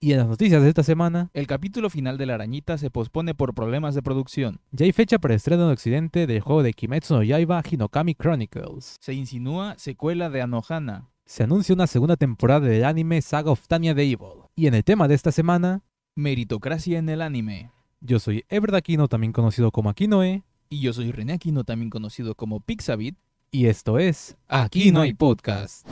Y en las noticias de esta semana, El capítulo final de La Arañita se pospone por problemas de producción. ya hay fecha para estreno en Occidente del juego de Kimetsu no Yaiba Hinokami Chronicles. Se insinúa secuela de Anohana. Se anuncia una segunda temporada del anime Saga of Tanya the Evil. Y en el tema de esta semana, Meritocracia en el anime. yo soy Ever Aquino, también conocido como Aquinoe, Y yo soy René Aquino, también conocido como Pixabit. y esto es Aquí no hay podcast.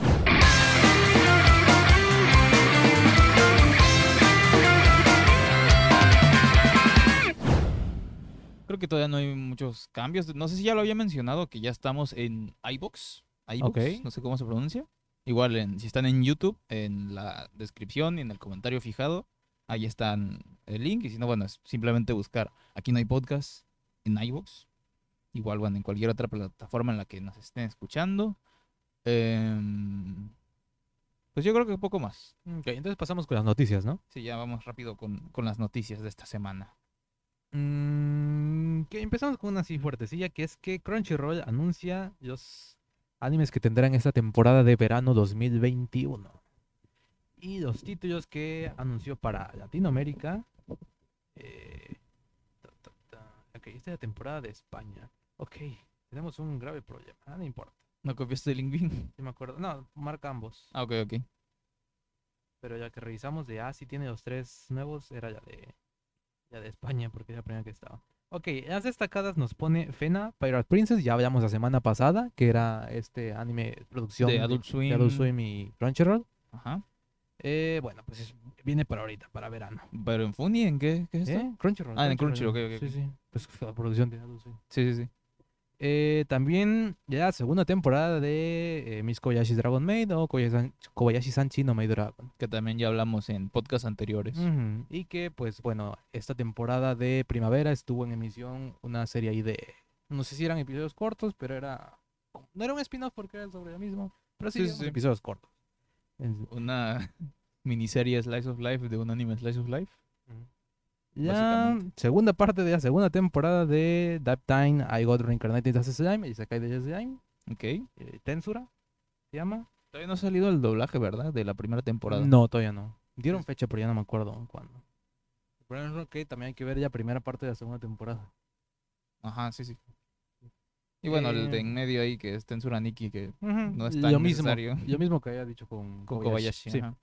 Creo que todavía no hay muchos cambios. No sé si ya lo había mencionado, que ya estamos en iBox. iVoox, Ok. No sé cómo se pronuncia. Igual, en, si están en YouTube, en la descripción y en el comentario fijado, ahí están el link. Y si no, bueno, es simplemente buscar Aquí no hay podcast en iBox. Igual, bueno, en cualquier otra plataforma en la que nos estén escuchando. Em, pues yo creo que poco más. Ok, entonces pasamos con las noticias, ¿no? Sí, ya vamos rápido con, con las noticias de esta semana. Mm, que empezamos con una así fuertecilla, que es que Crunchyroll anuncia los animes que tendrán esta temporada de verano 2021. Y los títulos que anunció para Latinoamérica. eh, ta, ta, ta. Ok, esta es la temporada de España. Ok, tenemos un grave problema. Ah, no importa. ¿No copiaste el link bien? Sí me acuerdo. No, marca ambos. Ah, ok, ok. Pero ya que revisamos de A, si tiene los tres nuevos, era ya de, ya de España, porque es la primera que estaba. Ok, las destacadas nos pone Fena, Pirate Princess, ya hablamos la semana pasada, que era este anime producción De Adult de Adult Swim. Swim y Crunchyroll. Ajá. Eh, bueno, pues es- viene para ahorita, para verano. ¿Pero en Funny? ¿En qué, qué es esto? ¿Eh? Crunchyroll. Ah, en Crunchyroll, ok, ok, Sí, sí, pues la producción de Adult Swim. Sí, sí, sí. Eh, también ya segunda temporada de eh, Miss Kobayashi's Dragon Maid o Kobayashi- Kobayashi-san Chino Maid Dragon. Que también ya hablamos en podcasts anteriores. Y que, pues bueno, esta temporada de primavera estuvo en emisión una serie ahí de. No sé si eran episodios cortos, pero era. No era un spin-off porque era sobre lo mismo, pero sí, Sí, sí, episodios cortos. Una miniserie Slice of Life de un anime Slice of Life. La segunda parte de la segunda temporada de That Time I Got Reincarnated as a Slime, y Sakai de Slime, Ok. eh, Tensura, se llama. Todavía no ha salido el doblaje, ¿verdad? De la primera temporada. No, todavía no. Dieron fecha, pero ya no me acuerdo cuándo. Pero es que también hay que ver ya primera parte de la segunda temporada. Ajá, sí, sí. Y bueno, el de Eh, en medio ahí, que es Tensura Nikki, que no es tan lo mismo, necesario. lo mismo que había dicho con, con Kobayashi. Kobayashi. Sí.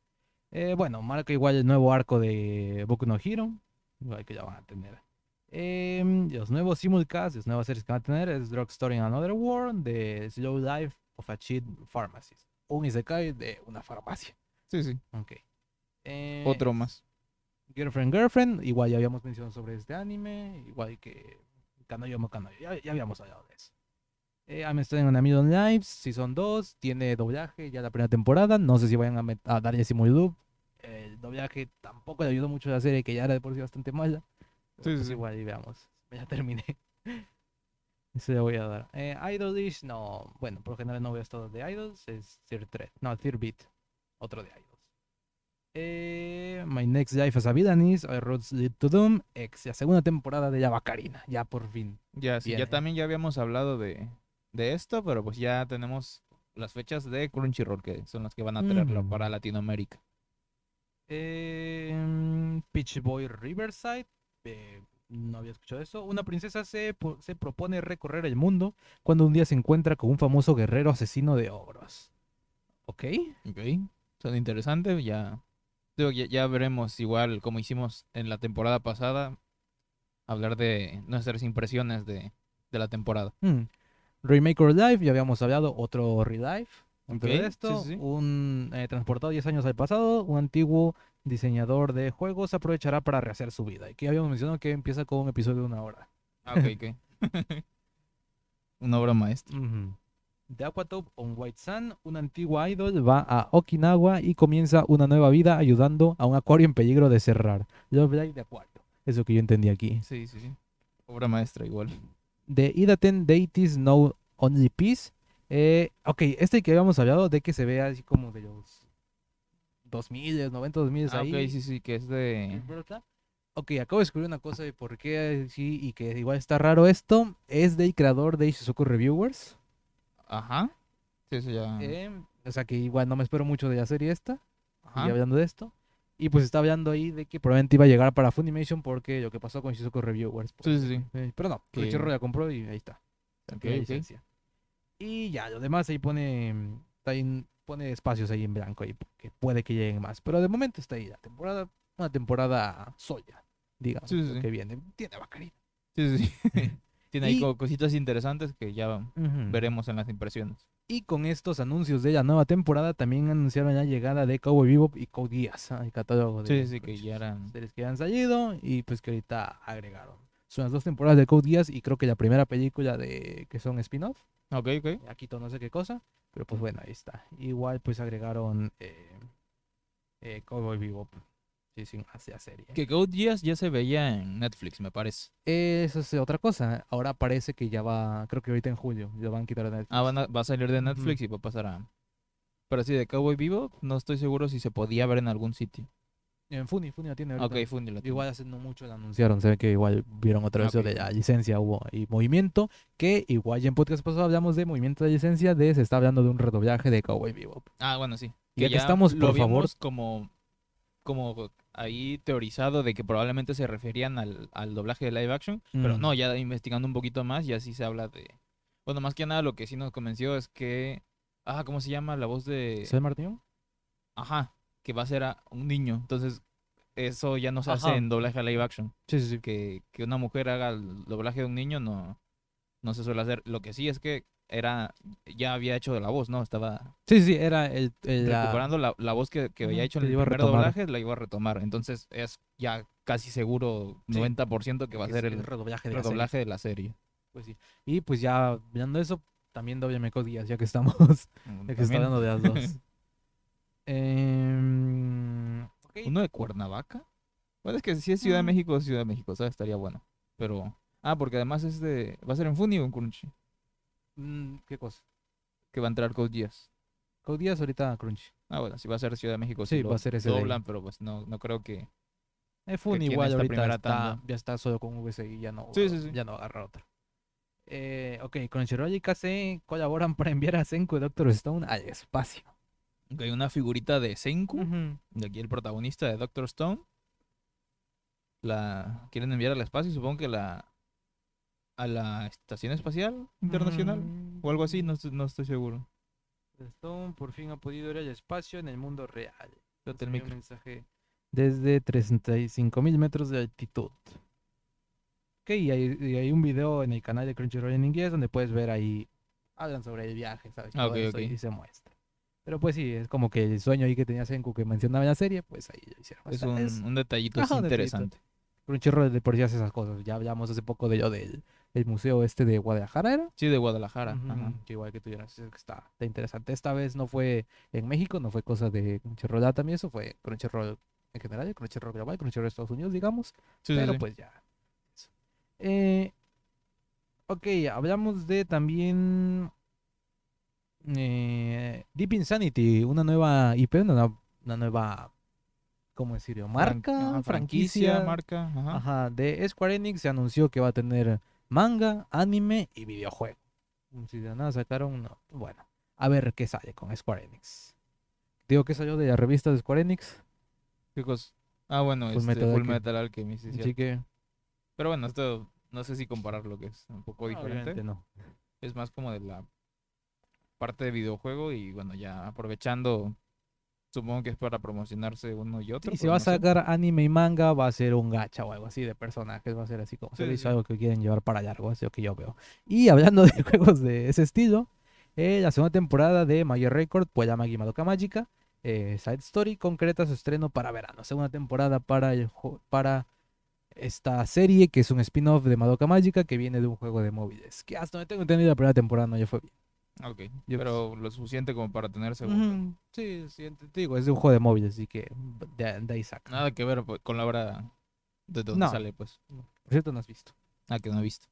Eh, bueno, marca igual el nuevo arco de Boku no Hero, igual que ya van a tener. Em, los nuevos simulcasts, las nuevas series que van a tener es Drugstore in Another World, de Slow Life of a Cheat Pharmacist. Un Isekai de una farmacia. Sí, sí. Ok. Eh, Otro más. Girlfriend Girlfriend, igual ya habíamos mencionado sobre este anime, igual que Kanoyo, ya, ya habíamos hablado de eso. Eh, I'm Studying on a Million Lives, Season 2, tiene doblaje ya la primera temporada, no sé si vayan a, a darle Simulub. El doblaje tampoco le ayudó mucho a la serie, que ya era de por sí bastante mala. Sí, sí, pues sí. igual, y veamos, ya terminé. Eso le voy a dar. Eh, Idolish, no, bueno, por lo general no veo esto de Idols, es Third Thread, no, Third Beat, otro de Idols. Eh, My Next Life as a Villainess, I Roads Lead to Doom, ex, la segunda temporada de Yabacarina, ya por fin. Ya, sí, ya también ya habíamos hablado de, de esto, pero pues ya tenemos las fechas de Crunchyroll, que son las que van a traerlo Mm. para Latinoamérica. Eh, Peach Boy Riverside, eh, no había escuchado eso. Una princesa se, se propone recorrer el mundo cuando un día se encuentra con un famoso guerrero asesino de ogros. ¿Ok? Ok. Son interesantes, ya, ya, ya veremos igual como hicimos en la temporada pasada, hablar de nuestras impresiones de, de la temporada. Mm. Remake or Life, ya habíamos hablado, otro relive. Dentro de sí, esto, sí, sí. un eh, transportado 10 años al pasado, un antiguo diseñador de juegos aprovechará para rehacer su vida. Y que habíamos mencionado que empieza con un episodio de una hora. Ah, ok, ok. Una obra maestra. De Aquatop on White Sun, un antiguo idol va a Okinawa y comienza una nueva vida ayudando a un acuario en peligro de cerrar. Love Live de acuario. Es lo que yo entendí aquí. Sí, sí, sí. Obra maestra igual. de Idaten Deities No Only Peace. Eh, ok, este que habíamos hablado de que se ve así como de los 2000, 90, 2000 Ah, ahí. ok, sí, sí, que es de... Ok, acabo de descubrir una cosa de por qué sí y que igual está raro esto. Es del creador de Shizuku Reviewers. Ajá. Sí, eso ya... eh, o sea que igual no me espero mucho de la serie esta. Y Ajá. hablando de esto. Y pues está hablando ahí de que probablemente iba a llegar para Funimation porque lo que pasó con Shizuku Reviewers. Sí, pues, sí, sí. eh, Pero no, Que- Crunchyroll la compró y ahí está. Ok, tiene ok. licencia. Y ya, lo demás ahí pone, mm, ahí- pone espacios ahí en blanco ahí, que puede que lleguen más. Pero de momento está ahí la temporada, una temporada soya, digamos, Sí, sí, lo sí. que viene. Tiene bacarita. Sí, sí, sí. Tiene ahí Y- cositas interesantes que ya veremos en las impresiones. Y con estos anuncios de la nueva temporada también anunciaron la llegada de Cowboy Bebop y Code Geass al catálogo de Sí, sí, que ya eran... series que han salido y pues que ahorita agregaron. Son las dos temporadas de Code Geass y creo que la primera película de que son spin-off. Ok, ok. Aquí no sé qué cosa, pero pues bueno, ahí está. Igual pues agregaron eh, eh, Cowboy Bebop. Sí, sí, hacia serie. Que Code Geass ya se veía en Netflix, me parece. Eso es otra cosa. Ahora parece que ya va, creo que ahorita en julio, lo van a quitar de Netflix. Ah, van a- va a salir de Netflix y va a pasar a... Pero sí, de Cowboy Vivo, no estoy seguro si se podía ver en algún sitio. En Funny, Funny la tiene Ok, ahorita. Funny lo tiene. Igual hace no mucho lo anunciaron, se ve que igual vieron otra vez lo Ok. de la licencia, hubo y movimiento, que igual ya en podcast pasado hablamos de movimiento de licencia, de se está hablando de un redoblaje de Cowboy Bebop. Ah, bueno, sí. Ya que estamos, lo por favor. vimos como, como ahí teorizado de que probablemente se referían al, al doblaje de live action, pero Mm. no, ya investigando un poquito más, ya sí se habla de... Bueno, más que nada lo que sí nos convenció es que... Ah, ¿cómo se llama? La voz de... ¿Sel Martín? Ajá, que va a ser a un niño. Entonces, eso ya no se hace en doblaje a live action. Sí, sí, sí. Que, que una mujer haga el doblaje de un niño no, no se suele hacer. Lo que sí es que era ya había hecho de la voz, ¿no? Estaba Sí, sí, era el, el- recuperando la, la voz que, que había hecho en el primer doblaje, la iba a retomar. Entonces es ya casi seguro, Sí. 90% que va a ser el el redoblaje de la serie. redoblaje de la serie. Pues sí. Y pues ya viendo eso, también doble Code Geass, ya que estamos, ya que está hablando de las dos. Em. ¿Uno de Cuernavaca? Bueno, es que si es Ciudad de Mm. México, es Ciudad de México, ¿sabes? Estaría bueno. Pero... Ah, porque además es de... ¿Va a ser en Funny o en Crunchy? Mm, ¿Qué cosa? Que va a entrar Code Geass. Code Geass ahorita Crunchy. Ah, bueno, si va a ser Ciudad de México, Sí, va a ser ese doblan, pero pues no, no creo que... Fun aquí en igual ahorita está, ya está solo con VC y ya no, Sí, sí, sí. ya no agarra otra. Eh, ok, Crunchyroll y KC colaboran para enviar a Senku y Doctor Stone al espacio. Ok, una figurita de Senku, de aquí el protagonista de Doctor Stone. La quieren enviar al espacio, supongo que la... A la Estación Espacial Internacional. Mm, O algo así, no, estoy- no estoy seguro. Stone por fin ha podido ir al espacio en el mundo real. El micro. mensaje desde 35.000 metros de altitud. Ok, y hay, y hay un video en el canal de Crunchyroll en inglés donde puedes ver ahí, hablan sobre el viaje, ¿sabes? Ah, Todo ok, eso, ok. Y se muestra. Pero pues sí, es como que el sueño ahí que tenía Senku que mencionaba en la serie, pues ahí lo hicieron. Es un, es- un detallito Ajá, así un interesante. Crunchyroll de por sí hace esas cosas. Ya hablamos hace poco de yo del el museo este de Guadalajara, ¿era? Sí, de Guadalajara. Ajá. Que igual que que está, está interesante. Esta vez no fue en México, no fue cosa de Crunchyroll también, eso fue Crunchyroll en general, Crunchyroll global, Crunchyroll de Estados Unidos, digamos. Sí, sí, pero sí. pues ya. Eh, ok, hablamos de también eh, Deep Insanity, una nueva IP, una, nueva- una nueva, ¿cómo decirlo? Fran- Marca, ajá, franquicia, marca. Ajá. Ajá, de Square Enix se anunció que va a tener manga, anime y videojuego. Si de nada sacaron, no. bueno, a ver qué sale con Square Enix. Digo que salió de la revista de Square Enix, ¿Qué cosa? Ah, bueno, Full este, Metal Full. Metal Alchemy, sí, así que Pero bueno, esto no sé si compararlo, que es un poco diferente. no. Es más como de la parte de videojuego y bueno, ya aprovechando, supongo que es para promocionarse uno y otro. Y si pero va a sé. sacar anime y manga, va a ser un gacha o algo así de personajes, va a ser así como Sí, se sí, hizo sí. algo que quieren llevar para largo, así lo que yo veo. Y hablando de juegos de ese estilo, eh, la segunda temporada de Mayor Record, pues Magi Madoka Magica, eh, Side Story, concreta su estreno para verano. Segunda temporada para, el para esta serie, que es un spin-off de Madoka Magica, que viene de un juego de móviles. Que hasta donde tengo entendido la primera temporada no ya fue bien. Ok, Yo- pero lo suficiente como para tener segundo. Ujú, Sí, sí, te digo, es de un juego de móviles, así que de, de ahí saca. Nada que ver pues, con la obra de donde No. sale, pues. Por cierto, no has visto. Ah, que no he visto.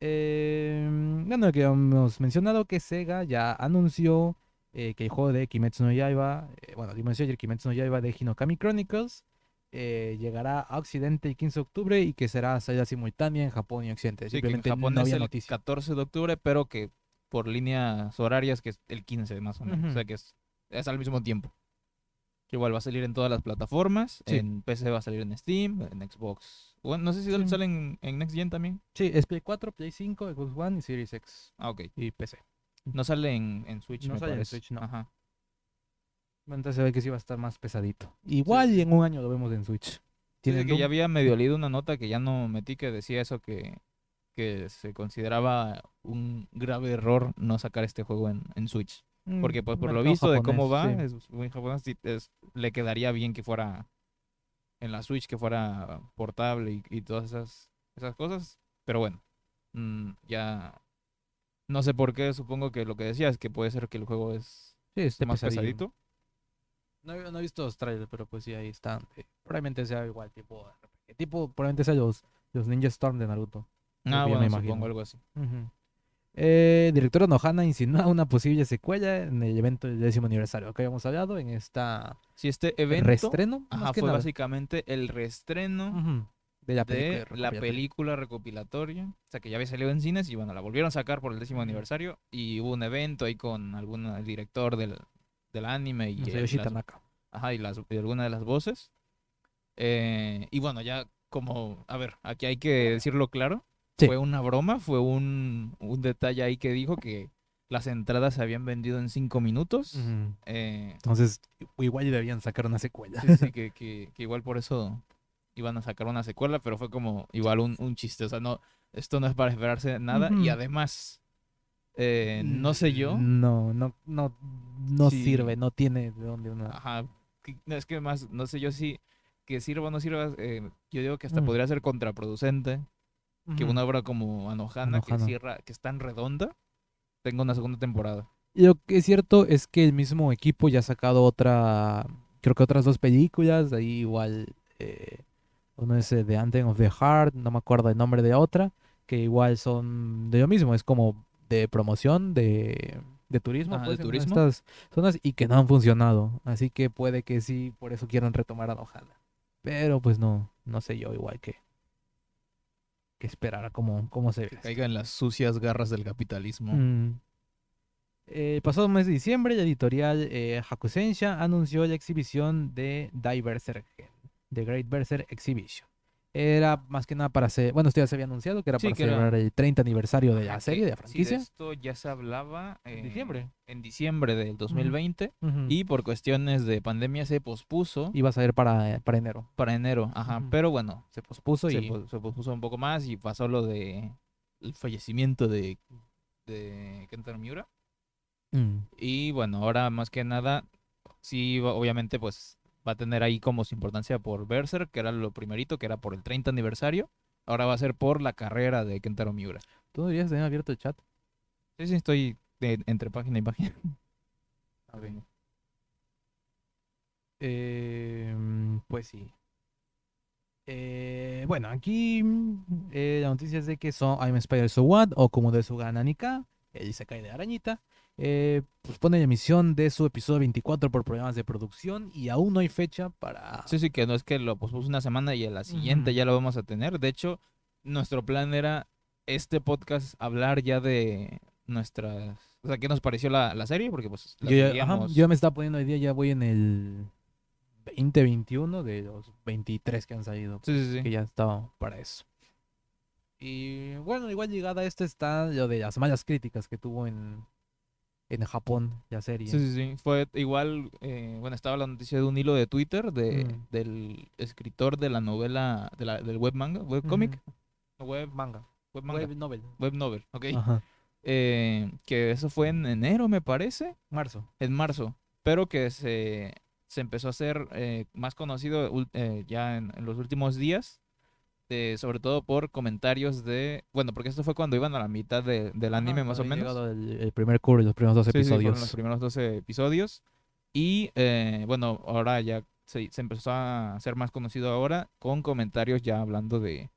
Eh, bueno, que hemos mencionado que Sega ya anunció eh, que el juego de Kimetsu no Yaiba, eh, bueno, Demon Slayer Kimetsu no Yaiba de Hinokami Chronicles eh, llegará a Occidente el 15 de octubre y que será salida simultánea en Japón y Occidente. Sí, que en Simplemente Japón no es había el noticia. 14 de octubre, pero que por líneas horarias que es el 15 más o menos. O sea que es, es al mismo tiempo. Igual va a salir en todas las plataformas. Sí. En PC va a salir en Steam, en Xbox. Bueno, no sé si Sí. salen en Next Gen también. Sí, es Play 4, Play 5, Xbox One y Series X Ah, ok. y PC. No sale en, en Switch, No me sale en. Switch, no. Ajá. Entonces se ve que sí va a estar más pesadito. Igual y en un año lo vemos en Switch. Tiene que ya había medio leído una nota que ya no metí que decía eso que, que se consideraba un grave error no sacar este juego en, en Switch. Mm, Porque pues por lo visto de cómo va, sí. es muy japonés, sí, es- le quedaría bien que fuera en la Switch, que fuera portable y, y todas esas, esas cosas. Pero bueno, mm, ya no sé por qué, supongo que lo que decía es que puede ser que el juego es Sí, más pesadillo. pesadito. No, he- no he visto los trailers, pero pues sí, ahí están. eh, Probablemente sea igual, tipo. Tipo, probablemente sea los, los Ninja Storm de Naruto. Ah, bueno, me supongo algo así. Ujú. Eh, directora Nohana insinúa una posible secuela en el evento del décimo aniversario que habíamos hablado en esta Si este evento reestreno. ajá, fue nada. básicamente el reestreno de la película. de la recopilatoria. película recopilatoria. O sea, que ya había salido en cines y bueno, la volvieron a sacar por el décimo aniversario. Y hubo un evento ahí con algún el director del, del anime y, eh, las- Tanaka. ajá, y, las, y alguna de las voces. Eh, y bueno, ya como, a ver, aquí hay que decirlo claro. Sí. Fue una broma, fue un, un detalle ahí que dijo que las entradas se habían vendido en cinco minutos. Eh, Entonces, igual deberían sacar una secuela. Sí, sí, que, que, que igual por eso iban a sacar una secuela, pero fue como igual un, un chiste. O sea, no, esto no es para esperarse nada. Y además, eh, no sé yo. No, no, no, no Sí. sirve, no tiene de dónde uno. Ajá. Es que más, no sé yo si que sirva o no sirva. eh, yo digo que hasta Mm. podría ser contraproducente. Que una obra como Anohana, que cierra, que es tan redonda, tenga una segunda temporada. Y Lo que es cierto es que el mismo equipo ya ha sacado otra, creo que otras dos películas, ahí igual, eh, uno es eh, The Anthem of the Heart, no me acuerdo el nombre de otra, que igual son de lo mismo, es como de promoción, de, de turismo, Ah, de en turismo. estas zonas y que no han funcionado, así que puede que sí, por eso quieran retomar a Nohana. Pero pues no, no sé yo igual que, que esperar a cómo, cómo se ve. Que caiga en las sucias garras del capitalismo. Mm. El pasado mes de diciembre, la editorial eh, Hakusensha anunció la exhibición de Die Berserk, The Great Berserk Exhibition. Era más que nada para hacer, bueno, esto ya se había anunciado que era Sí, para que era- celebrar el 30 aniversario de la Ajá, serie, que de la sí, franquicia. esto ya se hablaba En eh, diciembre. En diciembre del 2020 Ujú. y por cuestiones de pandemia se pospuso iba a salir para, para enero. para enero. Ajá, pero bueno, Se pospuso se, y pos- se pospuso un poco más y pasó lo de el fallecimiento de, de Kentaro Miura. Mm. Y bueno, ahora más que nada, sí, obviamente, pues va a tener ahí como su importancia por Berserk, que era lo primerito, que era por el 30 aniversario. Ahora va a ser por la carrera de Kentaro Miura. ¿Tú deberías tener abierto el chat? Sí, sí, estoy de- entre página y página. Eh, pues sí. Eh, bueno, aquí eh, la noticia es de que son I'm Spider So What o como de su Nanika, el Isekai de Arañita, eh, pues pone la emisión de su episodio 24 por problemas de producción y aún no hay fecha para... Sí, sí, que no es que lo pospuso una semana y a la siguiente ya lo vamos a tener. De hecho, nuestro plan era este podcast hablar ya de nuestras... O sea, ¿qué nos pareció la, la serie? Porque pues la Yo ya, ajá, seguíamos- yo me estaba poniendo hoy día, ya voy en el 2021 de los 23 que han salido. Sí, sí, sí. que ya estaba para eso. Y bueno, igual llegada a esto está lo de las malas críticas que tuvo en, en Japón la serie. Sí, sí, sí. Fue igual, eh, bueno, estaba la noticia de un hilo de Twitter de, Mm. del escritor de la novela, de la, del web manga, web comic, Ujú. web, Manga. web manga, Web web, novel. novel, ok. Ajá. Eh, que eso fue en enero, me parece, Marzo. en marzo, pero que se, se empezó a hacer eh, más conocido eh, ya en, en los últimos días, eh, sobre todo por comentarios de, bueno, porque esto fue cuando iban a la mitad de- del anime más o menos. El, el primer curso y los primeros dos Sí, sí, fueron episodios. los primeros 12 episodios. Y eh, bueno, ahora ya se, se empezó a hacer más conocido ahora con comentarios ya hablando de,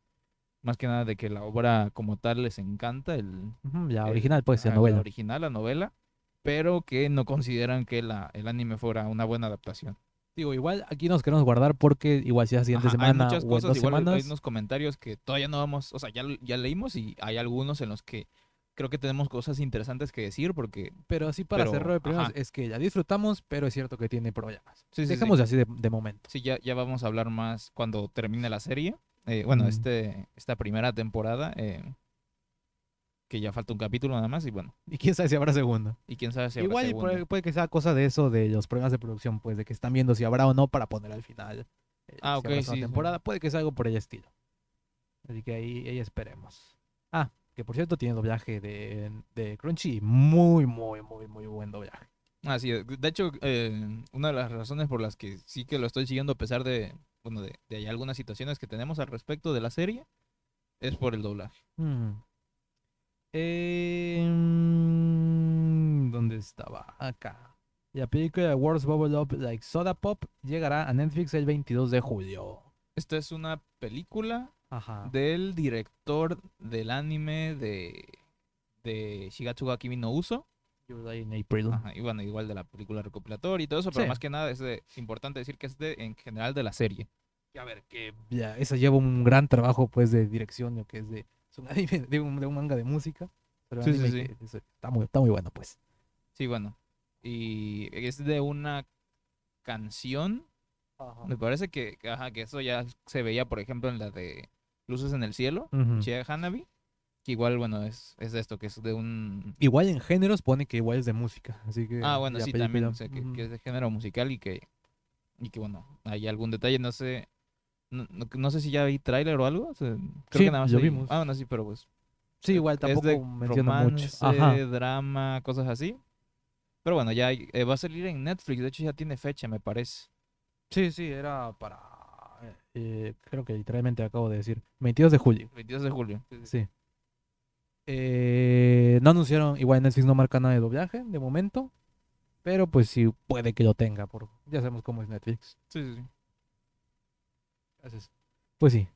más que nada de que la obra como tal les encanta, el, la original, pues, la novela. original, la novela, pero que no consideran que la, el anime fuera una buena adaptación. Digo, igual aquí nos queremos guardar porque igual si la siguiente Ajá, hay semana muchas o cosas, dos igual hay- hay semanas. unos comentarios que todavía no vamos, o sea, ya, ya leímos y hay algunos en los que creo que tenemos cosas interesantes que decir porque Pero así para Pero, cerrar ajá. es que ya disfrutamos, pero es cierto que tiene problemas. Sí, sí, sí. Dejemos así de, de momento. sí, ya, ya vamos a hablar más cuando termine la serie. Eh, bueno, Mm. este, esta primera temporada, eh, que ya falta un capítulo nada más y bueno, Y quién sabe si habrá segunda. y quién sabe si habrá Igual y segunda. puede, puede que sea cosa de eso, de los problemas de producción, pues de que están viendo si habrá o no para poner al final. eh, Ah, si ok, sí, temporada. Puede que sea algo por el estilo. Así que ahí, ahí esperemos. Ah, que por cierto tiene doblaje de, de Crunchy. Muy, muy, muy, muy buen doblaje. Ah, sí, de hecho, eh, una de las razones por las que sí que lo estoy siguiendo a pesar de, bueno, de, de hay algunas situaciones que tenemos al respecto de la serie, es por el doblaje. Mm. Eh, ¿Dónde estaba? Acá. La película Words Bubble Up Like Soda Pop llegará a Netflix el 22 de julio. Esta es una película Ajá. del director del anime de, de Shigatsu ga Kimi no Uso. April. Ajá, y bueno, igual de la película recopilatoria y todo eso, pero Sí. más que nada es de- importante decir que es de, en general de la serie. A ver, que ya, esa lleva un gran trabajo pues de dirección, lo que es de, es un anime de un, de un manga de música. Pero Sí, sí, sí. que está, muy, está muy bueno pues. Sí, bueno. Y es de una canción Me parece que, que, ajá, que eso ya se veía, por ejemplo, en la de Luces en el Cielo, Ujú. Chie Hanabi, que igual, bueno, es, es de esto, que es de un... Igual en géneros pone que igual es de música, así que... Ah, bueno, sí, película, también, o sea, que, ujú. que es de género musical y que, y que, bueno, hay algún detalle, no sé, no, no- no sé si ya vi tráiler o algo, o sea, creo Sí, que nada más lo vi- vimos. Ah, bueno, sí, pero pues... Sí, igual es tampoco de menciona mucho. romance, drama, cosas así. Pero bueno, ya eh, va a salir en Netflix, de hecho ya tiene fecha, me parece. Sí, sí, era para... eh, creo que literalmente acabo de decir. 22 de julio. 22 de julio. Sí. Eh, no anunciaron, igual Netflix no marca nada de doblaje de momento. Pero pues sí puede que lo tenga. Por, ya sabemos cómo es Netflix. Sí, sí, sí. Pues sí.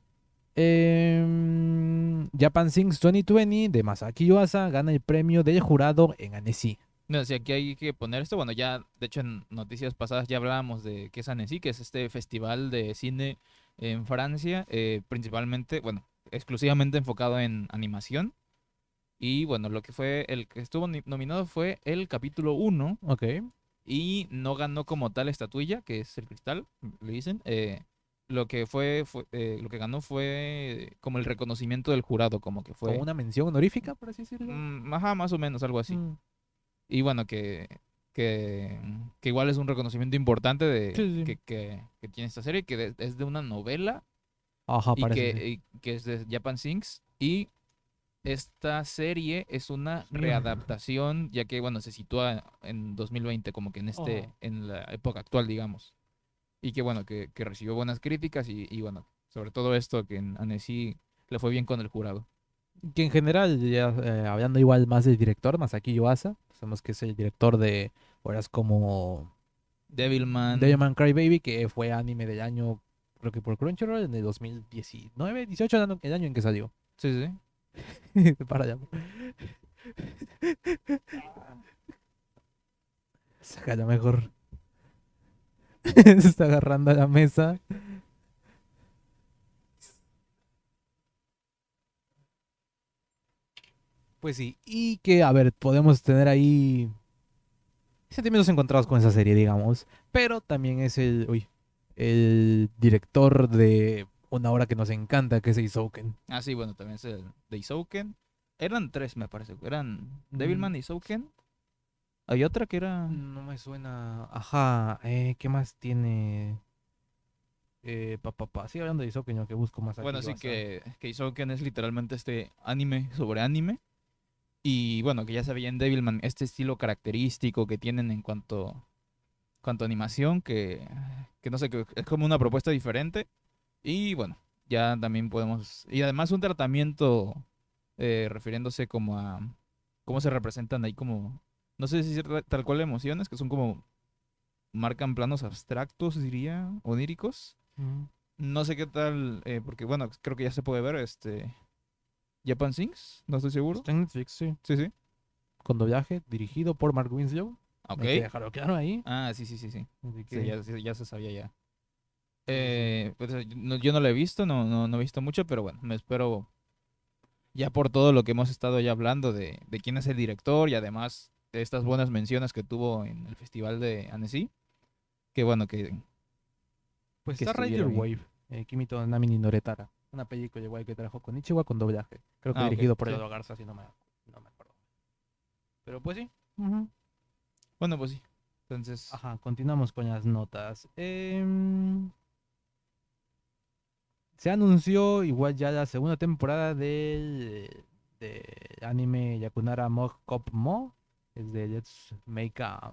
Em, Japan Sings 2020 de Masaki Yuasa gana el premio del jurado en Annecy. No, si aquí hay que poner esto, bueno, ya, de hecho, en noticias pasadas ya hablábamos de qué es Annecy, que es este festival de cine en Francia, eh, principalmente, bueno, exclusivamente enfocado en animación. Y bueno, lo que fue, el que estuvo nominado fue el capítulo 1 Ok. y no ganó como tal estatuilla, que es el cristal, le dicen. eh, lo que fue, fue eh, lo que ganó fue como el reconocimiento del jurado, como que fue, Como una mención honorífica, por así decirlo. mm, ajá, más o menos, algo así. Mm. Y bueno, que, que, que igual es un reconocimiento importante de, Sí, sí. Que, que- que tiene esta serie, que de- es de una novela Ajá, y parece. que, y que es de Japan Sinks. Y esta serie es una readaptación, ya que, bueno, se sitúa en 2020, como que en este Oh. en la época actual, digamos. Y que, bueno, que, que recibió buenas críticas y, y, bueno, sobre todo esto, que en Annecy le fue bien con el jurado. Que en general, ya eh, hablando igual más del director, Masaki Yuasa, sabemos que es el director de obras como Devilman. Devilman Crybaby, que fue anime del año, creo que por Crunchyroll, en el 2019, 18, el año- el año en que salió. Sí, sí. Para allá. Sácala mejor. Se está agarrando a la mesa. Pues sí, y que, a ver, podemos tener ahí sentimientos encontrados con esa serie, digamos. Pero también es el, uy, el director de una obra que nos encanta, que es Isouken. Ah, sí, bueno, también es el de Isouken. Eran tres, me parece. Eran. Devilman, Isouken. Hay otra que era... No me suena. Ajá, eh, ¿qué más tiene? Eh, pa, pa, pa. Sigue hablando de Isouken, yo que busco más aquí. Bueno, sí vas a- que, que Isouken es literalmente este anime sobre anime. Y bueno, que ya se veía en Devilman este estilo característico que tienen en cuanto, cuanto a animación, que, que no sé, que es como una propuesta diferente. Y bueno, ya también podemos... Y además un tratamiento eh, refiriéndose como a cómo se representan ahí como... No sé si es tal- cual emociones, que son como... Marcan planos abstractos, diría, oníricos. Mm. No sé qué tal, eh, porque bueno, creo que ya se puede ver este Japan Sings, no estoy seguro. Está en Netflix, sí. Sí, sí. Con doblaje, dirigido por Mark Winslow. Ok. Hay que dejarlo claro ahí. Ah, sí, sí, sí, sí. Sí, ya, ya se sabía ya. Eh, pues, eh, no- yo no lo he visto, no, no, no he visto mucho, pero bueno, me espero ya por todo lo que hemos estado ya hablando de, de quién es el director y además de estas buenas menciones que tuvo en el festival de Annecy, que bueno, que Pues que está ahí. Wave, eh, Kimito Namini Noretara. Una película igual que trajo con Ichiwa con doblaje. Creo que Ah, dirigido por sí. Eduardo Garza, si no me, no me acuerdo. Pero pues sí. bueno, pues sí. Entonces, Ajá, continuamos con las notas. Em, se anunció igual ya la segunda temporada del de anime Yakunara Mog Cop Mo. Es de Let's Make a...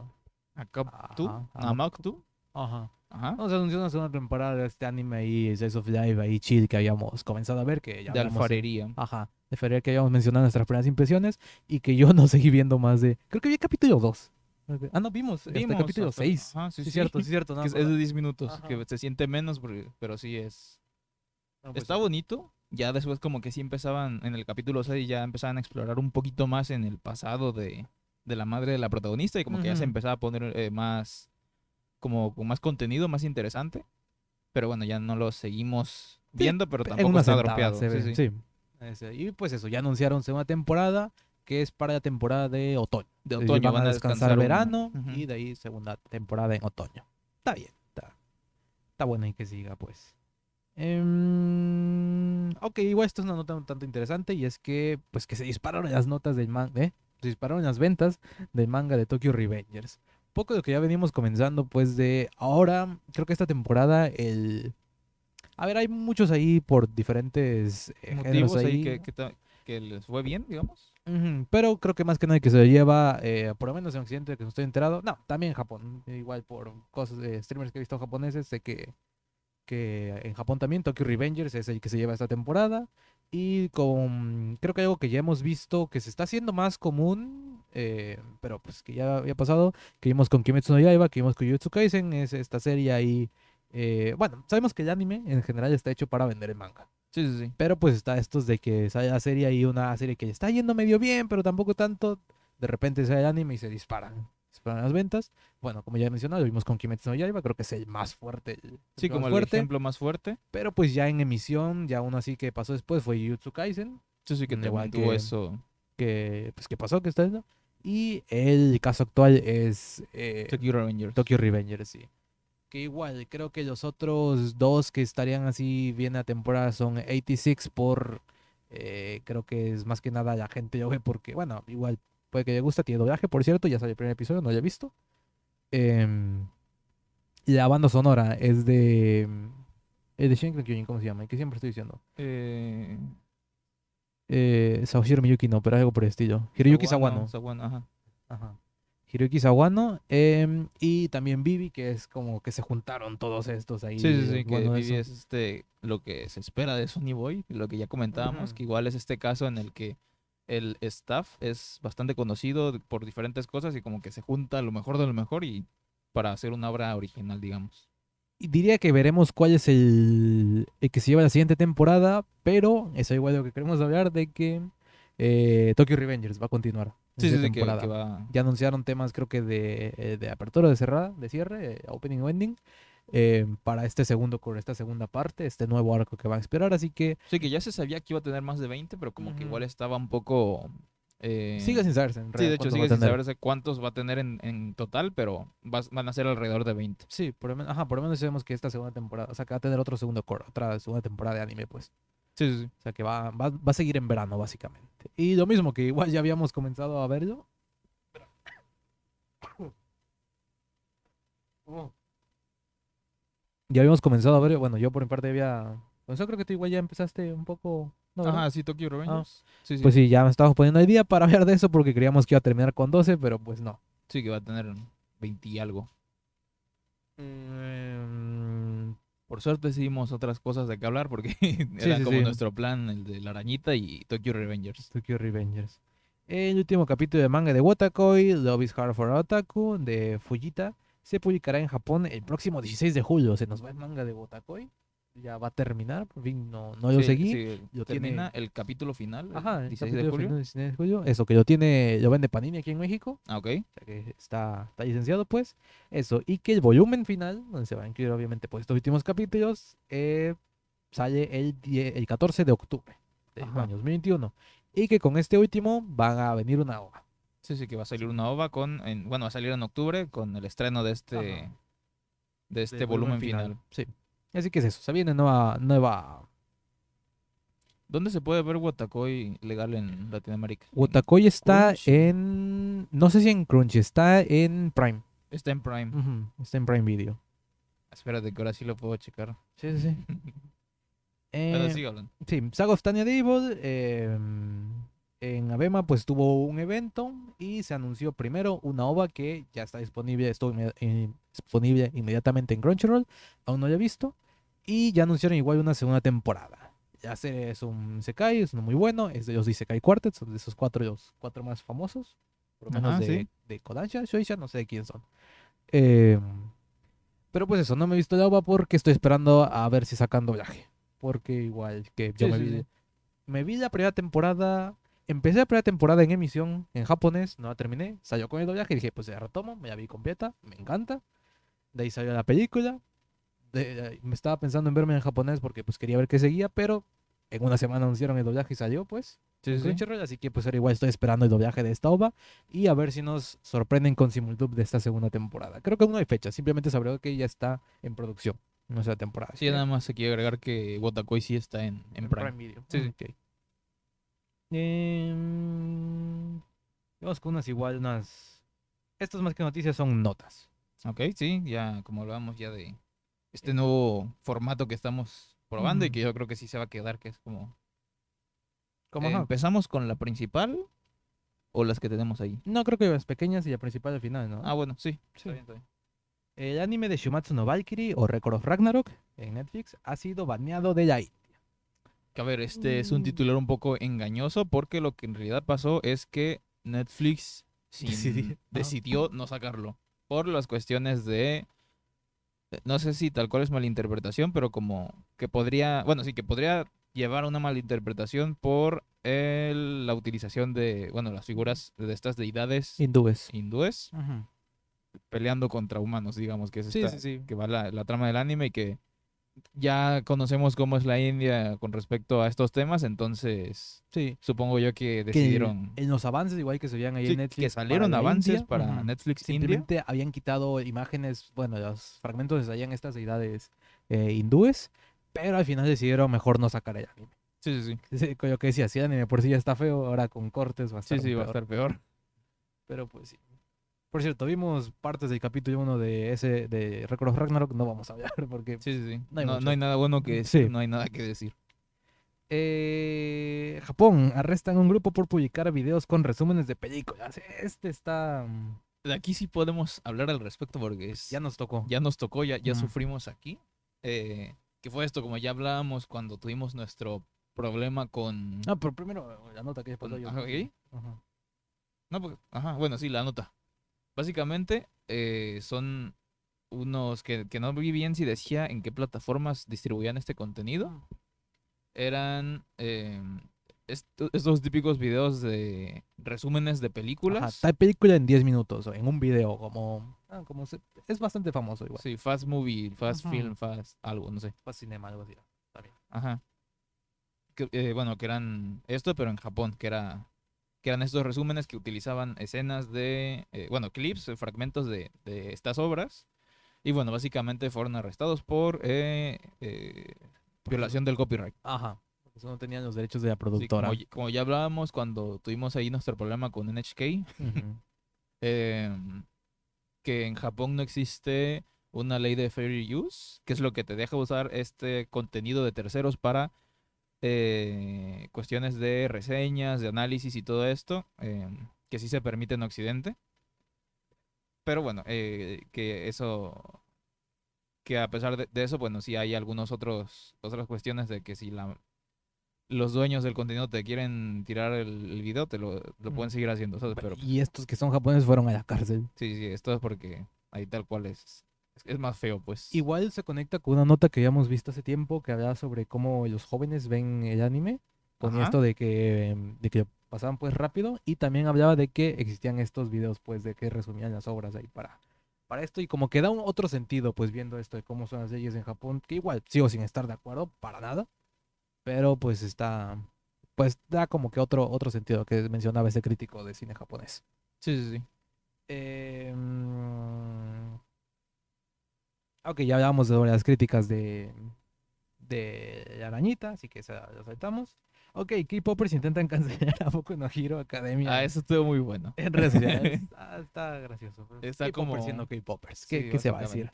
a Cup two, Ajá, a a Mock two, Ajá. ajá, No, se anunció una segunda temporada de este anime ahí, Slice of Life, ahí chill, que habíamos comenzado a ver, que ya de alfarería. Ajá, de febrero que habíamos mencionado en nuestras primeras impresiones y que yo no seguí viendo más de... Creo que vi el capítulo 2. Ah, no, vimos, hasta el Vimos capítulo hasta- 6. Ajá, Sí, sí, sí. cierto, sí, cierto. no es, es de acordaba. 10 minutos, Ajá. que se siente menos, porque- pero sí es... No, pues Está sí. bonito. Ya después como que sí empezaban, en el capítulo 6 ya empezaban a explorar un poquito más en el pasado de, de la madre de la protagonista y como que ya se empezaba a poner eh, más, como con más contenido, más interesante. Pero bueno, ya no lo seguimos viendo, pero en tampoco está dropeado. se sí, sí. sí. Y pues eso, ya anunciaron segunda temporada, que es para la temporada de otoño. De otoño van a descansar, un- verano Ujú. y de ahí segunda temporada en otoño. Está bien, está, está bueno y que siga pues. Em, ok, igual esto es una nota un tanto interesante y es que pues que se dispararon las notas del manga, ¿eh? Dispararon las ventas del manga de Tokyo Revengers. Poco de lo que ya venimos comenzando pues de ahora, creo que esta temporada el... A ver, hay muchos ahí por diferentes eh, Motivos ahí ahí. que, que, ta- que les fue bien, digamos. Pero creo que más que nada que se lleva, eh, por lo menos en Occidente, que no estoy enterado. No, también en Japón. Igual por cosas de streamers que he visto japoneses, sé que, que en Japón también Tokyo Revengers es el que se lleva esta temporada. Y con, creo que algo que ya hemos visto que se está haciendo más común, eh, pero pues que ya había pasado, que vimos con Kimetsu no Yaiba, que vimos con Jujutsu Kaisen, es esta serie ahí. eh, bueno, sabemos que el anime en general está hecho para vender el manga. Sí, sí, sí. Pero pues está estos de que sale la serie y una serie que está yendo medio bien, pero tampoco tanto. De repente sale el anime y se disparan. Disparan las ventas. Bueno, como ya he mencionado, lo vimos con Kimetsu no Yaiba, creo que es el más fuerte. el Sí, más como el fuerte. ejemplo más fuerte. Pero pues ya en emisión, ya uno así que pasó después fue Jujutsu Kaisen, Sí, sí, que Mm, también igual tuvo que- eso. que pues que pasó, que está viendo. Y el caso actual es eh, Tokyo Revengers. Tokyo Revengers, sí. Que igual, creo que los otros dos que estarían así bien a temporada son 86 por... eh, creo que es más que nada la gente lo ve porque, bueno, igual puede que le gusta, tiene doblaje, por cierto, ya salió el primer episodio, no lo he visto. Y la banda sonora es de... Es de Shinken Kyojin, ¿cómo se llama? ¿Qué siempre estoy diciendo? Eh, Eh, Saoshiro Miyuki no, pero algo por el estilo. Hiroyuki Sawano. Sawano, ajá. Ajá. Hiroyuki Sawano em, y también Vivi, que es como que se juntaron todos estos ahí. Sí, sí, sí, que Vivi es este, lo que se espera de Sony Boy, lo que ya comentábamos, que igual es este caso en el que el staff es bastante conocido por diferentes cosas y como que se junta lo mejor de lo mejor y para hacer una obra original, digamos. Y diría que veremos cuál es el, el que se lleva la siguiente temporada, pero eso igual lo que queremos hablar de que eh, Tokyo Revengers va a continuar. Sí, sí, sí, que, que va... Ya anunciaron temas, creo que de, eh, de apertura, de cerrada, de cierre, eh, opening o ending, eh, para este segundo, con esta segunda parte, este nuevo arco que va a esperar. Así que Sí, que ya se sabía que iba a tener más de 20, pero como que igual estaba un poco... eh, sigue sin saberse. En Sí, de hecho sigue sin saberse cuántos va a tener en, en total, pero vas- van a ser alrededor de 20. Sí, por lo menos, ajá, por lo menos sabemos que esta segunda temporada, o sea, que va a tener otro segundo core, otra segunda temporada de anime, pues. Sí, sí, sí. O sea, que va, va, va a seguir en verano, básicamente. Y lo mismo que igual ya habíamos comenzado a verlo. Ya habíamos comenzado a verlo. Bueno, yo por mi parte había. Pues yo creo que tú igual ya empezaste un poco. ¿no, verdad? Ajá, sí, Tokyo Revengers. sí, sí. Pues sí, ya me estaba poniendo el día para hablar de eso porque creíamos que iba a terminar con 12, pero pues no. Sí, que va a tener 20 y algo. Mm, Por suerte decidimos otras cosas de qué hablar porque era sí, como nuestro plan, el de la arañita y Tokyo Revengers. Tokyo Revengers. El último capítulo de manga de Watakoi, Love is Hard for Otaku, de Fujita, se publicará en Japón el próximo 16 de julio. Se nos va el manga de Watakoi. Ya va a terminar, por fin no, no lo seguí. sí, lo termina tiene- el capítulo final, Ajá, el 16 de julio. final del 16 de julio. Eso, que lo tiene, lo vende Panini aquí en México. Ah, ok. O sea que está, está licenciado, pues. Eso. Y que el volumen final, donde se va a incluir obviamente pues estos últimos capítulos, eh, sale el, die- el 14 de octubre del Ajá. año 2021. Y que con este último van a venir una ova. Sí, sí, que va a salir una ova con, en- bueno, va a salir en octubre con el estreno de este, Ajá. de este volumen final. Sí. Así que es eso, se viene nueva, nueva ¿Dónde se puede ver Watakoi legal en Latinoamérica? Wotakoi está en. No sé si en Crunchy, está en Prime. Está en Prime. Está en Prime Video. Espérate, que ahora sí lo puedo checar. Sí, sí, sí. Bueno, Eh, sigue hablando. sí, Saga of Tanya Devil. eh, en Abema, pues tuvo un evento y se anunció primero una OVA que ya está disponible, estuvo inme- eh, disponible inmediatamente en Crunchyroll. Aún no la he visto. Y ya anunciaron igual una segunda temporada. Ya sé, es un Sekai, es uno muy bueno. Es de los Isekai Quartet, son de esos cuatro, los cuatro más famosos. Por lo menos Ajá, de, sí. de Kodansha, Shoisha, no sé de quién son. Eh, pero pues eso, no me he visto la OVA porque estoy esperando a ver si sacan doblaje. Porque igual que yo Sí, me, sí, vi, sí. me vi la primera temporada. Empecé la primera temporada en emisión en japonés, no la terminé. Salió con el doblaje y dije, pues ya retomo, me la vi completa, me encanta. De ahí salió la película. De- me estaba pensando en verme en japonés porque pues quería ver qué seguía, pero en una semana anunciaron el doblaje y salió pues Sí, en sí. Crunchyroll, así que pues ahora igual estoy esperando el doblaje de esta OVA y a ver si nos sorprenden con Simultube de esta segunda temporada. Creo que aún no hay fecha, simplemente sabré que ya está en producción, no sé la temporada. Sí, nada más quiere agregar que Watakoi sí está en, en Prime. Video. Sí, sí. Ok. Em, vamos con unas igual, unas... Estas más que noticias son notas. Ok, sí, ya como hablábamos ya de este nuevo formato que estamos probando y que yo creo que sí se va a quedar, que es como... ¿Cómo? Eh, ajá? ¿Empezamos con la principal o las que tenemos ahí? No, creo que las pequeñas y la principal al final, ¿no? Ah, bueno, sí. Sí. Está bien, está bien. El anime de Shumatsu no Valkyrie o Record of Ragnarok en Netflix ha sido baneado de India. Que a ver, este es un titular un poco engañoso porque lo que en realidad pasó es que Netflix sin- decidió no sacarlo por las cuestiones de no sé si tal cual es malinterpretación, pero como que podría, bueno, sí que podría llevar a una malinterpretación por el- la utilización de, bueno, las figuras de estas deidades Hindúes. hindúes peleando contra humanos, digamos, que es Sí, esta- sí, sí. que va la, la trama del anime y que ya conocemos cómo es la India con respecto a estos temas, entonces Sí. supongo yo que Que decidieron en los avances, igual que se veían ahí sí, en Netflix. que salieron para avances India, para ujú, Netflix India. Simplemente habían quitado imágenes, bueno, los fragmentos salían estas deidades eh, hindúes, pero al final decidieron mejor no sacar el anime. Sí, sí, sí. Sí, Yo que decía, si el anime por sí ya está feo, ahora con cortes va a Sí, estar sí, va a estar peor. Pero pues sí. Por cierto, vimos partes del capítulo 1 de ese de Record of Ragnarok, no vamos a hablar porque Sí, sí, sí. No hay No, hay nada bueno que decir, no hay nada que decir. Eh, Japón arrestan a un grupo por publicar videos con resúmenes de películas. Este está mm, De aquí sí podemos hablar al respecto porque es, ya nos tocó. ya nos tocó, ya, ya sufrimos aquí. Eh, que fue esto, como ya hablábamos cuando tuvimos nuestro problema con... No, pero primero la nota que después con- yo. ajá, ¿ok? Ajá. No, porque- ajá, bueno, sí, la nota. Básicamente eh, son unos que, que no vi bien si decía en qué plataformas distribuían este contenido. Eran eh, esto- estos típicos videos de resúmenes de Ajá, películas. tal película en 10 minutos o en un video, como, ah, como se- es bastante famoso igual. Sí, fast movie, fast Ajá. film, fast algo, no sé. Fast cinema, algo así. También. Ajá. Que, eh, bueno, que eran esto, pero en Japón, que era que eran estos resúmenes que utilizaban escenas de, eh, bueno, clips, eh, fragmentos de, de estas obras. Y bueno, básicamente fueron arrestados por eh, eh, violación del copyright. Ajá. Eso no tenían los derechos de la Sí, productora. como, ya- como ya hablábamos cuando tuvimos ahí nuestro problema con NHK, Ujú. em, que en Japón no existe una ley de fair use, que es lo que te deja usar este contenido de terceros para eh, cuestiones de reseñas, de análisis y todo esto, em, que sí se permite en Occidente. Pero bueno, eh, que eso, que a pesar de, de eso, bueno, sí hay algunos otros, otras cuestiones de que si la, los dueños del contenido te quieren tirar el, el video, te lo, lo pueden Mm. seguir haciendo, ¿sabes? Pero Y estos que son japoneses fueron a la cárcel. Sí, sí, esto es porque ahí tal cual es. Es, más feo, pues. Igual se conecta con una nota que habíamos visto hace tiempo que hablaba sobre cómo los jóvenes ven el anime. Con Ajá. esto de que, de que pasaban pues rápido. Y también hablaba de que existían estos videos pues de que resumían las obras ahí para, para esto. Y como que da un otro sentido pues viendo esto de cómo son las leyes en Japón. Que igual sigo sin estar de acuerdo para nada. Pero pues está... pues da como que otro, otro sentido que mencionaba ese crítico de cine japonés. Sí, sí, sí. Eh, ok, ya hablábamos de las críticas de, de la arañita, así que esa la saltamos. Ok, K-Popers intentan cancelar a Boku no Hero Academia. Ah, eso estuvo muy bueno. En redes sociales. Ah, está gracioso. Está como- siendo K-Popers. ¿Qué, Sí, qué se va a decir?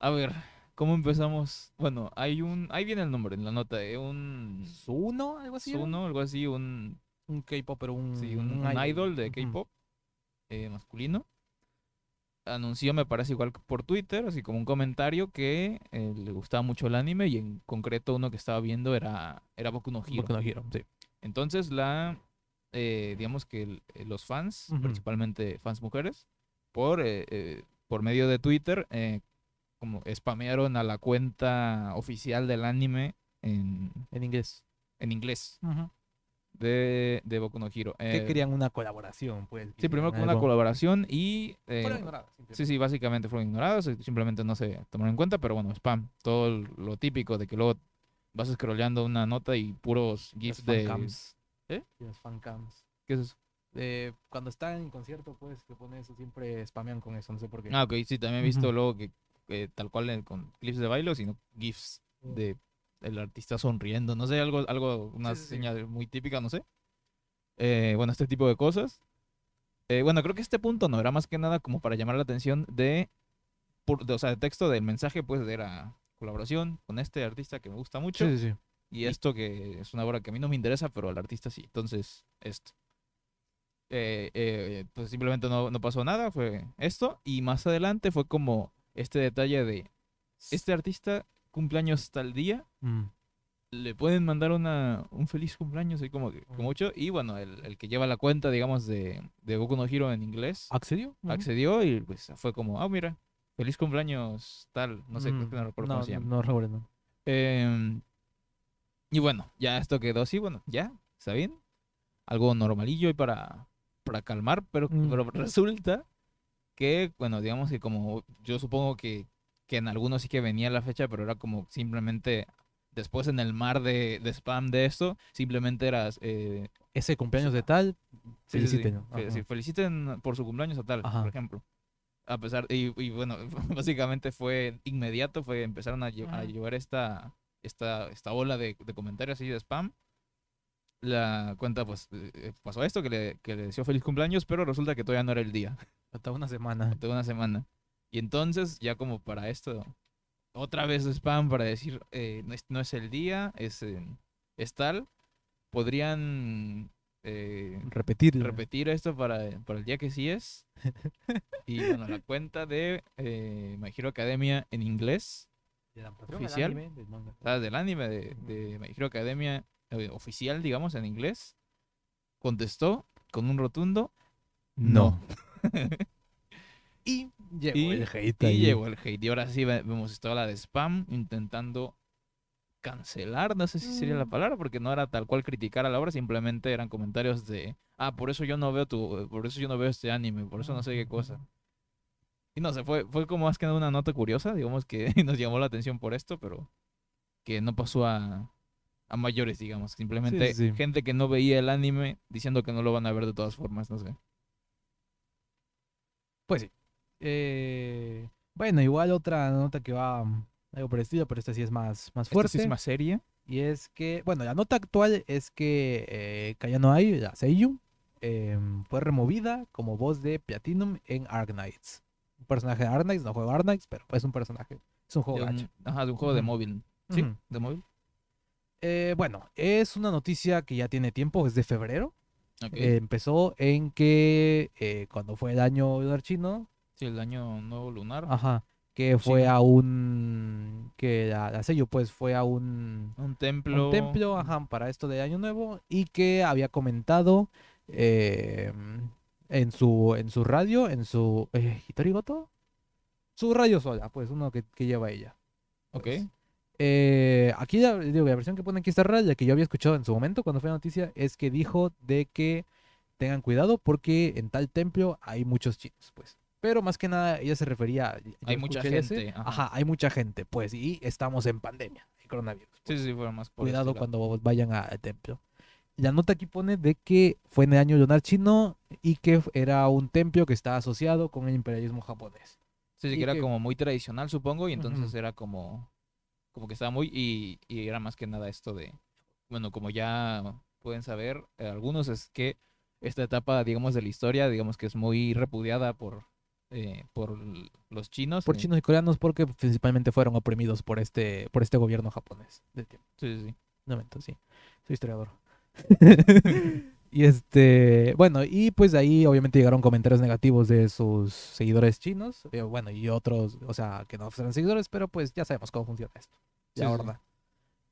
A ver, ¿cómo empezamos? Bueno, hay un... Ahí viene el nombre en la nota, ¿eh? Un... ¿Suno? ¿Algo así? Suno, algo así, un... Un K-Popper, un, Sí, un, un idol de. K-pop eh, masculino. Anunció, me parece igual que por Twitter, así como un comentario que eh, le gustaba mucho el anime y en concreto uno que estaba viendo era, era Boku no Hero. Boku no Hero, sí. Entonces la, eh, digamos que el- eh, los fans, principalmente fans mujeres, por, eh, por medio de Twitter, eh, como spamearon a la cuenta oficial del anime en, En inglés. en inglés. De, de Boku no Hero. Que Eh, querían una colaboración, pues. Sí, primero con una algo. colaboración y... eh, Fueron ignoradas, sí, sí, básicamente fueron ignorados, eh, simplemente no se tomaron en cuenta, pero bueno, spam, todo lo típico de que luego vas scrolleando una nota y puros gifs de... fancams. ¿Eh? Los fancams. ¿Qué es eso? Eh, cuando están en concierto, pues, que pone eso, siempre spamean con eso, no sé por qué. Ah, ok, sí, también he visto Ujú. luego que que tal cual eh, con clips de baile, sino gifs de el artista sonriendo, no sé, algo, algo, una Sí, sí, sí. señal muy típica, no sé. Eh, bueno, este tipo de cosas. Eh, bueno, creo que este punto no era más que nada como para llamar la atención de, por- de, o sea, el texto del mensaje, pues era colaboración con este artista que me gusta mucho Sí, sí, sí. y esto que es una obra que a mí no me interesa, pero al artista sí. Entonces, esto. Eh, eh, pues simplemente no, no pasó nada, fue esto. Y más adelante fue como este detalle de este artista cumpleaños tal día, Mm. le pueden mandar una, un feliz cumpleaños, así como, que- como Ujú. mucho. Y bueno, el, el que lleva la cuenta, digamos, de, de Boku no Hero en inglés, ¿Accedió? Accedió y pues fue como, ah, mira, feliz cumpleaños tal, no sé, creo Mm, que no recuerdo no, cómo se llama. No recuerdo. no. Em, y bueno, ya esto quedó así, bueno, ya, está bien. Algo normalillo y para, para calmar, pero, Mm. pero resulta que, bueno, digamos que como yo supongo que, que en algunos sí que venía la fecha, pero era como simplemente después en el mar de, de spam de esto, simplemente eras... eh, Ese cumpleaños de tal, sí, sí, sí, felicítenlo. fe- Ajá. sí, feliciten por su cumpleaños a tal, Ajá. por ejemplo. A pesar, y, y bueno, básicamente fue inmediato, fue empezaron a, lle- a Ajá. llevar esta, esta, esta ola de, de comentarios así de spam. La cuenta, pues, eh, pasó esto, que le, que le deseó feliz cumpleaños, pero resulta que todavía no era el día, Hasta una semana. toda una semana. Y entonces, ya como para esto, otra vez spam para decir, eh, no, es, no es el día, es, eh, es tal, podrían eh, Repetir. repetir esto para, para el día que sí es. Y bueno, la cuenta de eh, My Hero Academia en inglés, oficial. o sea, del anime de, de My Hero Academia eh, oficial, digamos, en inglés, contestó con un rotundo no. Y llegó Y- el hate y ahí. llegó el hate. Y ahora sí ve- vemos esta ola de spam intentando cancelar, no sé si sería la Mm. palabra, porque no era tal cual criticar a la obra, simplemente eran comentarios de, ah, por eso yo no veo tu, por eso yo no veo este anime, por eso no sé qué cosa. Y no sé, fue, fue como más que nada una nota curiosa, digamos que nos llamó la atención por esto, pero que no pasó a, a mayores, digamos. Simplemente sí, sí. gente que no veía el anime diciendo que no lo van a ver de todas formas, no sé. Pues sí. Eh, bueno, igual otra nota que va algo por el estilo, pero esta sí es más, más Esta fuerte. sí es más seria. Y es que, bueno, la nota actual es que eh, Kayano Ai, la Seiyu, em, fue removida como voz de Platinum en Arknights. Un personaje de Arknights, no juego Arknights, pero es un personaje. Es un juego De un, ajá, de un juego de móvil. ¿Sí? ¿De móvil? Eh, bueno, es una noticia que ya tiene tiempo, es de febrero. Eh, empezó en que cuando fue el año chino, sí, el año nuevo lunar. ajá, que fue Sí. a un, que la, la Seiyu pues fue a un, Un templo. un templo ajá, para esto de Año Nuevo y que había comentado eh, en su en su radio, en su eh, Hitori Goto? su radio sola, pues uno que, que lleva ella. Ok. pues. Eh, aquí la, digo, la versión que pone aquí está rara, la que yo había escuchado en su momento cuando fue la noticia, es que dijo de que tengan cuidado porque en tal templo hay muchos chinos, pues. Pero más que nada ella se refería, Hay mucha ese, gente, ajá. ajá, hay mucha gente, pues, y estamos en pandemia. que coronavirus. Sí, sí, fue más por Cuidado este cuando vayan a- al templo. La nota aquí pone de que fue en el año lunar chino y que era un templo que está asociado con el imperialismo japonés. Sí, sí, que era que- como muy tradicional, supongo, y entonces era como, como que estaba muy, y, y era más que nada esto de, bueno, como ya pueden saber eh, algunos, es que esta etapa, digamos, de la historia, digamos que es muy repudiada por, eh, por los chinos. Por eh, chinos y coreanos porque principalmente fueron oprimidos por este, por este gobierno japonés. del tiempo. Sí, sí, sí. Un momento, sí. Soy historiador. y este, bueno, y pues ahí obviamente llegaron comentarios negativos de sus seguidores chinos, eh, bueno, y otros, o sea, que no eran seguidores, pero pues ya sabemos cómo funciona esto. Sí, Ya sí. horda.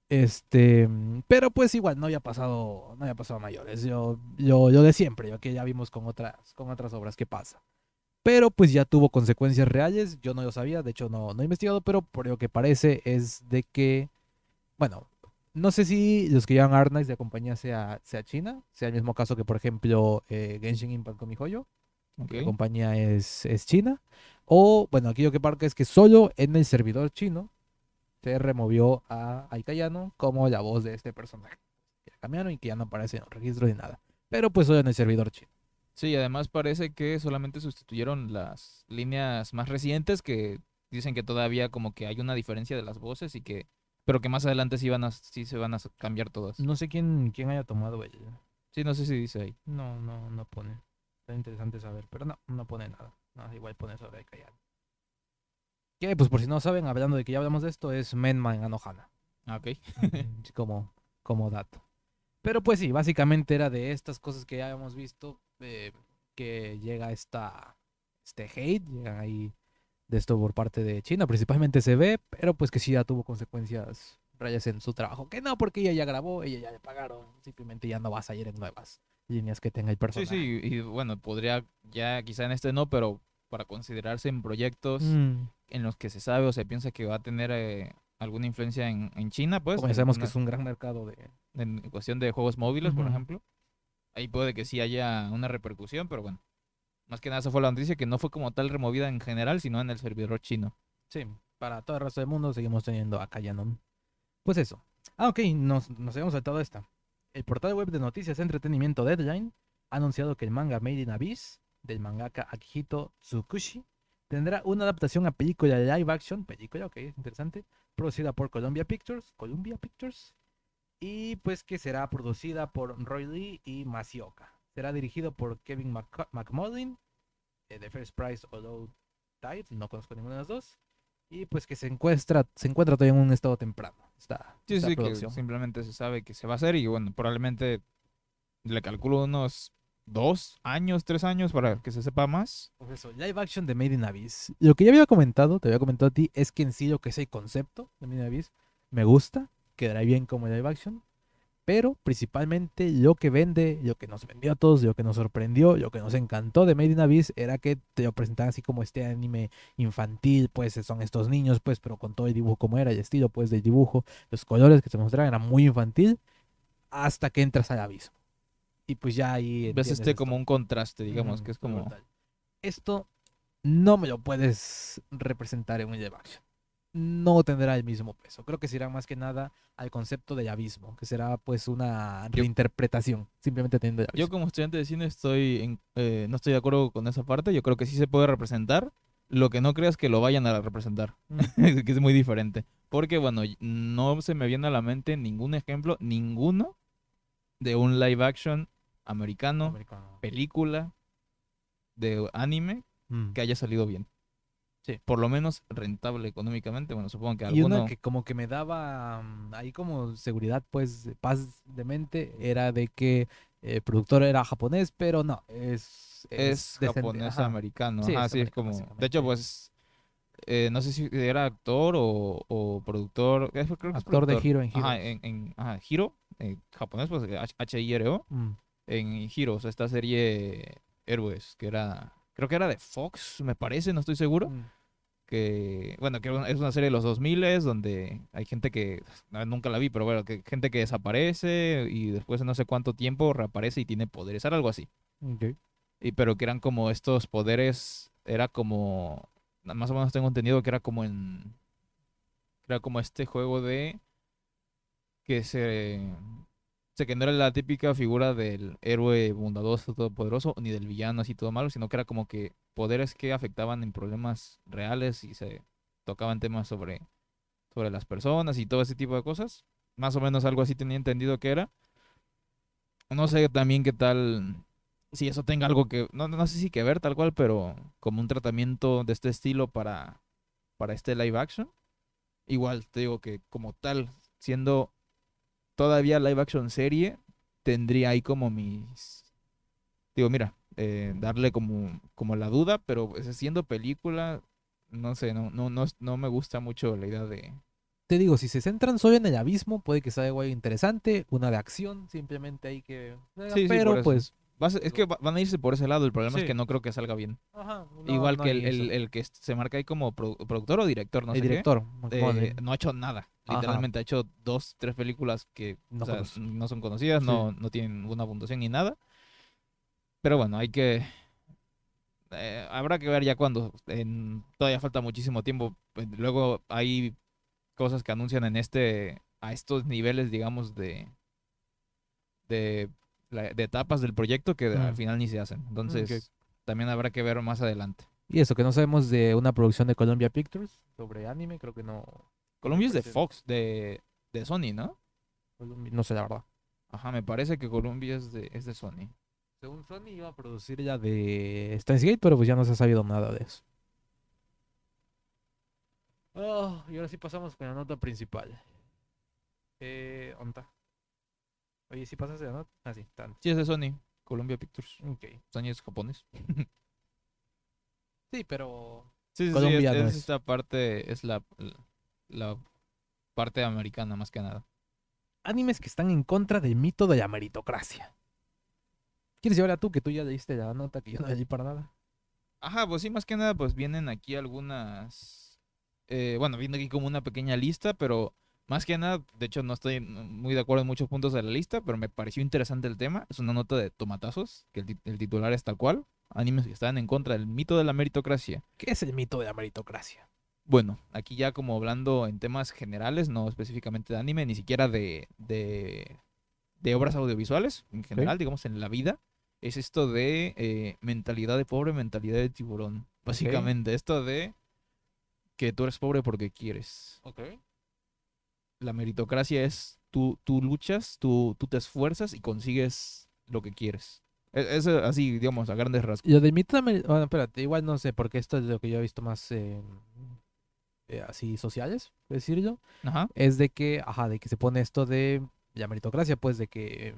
Este, pero pues igual no había pasado, no había pasado a mayores. Yo, yo, yo de siempre, yo que ya vimos con otras, con otras obras qué pasa. Pero pues ya tuvo consecuencias reales, yo no lo sabía, de hecho no, no he investigado, pero por lo que parece es de que, bueno, no sé si los que llevan Arnice de compañía sea, sea China, sea el mismo caso que por ejemplo eh, Genshin Impact con mi joyo, Ok. la compañía es, es China, o bueno, aquí lo que parca es que solo en el servidor chino se removió a Aikayano como la voz de este personaje. Que cambiaron y que ya no aparece en registro ni nada. Pero pues solo en el servidor chino. Sí, además parece que solamente sustituyeron las líneas más recientes que dicen que todavía como que hay una diferencia de las voces y que, pero que más adelante sí van a, sí se van a cambiar todas. No sé quién, quién haya tomado el... Sí, no sé si dice ahí. No, no, no pone. Está interesante saber, pero no, no pone nada. No, igual pone sobre Aikayano. Que pues por si no saben, hablando de que ya hablamos de esto, es Menma en Anohana. Ah, ok. Como, como dato. Pero pues sí, básicamente era de estas cosas que ya habíamos visto, eh, que llega esta, este hate, llega ahí de esto por parte de China, principalmente se ve, pero pues que sí ya tuvo consecuencias rayas en su trabajo. Que no, porque ella ya grabó, ella ya le pagaron, simplemente ya no va a salir en nuevas líneas que tenga el Sí, personaje. sí, y bueno, podría ya quizá en este no, pero para considerarse en proyectos Mm, en los que se sabe o se piensa que va a tener eh, alguna influencia en, en China, pues. como sabemos que una- es un gran mercado de... en cuestión de juegos móviles, por Ujú. ejemplo. Ahí puede que sí haya una repercusión, pero bueno. Más que nada, esa fue la noticia que no fue como tal removida en general, sino en el servidor chino. Sí, para todo el resto del mundo seguimos teniendo a Callanon. Pues eso. Ah, ok, nos, nos habíamos saltado esta. El portal web de noticias entretenimiento Deadline ha anunciado que el manga Made in Abyss, del mangaka Akihito Tsukushi, tendrá una adaptación a película live action, película, ok, interesante, producida por Columbia Pictures, Columbia Pictures, y pues que será producida por Roy Lee y Masioka. Será dirigido por Kevin Mc- McMullen, eh, The First Prize o Low Tide, no conozco ninguna de las dos, y pues que se encuentra, se encuentra todavía en un estado temprano. Esta, Sí, sí, que simplemente se sabe que se va a hacer y bueno, probablemente le calculo unos dos años, tres años para que se sepa más. Pues eso, live action de Made in Abyss. Lo que ya había comentado, te había comentado a ti, es que en sí lo que es el concepto de Made in Abyss me gusta, quedará bien como live action, pero principalmente lo que vende, lo que nos vendió a todos, lo que nos sorprendió, lo que nos encantó de Made in Abyss era que te lo presentaban así como este anime infantil, pues son estos niños, pues, pero con todo el dibujo como era, el estilo, pues, del dibujo, los colores que se mostraban, era muy infantil, hasta que entras al abismo. Y pues ya ahí... Ves este esto. como un contraste, digamos, Ujú, que es como... brutal. Esto no me lo puedes representar en un live action. No tendrá el mismo peso. Creo que será más que nada al concepto del abismo, que será pues una reinterpretación, simplemente teniendo Yo como estudiante de cine estoy en- eh, no estoy de acuerdo con esa parte. Yo creo que sí se puede representar. Lo que no creas que lo vayan a representar. Que es muy diferente. Porque, bueno, no se me viene a la mente ningún ejemplo, ninguno, de un live action americano, Americano. película, de anime, Mm. que haya salido bien. Sí. Por lo menos rentable económicamente. Bueno, supongo que Y una alguno... que como que me daba mm, ahí como seguridad, pues paz de mente, era de que el productor era japonés, pero no, es... es japonés ajá. americano. Sí, Ajá, es sí, es americano, como. De hecho, pues. eh, no sé si era actor o, o productor. eh, creo que es Actor de. Hero en Ajá, Heroes. en, en ajá, Hiro, en japonés, pues H-I-R-O. Mm. En Heroes, esta serie Héroes, que era. Creo que era de Fox, me parece, no estoy seguro. Mm. Que, bueno, que es una serie de los 2000 donde hay gente que, no, nunca la vi, pero bueno, que gente que desaparece y después de no sé cuánto tiempo reaparece y tiene poderes, era algo así. Y, pero que eran como estos poderes, era como, más o menos tengo entendido que era como en, era como este juego de que se, se que no era la típica figura del héroe bondadoso, todopoderoso, ni del villano así todo malo, sino que era como que poderes que afectaban en problemas reales y se tocaban temas sobre, sobre las personas y todo ese tipo de cosas. Más o menos algo así tenía entendido que era. No sé también qué tal, si eso tenga algo que, no, no sé si que ver tal cual, pero como un tratamiento de este estilo para, para este live action. Igual, te digo que como tal, siendo todavía live action serie, tendría ahí como mis... Digo, mira, eh, darle como, como la duda, pero pues, siendo película, no sé, no, no, no, no me gusta mucho la idea de... Te digo, si se centran solo en el abismo, puede que sea algo interesante, una de acción, simplemente hay que... Sí, pero pues... Es que va- van a irse por ese lado, el problema es que no creo que salga bien. Ajá, no- Igual no que el, el- que se marca ahí como produ- productor o director, no el sé director. eh, no ha hecho nada. Ajá. Literalmente ha hecho dos, tres películas que No o sea, no son conocidas, Sí. no, no tienen ninguna puntuación ni nada. Pero bueno, hay que... eh, habrá que ver ya cuando. En, todavía falta muchísimo tiempo. pues, Luego hay cosas que anuncian en este... A estos niveles, digamos, de... De, de etapas del proyecto que al final ni se hacen. Entonces, también habrá que ver más adelante. Y eso, que no sabemos de una producción de Columbia Pictures sobre anime, creo que no... Colombia es de Fox, de, de Sony, ¿no? Columbia- No sé la verdad. Ajá, me parece que Colombia es de, es de Sony. Según Sony iba a producir ya de Steins Gate, pero pues ya no se ha sabido nada de eso. Oh, y ahora sí pasamos con la nota principal. Eh, ¿dónde está? Oye, ¿sí pasaste la nota? Ah, sí. Sí, es de Sony. Columbia Pictures. Ok. Sony es japonés. Sí, pero... Sí, sí, sí, es, no es es. esta parte, es la, la parte americana más que nada. Animes que están en contra del mito de la meritocracia. ¿Quieres llevar a tú, que tú ya leíste la nota que yo no leí para nada? Ajá, pues sí, más que nada, pues vienen aquí algunas. eh, bueno, viene aquí como una pequeña lista, pero más que nada, de hecho, no estoy muy de acuerdo en muchos puntos de la lista, pero me pareció interesante el tema. Es una nota de tomatazos, que el titular es tal cual: animes que están en contra del mito de la meritocracia. ¿Qué es el mito de la meritocracia? Bueno, aquí ya como hablando en temas generales, no específicamente de anime, ni siquiera de, de, de obras audiovisuales, en general, digamos, en la vida, es esto de eh, mentalidad de pobre, mentalidad de tiburón. Básicamente, esto de que tú eres pobre porque quieres. Ok. La meritocracia es tú, tú luchas, tú, tú te esfuerzas y consigues lo que quieres. E- Es, así, digamos, a grandes rasgos. Lo de meri- Bueno, espérate, igual no sé, porque esto es lo que yo he visto más eh, eh, así sociales, por decirlo. Ajá. Es de que, ajá, de que se pone esto de la meritocracia, pues, de que,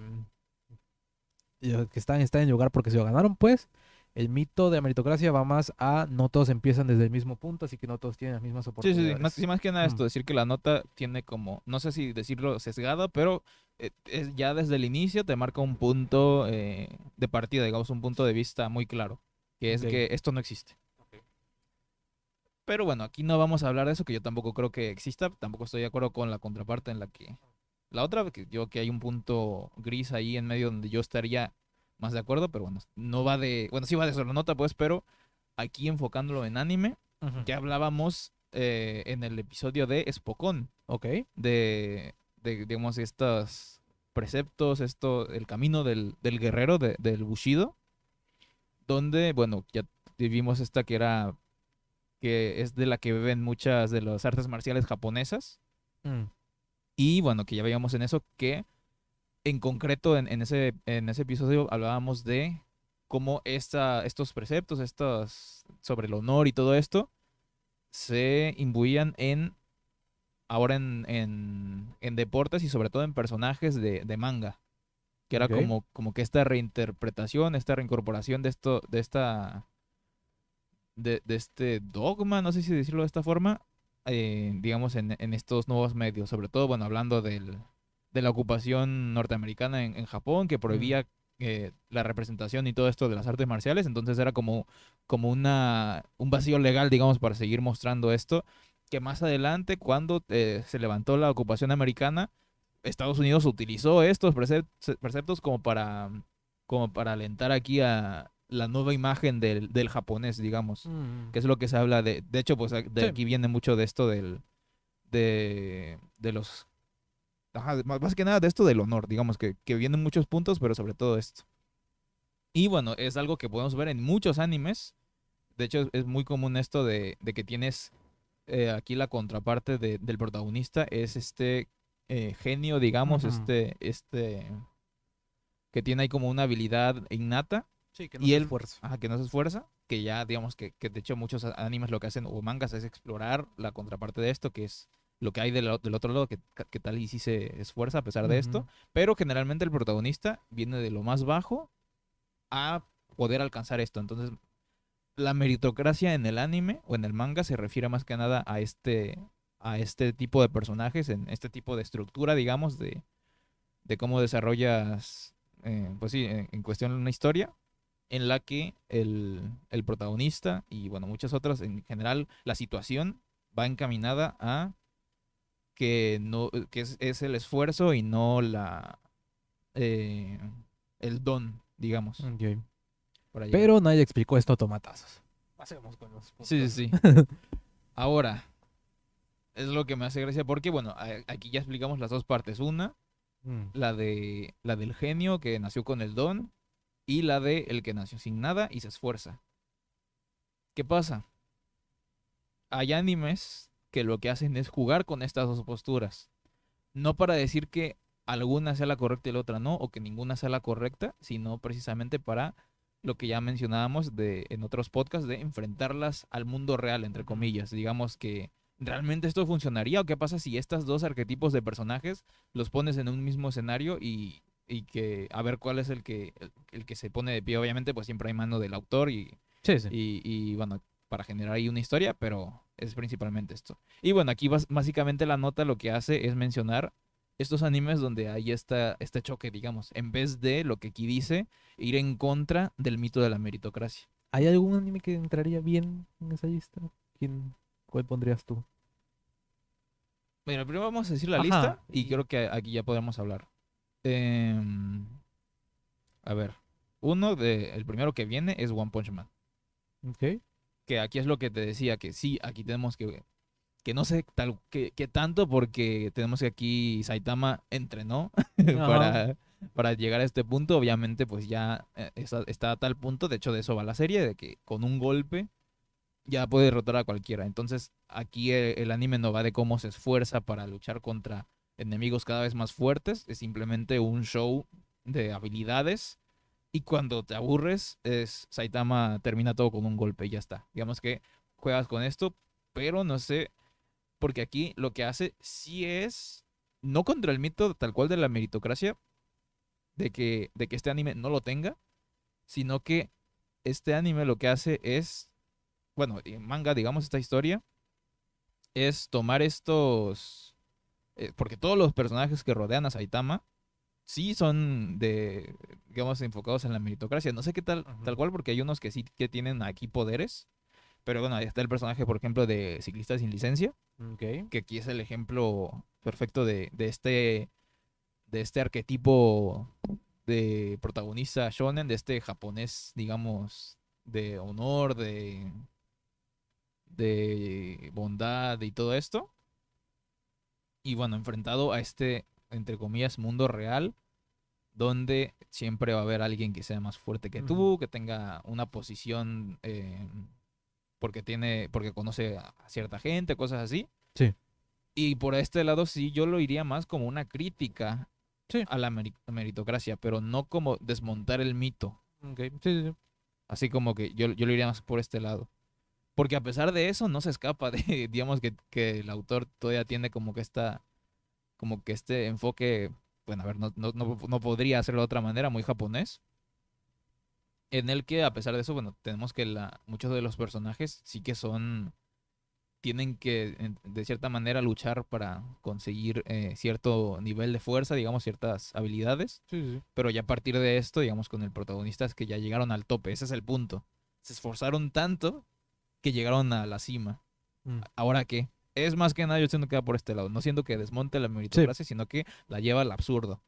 los que están, están en lugar porque se lo ganaron, pues. El mito de la meritocracia va más a no todos empiezan desde el mismo punto, así que no todos tienen las mismas sí, oportunidades. sí. Más, sí, más que nada esto, Mm. decir que la nota tiene como, no sé si decirlo sesgada, pero eh, es, ya desde el inicio te marca un punto eh, de partida, digamos, un punto de vista muy claro, que es que esto no existe. Pero bueno, aquí no vamos a hablar de eso, que yo tampoco creo que exista, tampoco estoy de acuerdo con la contraparte en la que... La otra, que yo que hay un punto gris ahí en medio donde yo estaría más de acuerdo, pero bueno, no va de... Bueno, sí va de eso la nota, pues, pero aquí enfocándolo en anime, Ujú. ya hablábamos eh, en el episodio de Spokon, Ok. de, de, digamos, estos preceptos, esto, el camino del, del guerrero, de- del Bushido, donde, bueno, ya vimos esta que era, que es de la que beben muchas de las artes marciales japonesas, Mm. y bueno, que ya veíamos en eso que en concreto en, en ese, en ese episodio hablábamos de cómo esta, estos preceptos, estos sobre el honor y todo esto, se imbuían en ahora en, en, en deportes y sobre todo en personajes de, de manga. Que era como, como que esta reinterpretación, esta reincorporación de esto, de esta. De, de este dogma, no sé si decirlo de esta forma, eh, digamos, en, en estos nuevos medios. Sobre todo, bueno, hablando del, de la ocupación norteamericana en, en Japón, que prohibía eh, la representación y todo esto de las artes marciales. Entonces era como, como una, un vacío legal, digamos, para seguir mostrando esto. Que más adelante, cuando eh, se levantó la ocupación americana, Estados Unidos utilizó estos precep- preceptos como para, como para alentar aquí a la nueva imagen del, del japonés, digamos Mm. que es lo que se habla de. De hecho, pues de Sí. aquí viene mucho de esto del. de. de los. ajá, más, más que nada de esto del honor, digamos que, que vienen muchos puntos, pero sobre todo esto. Y bueno, es algo que podemos ver en muchos animes. De hecho, es muy común esto de, de que tienes eh, aquí la contraparte de- del protagonista, es este eh, genio, digamos, este, este, que tiene ahí como una habilidad innata Sí, que no se esfuerza. Ajá, que no se esfuerza, que ya digamos que, que de hecho muchos animes lo que hacen o mangas es explorar la contraparte de esto, que es lo que hay del, otro lado, que, que tal y si se esfuerza a pesar de esto, pero generalmente el protagonista viene de lo más bajo a poder alcanzar esto. Entonces, la meritocracia en el anime o en el manga se refiere más que nada a este, a este tipo de personajes, en este tipo de estructura, digamos, de, de cómo desarrollas, eh, pues sí, en, en cuestión una historia en la que el, el protagonista y bueno, muchas otras, en general, la situación va encaminada a que no, que es, es el esfuerzo y no la eh, el don, digamos. Pero nadie explicó esto a tomatazos. Pasemos con los puntos. Sí, sí, sí. Ahora, es lo que me hace gracia porque, bueno, aquí ya explicamos las dos partes. Una, Mm. la de la del genio que nació con el don y la de el que nació sin nada y se esfuerza. ¿Qué pasa? Hay animes que lo que hacen es jugar con estas dos posturas. No para decir que alguna sea la correcta y la otra no, o que ninguna sea la correcta, sino precisamente para lo que ya mencionábamos de, en otros podcasts, de enfrentarlas al mundo real, entre comillas. Digamos que realmente esto funcionaría, o qué pasa si estos dos arquetipos de personajes los pones en un mismo escenario y, y que a ver cuál es el que, el, el que se pone de pie. Obviamente, pues siempre hay mano del autor y, Sí, sí. y, y, bueno, para generar ahí una historia, pero es principalmente esto. Y bueno, aquí básicamente la nota lo que hace es mencionar estos animes donde hay esta, este choque, digamos, en vez de lo que aquí dice, ir en contra del mito de la meritocracia. ¿Hay algún anime que entraría bien en esa lista? ¿Quién, ¿Cuál pondrías tú? Bueno, primero vamos a decir la Ajá, lista y y- creo que aquí ya podemos hablar. Em, a ver, uno de, el primero que viene es One Punch Man. Ok. que aquí es lo que te decía, que sí, aquí tenemos que, que no sé tal, que, que tanto porque tenemos que aquí Saitama entrenó para, para llegar a este punto, obviamente pues ya eh, está, está a tal punto, de hecho de eso va la serie, de que con un golpe ya puede derrotar a cualquiera, entonces aquí el anime no va de cómo se esfuerza para luchar contra enemigos cada vez más fuertes, es simplemente un show de habilidades y cuando te aburres, es Saitama termina todo con un golpe y ya está. Digamos que juegas con esto, pero no sé, porque aquí lo que hace sí es, no contra el mito tal cual de la meritocracia, de que, de que este anime no lo tenga, sino que este anime lo que hace es, bueno, en manga, digamos, esta historia, es tomar estos, eh, porque todos los personajes que rodean a Saitama, sí son de, digamos, enfocados en la meritocracia. No sé qué tal, tal cual, porque hay unos que sí que tienen aquí poderes. Pero bueno, ahí está el personaje, por ejemplo, de Ciclista sin licencia, que aquí es el ejemplo perfecto de, de este, de este arquetipo de protagonista shonen, de este japonés, digamos, de honor, de, de bondad y todo esto. Y bueno, enfrentado a este, entre comillas, mundo real, donde siempre va a haber alguien que sea más fuerte que tú, que tenga una posición eh, porque tiene, porque conoce a cierta gente, cosas así. Sí. Y por este lado sí, yo lo iría más como una crítica Sí. a la meri- meritocracia, pero no como desmontar el mito. Ok. Sí, sí, sí. Así como que yo, yo lo iría más por este lado. Porque a pesar de eso, no se escapa de, digamos que, que el autor todavía tiene como que esta, como que este enfoque, bueno, a ver, no, no, no, no podría hacerlo de otra manera, muy japonés. En el que, a pesar de eso, bueno, tenemos que la, muchos de los personajes sí que son, tienen que, de cierta manera, luchar para conseguir eh, cierto nivel de fuerza, digamos, ciertas habilidades. Sí, sí. Pero ya a partir de esto, digamos, con el protagonista es que ya llegaron al tope. Ese es el punto. Se esforzaron tanto que llegaron a la cima. Mm. ¿Ahora qué? Es más que nada, yo siento que va por este lado. No siento que desmonte la meritocracia, sino que la lleva al absurdo.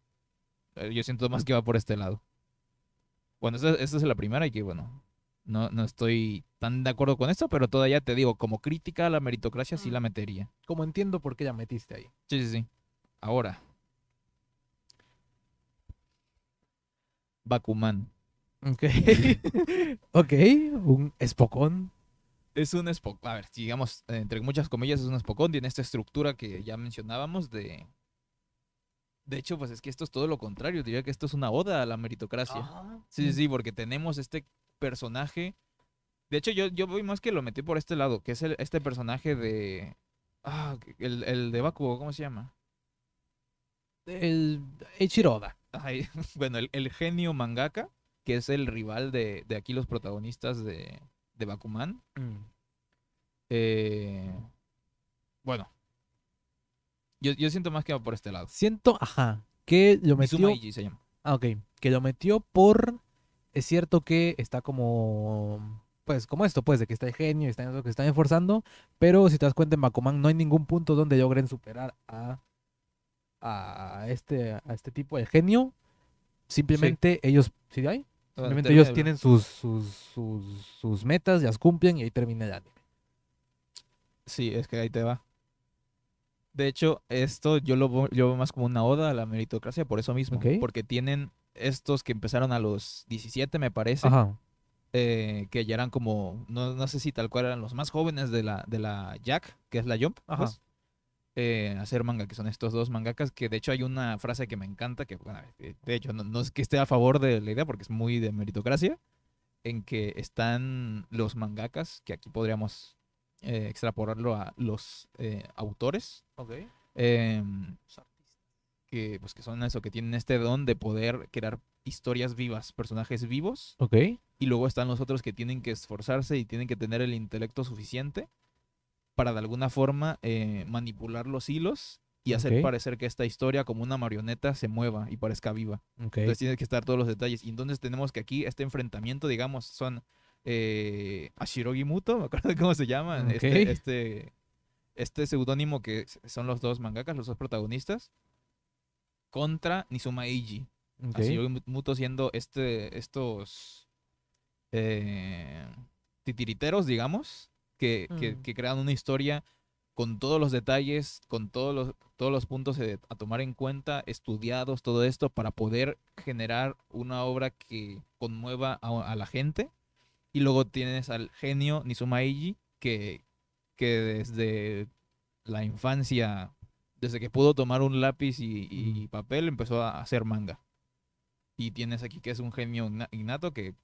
Eh, yo siento más mm. que va por este lado. Bueno, esta, es la primera y que, bueno, no, no estoy tan de acuerdo con esto, pero todavía te digo, como crítica a la meritocracia sí mm. la metería. Como entiendo por qué la metiste ahí. Sí, sí, sí. Ahora. Bakuman. Ok. ok, un espocón. Es un Spokon, a ver, digamos, entre muchas comillas, es un Spokon, tiene esta estructura que ya mencionábamos de... De hecho, pues es que esto es todo lo contrario, diría que esto es una oda a la meritocracia. Ah, Sí, sí, sí, porque tenemos este personaje. De hecho, yo, yo voy más que lo metí por este lado, que es el, este personaje de. Ah, el, el de Bakugo, ¿cómo se llama? El Eiichiroda. Ay, bueno, el, el genio mangaka, que es el rival de, de aquí los protagonistas de, de Bakuman. Eh, bueno. Yo, yo siento más que va por este lado. Siento, ajá, que lo metió. Se llama. Ah, ok. Que lo metió por. Es cierto que está como. Pues como esto, pues, de que está el genio, está en eso que están esforzando. Pero si te das cuenta, en Bakuman no hay ningún punto donde logren superar a. A este, a este tipo de genio. Simplemente ellos. ¿Sí hay? Simplemente ellos tienen sus, sus, sus, sus metas, las cumplen y ahí termina el anime. Sí, es que ahí te va. De hecho, esto yo lo, yo veo más como una oda a la meritocracia por eso mismo. Porque tienen estos que empezaron a los 17, me parece, Ajá. eh, que ya eran como, no, no sé si tal cual eran los más jóvenes de la, de la Jack, que es la Jump, Ajá. pues, eh, hacer manga, que son estos dos mangakas, que de hecho hay una frase que me encanta, que bueno, eh, de hecho no, no es que esté a favor de la idea, porque es muy de meritocracia, en que están los mangakas, que aquí podríamos eh, extrapolarlo a los eh, autores, Ok. em, que, pues, que son eso, que tienen este don de poder crear historias vivas, personajes vivos, Ok. y luego están los otros que tienen que esforzarse y tienen que tener el intelecto suficiente para de alguna forma eh, manipular los hilos y hacer parecer que esta historia como una marioneta se mueva y parezca viva. Ok. Entonces tienen que estar todos los detalles. Y entonces tenemos que aquí este enfrentamiento, digamos, son eh, Ashirogi Muto, me acuerdo de cómo se llama, este, este, este seudónimo que son los dos mangakas, los dos protagonistas, contra Nizuma Eiji. Ashirogi Mu- Muto siendo este, estos eh, titiriteros, digamos, que, Mm. que crean una historia con todos los detalles, con todos los, todos los puntos a tomar en cuenta, estudiados, todo esto, para poder generar una obra que conmueva a, a la gente. Y luego tienes al genio Nizuma Eiji, que, que desde la infancia, desde que pudo tomar un lápiz y, y papel, empezó a hacer manga. Y tienes aquí que es un genio inna- innato que,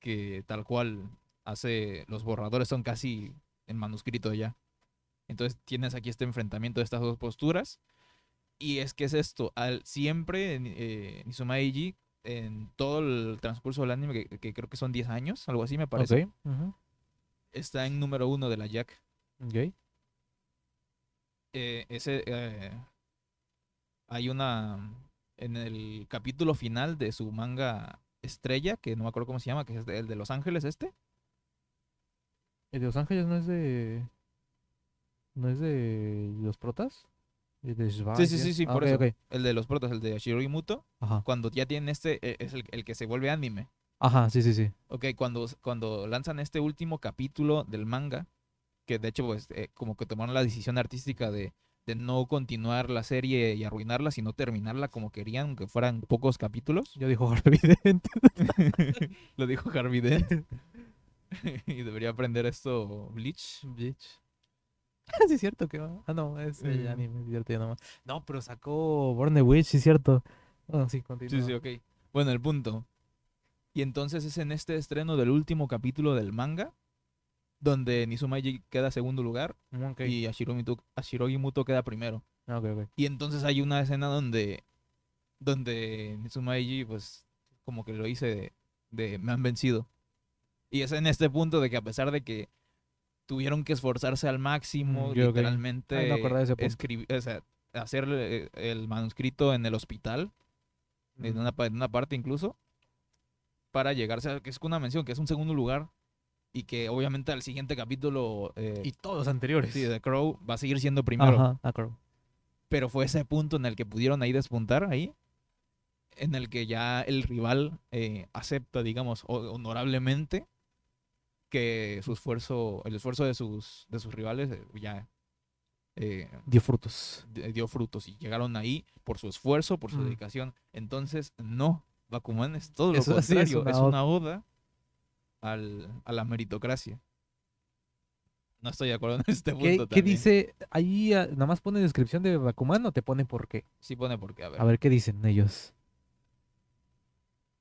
que tal cual hace, los borradores son casi en manuscrito ya. Entonces tienes aquí este enfrentamiento de estas dos posturas. Y es que es esto, al, siempre eh, Nizuma Eiji, en todo el transcurso del anime, que, que creo que son 10 años, algo así me parece, está en número uno de la Jack. ok. eh, ese eh, hay una en el capítulo final de su manga estrella que no me acuerdo cómo se llama que es el de Los Ángeles este ¿El de Los Ángeles no es de. ¿No es de los protas? ¿Y de sí sí sí sí Ah, por eso el de los protas el de Shiroi Muto Ajá. cuando ya tienen este eh, es el, el que se vuelve anime Ajá, sí, sí, sí. Ok, cuando cuando lanzan este último capítulo del manga que de hecho pues eh, como que tomaron la decisión artística de de no continuar la serie y arruinarla, sino terminarla como querían, aunque fueran pocos capítulos. Yo dijo Harvey Dent. Lo dijo Harvey Dent. y debería aprender esto Bleach. Bitch. sí, es cierto que va. Ah, no, es el Mm. anime, es cierto, ya nomás. No, pero sacó Born the Witch, sí, es cierto. Sí, continúa. Sí, sí, ok. Bueno, el punto. Y entonces es en este estreno del último capítulo del manga, donde Nizumaji queda segundo lugar Mm, ok. y Ashirogi Muto, Ashirogi Muto queda primero. Ah. Y entonces hay una escena donde, donde Nizumaji, pues, como que lo dice de, de, me han vencido. Y es en este punto de que a pesar de que tuvieron que esforzarse al máximo, Mm, literalmente, Ay, ese escribir, o sea, hacer el manuscrito en el hospital, en, una, en una parte incluso, para llegarse a, que es una mención, que es un segundo lugar, y que obviamente al siguiente capítulo eh, Y todos los anteriores. sí, The Crow va a seguir siendo primero Ajá, ah, claro. pero fue ese punto en el que pudieron ahí despuntar ahí en el que ya el rival eh, acepta digamos ho- honorablemente que su esfuerzo el esfuerzo de sus de sus rivales eh, ya eh, Dio frutos. dio frutos y llegaron ahí por su esfuerzo por su Mm. dedicación entonces no Bakuman es todo lo sí es contrario, una es una oda al, a la meritocracia. No estoy de acuerdo en este punto ¿Qué, qué dice? Ahí ah, nada más pone descripción de Bakuman o te pone por qué. Sí pone por qué, a ver. A ver qué dicen ellos.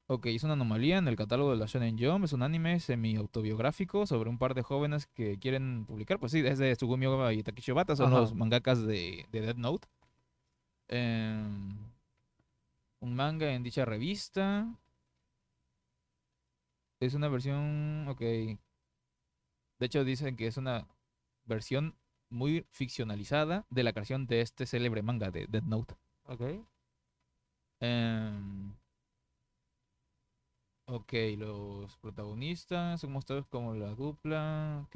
Ok, es una anomalía en el catálogo de la Shonen Jump. Es un anime semi-autobiográfico sobre un par de jóvenes que quieren publicar. Pues sí, es de Tsugumi Ogawa y Takeshi Obata. Son Ajá. los mangakas de, de Death Note. Em, un manga en dicha revista. Es una versión... Ok. De hecho, dicen que es una versión muy ficcionalizada de la creación de este célebre manga de Death Note. Ok. Em, ok, los protagonistas son mostrados como la dupla. ok.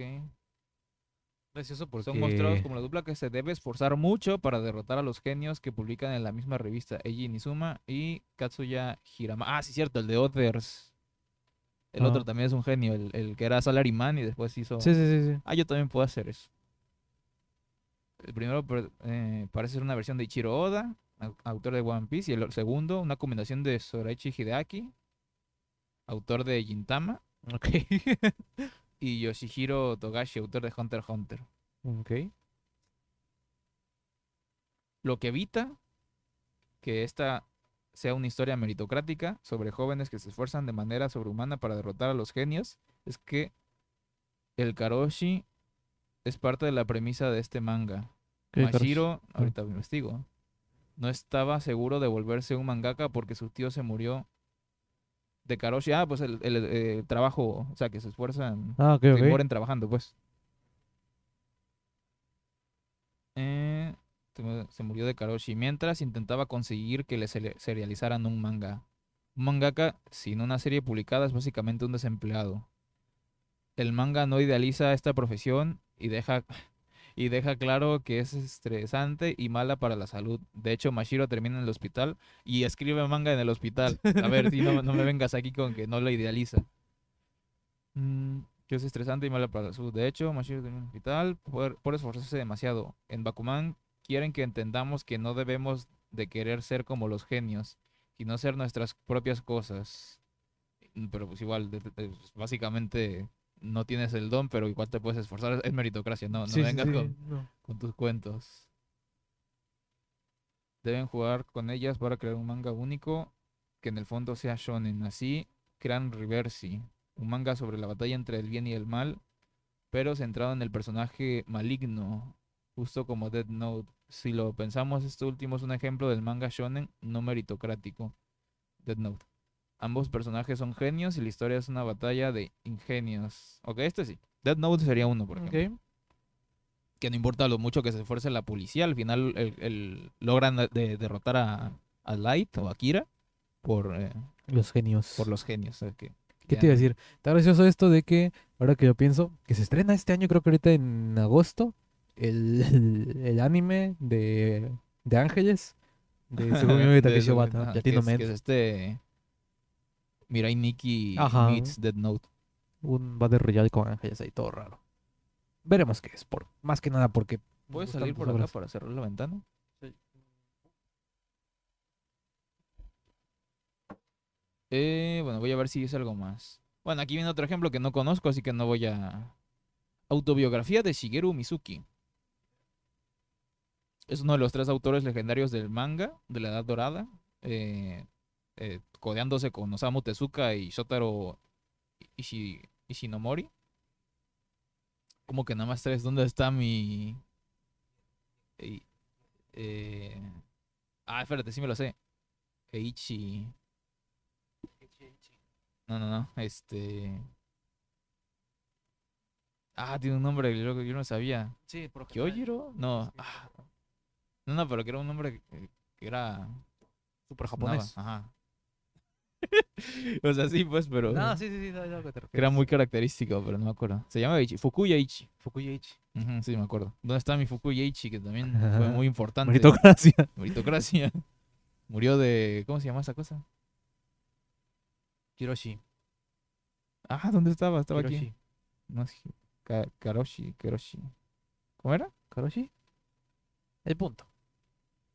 Gracioso porque... Son mostrados como la dupla que se debe esforzar mucho para derrotar a los genios que publican en la misma revista, Eiji Nizuma y Katsuya Hirama. Ah, sí, cierto, el de Others. El Ah. otro también es un genio, el, el que era Salaryman y después hizo... Sí, sí, sí, sí. Ah, yo también puedo hacer eso. El primero eh, parece ser una versión de Ichiro Oda, au- autor de One Piece, y el segundo, una combinación de Sorachi Hideaki, autor de Gintama, Ok. y Yoshihiro Togashi, autor de Hunter x Hunter. ok. Lo que evita que esta sea una historia meritocrática sobre jóvenes que se esfuerzan de manera sobrehumana para derrotar a los genios es que el Karoshi es parte de la premisa de este manga. Mashiro, ahorita lo investigo, no estaba seguro de volverse un mangaka porque su tío se murió de Karoshi. Ah, pues el, el, eh, trabajo, o sea, que se esfuerzan, Ah, ok, que ok. mueren trabajando, pues. Eh, se mu- se murió de Karoshi mientras intentaba conseguir que le seri- serializaran un manga. Un mangaka sin una serie publicada es básicamente un desempleado. El manga no idealiza esta profesión y deja y deja claro que es estresante y mala para la salud. De hecho, Mashiro termina en el hospital y escribe manga en el hospital. A ver, si no, no me vengas aquí con que no lo idealiza. Mm, que es estresante y mala para la salud. De hecho, Mashiro termina en el hospital por, por esforzarse demasiado. En Bakuman quieren que entendamos que no debemos de querer ser como los genios, sino ser nuestras propias cosas. Mm, Pero pues igual, de- de- de- básicamente no tienes el don, pero igual te puedes esforzar. Es meritocracia, no, no Sí, vengas sí, con, no. con tus cuentos. Deben jugar con ellas para crear un manga único que en el fondo sea shonen. Así crean Reversi, un manga sobre la batalla entre el bien y el mal, pero centrado en el personaje maligno, justo como Dead Note. Si lo pensamos, este último es un ejemplo del manga shonen no meritocrático. Dead Note. Ambos personajes son genios y la historia es una batalla de ingenios. Ok, este sí. Dead Note sería uno, por ejemplo que no importa lo mucho que se esfuerce la policía, al final el, el- logran de- de- derrotar a, a Light o a Kira por, eh, Los genios. por los genios. ¿sabes qué? ¿Qué Ya te iba a decir? Está gracioso esto de que, ahora que yo pienso, que se estrena este año, creo que ahorita en agosto, el, el, el anime de, de Ángeles, de Oe de- de- que es, que es este Mirai Nikki Ajá. meets Dead Note. Un Battle Royale con Ángeles ahí, todo raro. Veremos qué es, por, más que nada porque... ¿Puedes salir por acá para cerrar la ventana? Sí. Eh, bueno, voy a ver si es algo más. Bueno, aquí viene otro ejemplo que no conozco, así que no voy a... Autobiografía de Shigeru Mizuki. Es uno de los tres autores legendarios del manga de la Edad Dorada, eh, eh, codeándose con Osamu Tezuka y Shotaro Ishi- Ishinomori. Como que nada más tres, ¿dónde está mi...? Ey, eh, Ah, espérate, sí me lo sé. Eichi... No, no, no, este... Ah, tiene un nombre que yo, yo no sabía. Sí, por ¿Kyojiro? No. ah. No, no, pero que era un nombre que, que era... Super japonés. Ajá. o sea, sí, pues, pero... No, sí, sí, sí, era muy característico, pero no me acuerdo. Se llama Eichi. Fukuya Ichi. Fukuya Ichi. Sí, me acuerdo. ¿Dónde está mi Fukuya Ichi? Que también fue muy importante. Meritocracia. Meritocracia. Murió de... ¿Cómo se llama esa cosa? Kiroshi. Ah, ¿dónde estaba? Estaba aquí. Kiroshi. No, es Ka- Karoshi, Karoshi. ¿Cómo era? ¿Karoshi? El punto.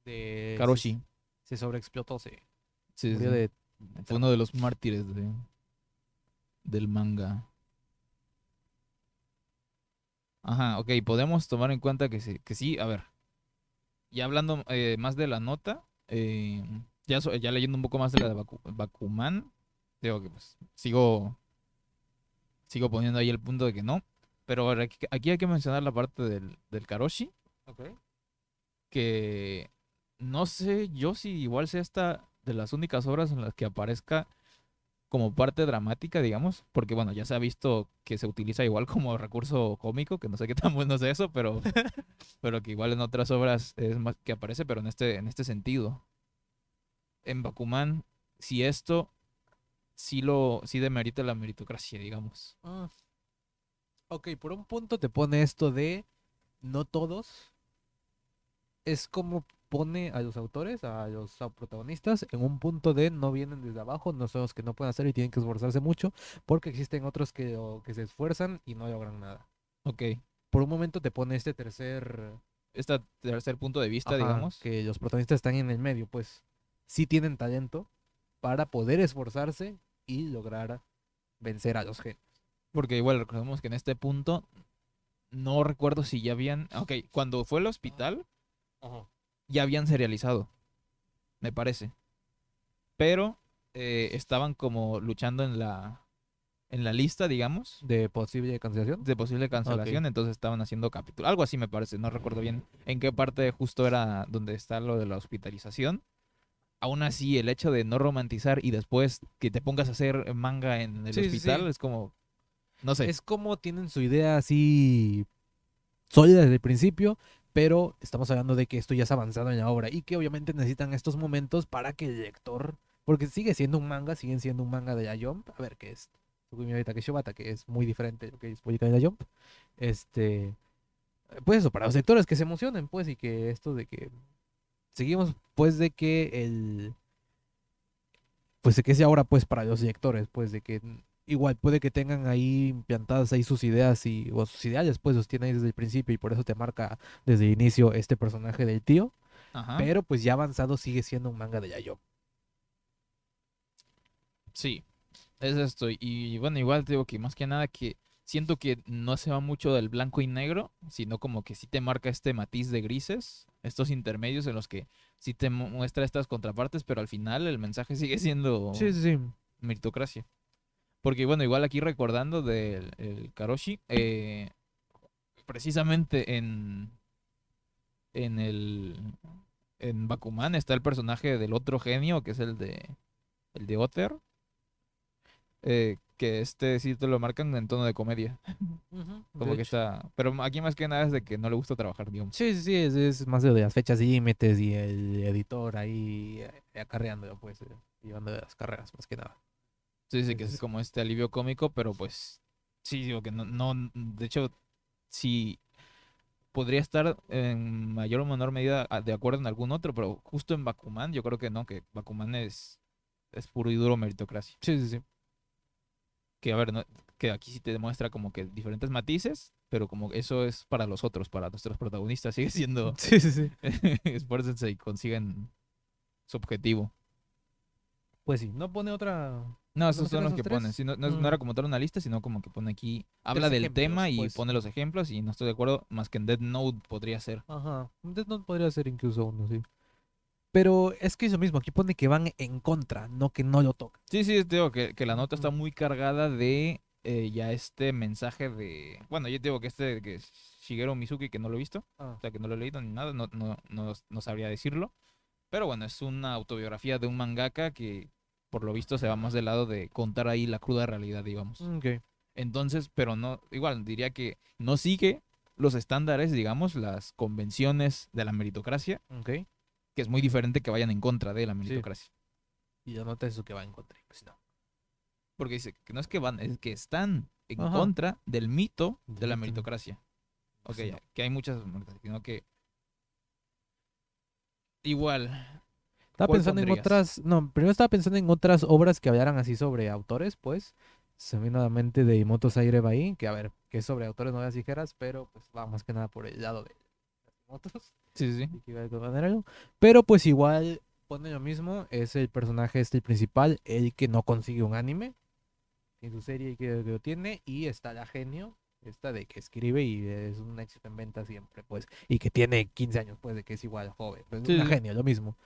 De... Karoshi. Se, se sobreexplotó, se Sí, murió sí. de Fue uno de los mártires de, del manga. Ajá, ok, podemos tomar en cuenta que sí, que sí, a ver. Y hablando eh, más de la nota, eh, ya, so- ya leyendo un poco más de la de Baku- Bakuman, digo que pues sigo, sigo poniendo ahí el punto de que no. Pero aquí, aquí hay que mencionar la parte del, del Karoshi, que no sé yo si igual sea esta de las únicas obras en las que aparezca como parte dramática, digamos, porque bueno, ya se ha visto que se utiliza igual como recurso cómico, que no sé qué tan bueno es eso, pero, pero que igual en otras obras es más que aparece, pero en este, en este sentido. En Bakuman, si esto sí lo, sí demerita la meritocracia, digamos. Ah. Ok, por un punto te pone esto de no todos. Es como pone a los autores, a los protagonistas, en un punto de no vienen desde abajo, no son los que no pueden hacer y tienen que esforzarse mucho, porque existen otros que, o- que se esfuerzan y no logran nada. Ok. Por un momento te pone este tercer, Este tercer punto de vista, ajá, digamos. que los protagonistas están en el medio, pues sí tienen talento para poder esforzarse y lograr vencer a los genios. Porque igual recordemos que en este punto no recuerdo si ya habían. Ok, cuando fue al hospital ya habían serializado, me parece. Pero eh, estaban como luchando en la en la lista, digamos, De posible cancelación. de posible cancelación, entonces estaban haciendo capítulo. Algo así me parece, no recuerdo bien en qué parte justo era donde está lo de la hospitalización. Aún así, el hecho de no romantizar y después que te pongas a hacer manga en el sí, hospital sí. es como. No sé. Es como tienen su idea así sólida desde el principio, pero estamos hablando de que esto ya es avanzado en la obra y que obviamente necesitan estos momentos para que el lector, porque sigue siendo un manga, siguen siendo un manga de la Jump, a ver qué es Shibata, que es muy diferente de lo que es publicado en la Jump. Este, pues eso, para los lectores que se emocionen, pues, y que esto de que seguimos, pues, de que el pues de que sea ahora pues para los lectores, pues de que igual puede que tengan ahí implantadas ahí sus ideas y o sus ideales pues los tienen ahí desde el principio y por eso te marca desde el inicio este personaje del tío, Ajá. pero pues ya avanzado sigue siendo un manga de Yayo. Sí, es esto. Y bueno, igual te digo que más que nada que siento que no se va mucho del blanco y negro, sino como que sí te marca este matiz de grises, estos intermedios en los que sí te mu- muestra estas contrapartes, pero al final el mensaje sigue siendo Sí, sí, sí. meritocracia. Porque bueno, igual aquí recordando del el Karoshi, eh, precisamente en, en el en Bakuman está el personaje del otro genio, que es el de el de Otter, eh, que este sí te lo marcan en tono de comedia, como De que hecho. está, pero aquí más que nada es de que no le gusta trabajar, digamos. Sí, sí, sí, es, es más de las fechas límites y el editor ahí eh, acarreando, pues, eh, llevando las carreras, más que nada. Sí, que es como este alivio cómico, pero pues sí, digo que no, no, de hecho, sí podría estar en mayor o menor medida a- de acuerdo en algún otro, pero justo en Bakuman yo creo que no, que Bakuman es, es puro y duro meritocracia. Sí, sí, sí. Que a ver, no- que aquí sí te demuestra como que diferentes matices, pero como eso es para los otros, para nuestros protagonistas, sigue siendo Sí, sí, sí. esfuércense y consigan su objetivo. Pues sí, no pone otra. No, esos ¿No son los esos que tres? ponen. sí, no, no, Mm. era como tal una lista, sino como que pone aquí, habla del ejemplos, tema y pues. pone los ejemplos y no estoy de acuerdo, más que en Dead Note podría ser. Ajá. Death Note podría ser incluso uno, sí. Pero es que es lo mismo, aquí pone que van en contra, no que no lo tocan. Sí, sí, te digo que, que la nota está muy cargada de eh, ya este mensaje de... Bueno, yo te digo que este, que es Shigeru Mizuki, que no lo he visto, Ah. o sea, que no lo he leído ni nada, no, no, no, no sabría decirlo. Pero bueno, es una autobiografía de un mangaka que por lo visto se va más del lado de contar ahí la cruda realidad, digamos. Ok. Entonces, pero no, igual diría que no sigue los estándares, digamos, las convenciones de la meritocracia, Ok. que es muy diferente que vayan en contra de la meritocracia. Y la nota es eso que va en contra. Pues no. Porque dice que no es que van, es que están en Ajá. contra del mito de la meritocracia. Ok, Sí. ya, que hay muchas, sino que igual. Estaba ¿Cuál pensando en otras. No, primero estaba pensando en otras obras que hablaran así sobre autores, pues. Se me vino a la mente de Imoto Saire Bai, que a ver, que es sobre autores novelas ligeras, pero pues va más que nada por el lado de motos. Sí, sí, sí. y. Pero pues igual pone lo mismo, es el personaje este el principal, el que no consigue un anime en su serie que, que lo tiene, y está la genio, esta de que escribe y es un éxito en venta siempre, pues, y que tiene 15 años, pues, de que es igual joven, pues, Sí, una genio, lo mismo.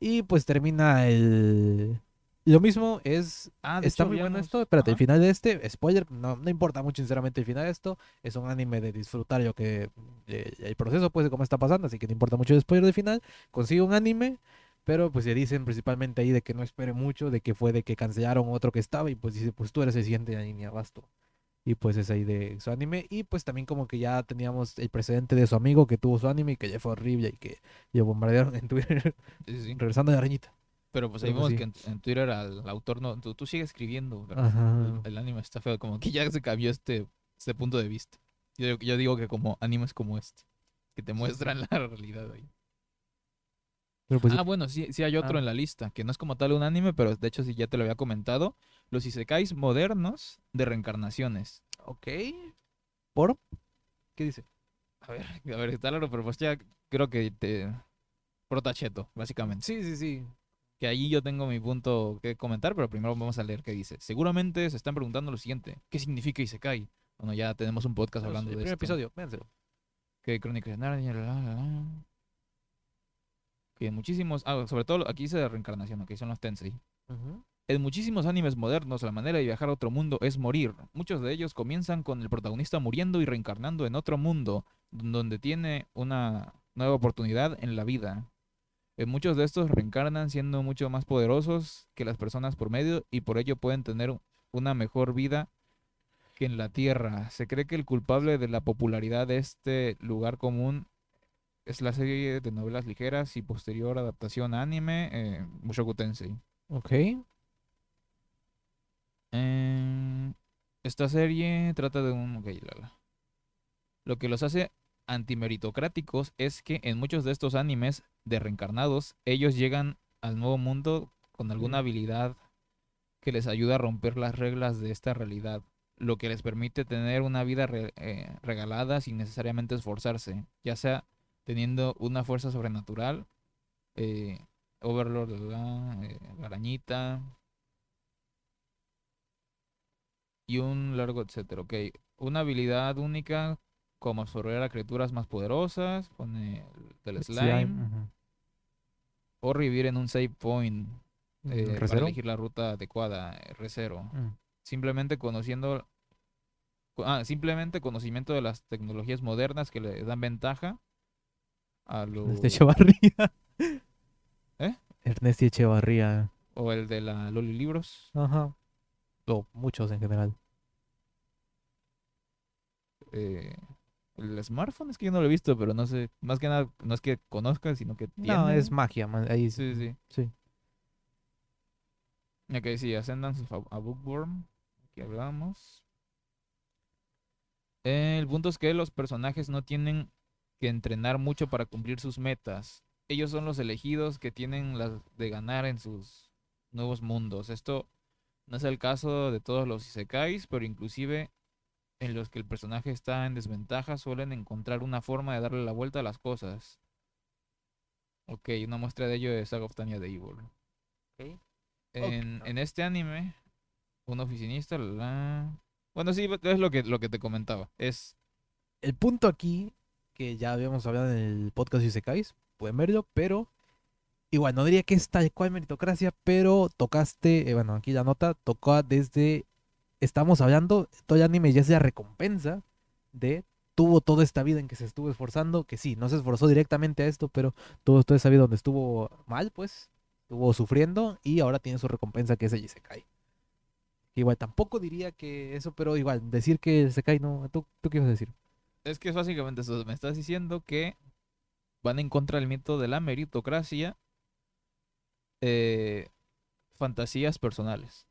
Y pues termina el... Lo mismo es Ah, Está hecho, muy bueno esto. Espérate, el final de este, spoiler, no, no importa mucho sinceramente el final de esto. Es un anime de disfrutar lo que eh, el proceso pues de cómo está pasando, así que no importa mucho el spoiler del final. Consigue un anime, pero pues le dicen principalmente ahí de que no espere mucho, de que fue de que cancelaron otro que estaba y pues dice, pues tú eres el siguiente vas tú. Y pues es ahí de su anime. Y pues también como que ya teníamos el precedente de su amigo que tuvo su anime y que ya fue horrible y que lo bombardearon en Twitter, Sí, sí, regresando de arañita. Pero pues ahí Pero pues vemos sí. que en, en Twitter al autor no, tú, tú sigues escribiendo, pero el, el anime está feo, como que ya se cambió este, este punto de vista. Yo, yo digo que como animes como este, que te muestran la realidad ahí. Pues ah, bueno, sí, sí hay otro Ah. en la lista, que no es como tal un anime, pero de hecho sí ya te lo había comentado. Los isekais modernos de reencarnaciones. Ok. ¿Por? ¿Qué dice? A ver, a ver, está raro, pero pues ya creo que te... Protacheto, básicamente. Sí, sí, sí. Que ahí yo tengo mi punto que comentar, pero primero vamos a leer qué dice. Seguramente se están preguntando lo siguiente. ¿Qué significa Isekai? Bueno, ya tenemos un podcast hablando el de primer esto. episodio, véanselo. Que Crónicas de Narnia, la, la, la, la. Que muchísimos... Ah, sobre todo aquí dice de reencarnación, aquí son los Tensei. En muchísimos animes modernos, la manera de viajar a otro mundo es morir. Muchos de ellos comienzan con el protagonista muriendo y reencarnando en otro mundo, donde tiene una nueva oportunidad en la vida. En muchos de estos reencarnan siendo mucho más poderosos que las personas por medio y por ello pueden tener una mejor vida que en la Tierra. Se cree que el culpable de la popularidad de este lugar común es la serie de novelas ligeras y posterior adaptación a anime, eh, Mushoku Tensei. Ok. Eh, esta serie trata de un... ok, la, la. Lo que los hace antimeritocráticos es que en muchos de estos animes de reencarnados, ellos llegan al nuevo mundo con alguna habilidad que les ayuda a romper las reglas de esta realidad, lo que les permite tener una vida re- eh, regalada sin necesariamente esforzarse, ya sea teniendo una fuerza sobrenatural, eh, Overlord, la, la, eh, la arañita, y un largo etcétera. Ok, una habilidad única como absorber a criaturas más poderosas, pone el del slime, o revivir en un save point eh, para elegir la ruta adecuada, eh, recero. Mm. Simplemente conociendo, co- ah, simplemente conocimiento de las tecnologías modernas que le dan ventaja a lo, Ernesto Echevarría. ¿Eh? Ernesto Echevarría. o el de la Loli Libros. Ajá. O muchos en general. eh, el smartphone es que yo no lo he visto, pero no sé, más que nada, no es que conozca, sino que tiene. No, es magia, man, Ahí Sí, sí. sí. Ok, sí, Ascendance a Bookworm. Aquí hablamos. El punto es que los personajes no tienen que entrenar mucho para cumplir sus metas. Ellos son los elegidos que tienen las de ganar en sus nuevos mundos. Esto no es el caso de todos los isekais, pero inclusive en los que el personaje está en desventaja suelen encontrar una forma de darle la vuelta a las cosas. Ok, una muestra de ello es Saga of Tanya de Evil. En, en este anime, un oficinista, la, bueno, sí, es lo que, lo que te comentaba. Es, El punto aquí, que ya habíamos hablado en el podcast de Isekais, pueden verlo, pero igual no diría que es tal cual meritocracia, pero tocaste, eh, bueno, aquí la nota tocó desde, estamos hablando, todo el anime ya es la recompensa de tuvo toda esta vida en que se estuvo esforzando, que sí, no se esforzó directamente a esto, pero tuvo toda esa vida donde estuvo mal, pues, estuvo sufriendo y ahora tiene su recompensa que es el Isekai. Igual tampoco diría que eso, pero igual, decir que el Isekai no, ¿tú, tú qué ibas a decir? es que es básicamente eso. Me estás diciendo que van en contra del mito de la meritocracia, eh, fantasías personales.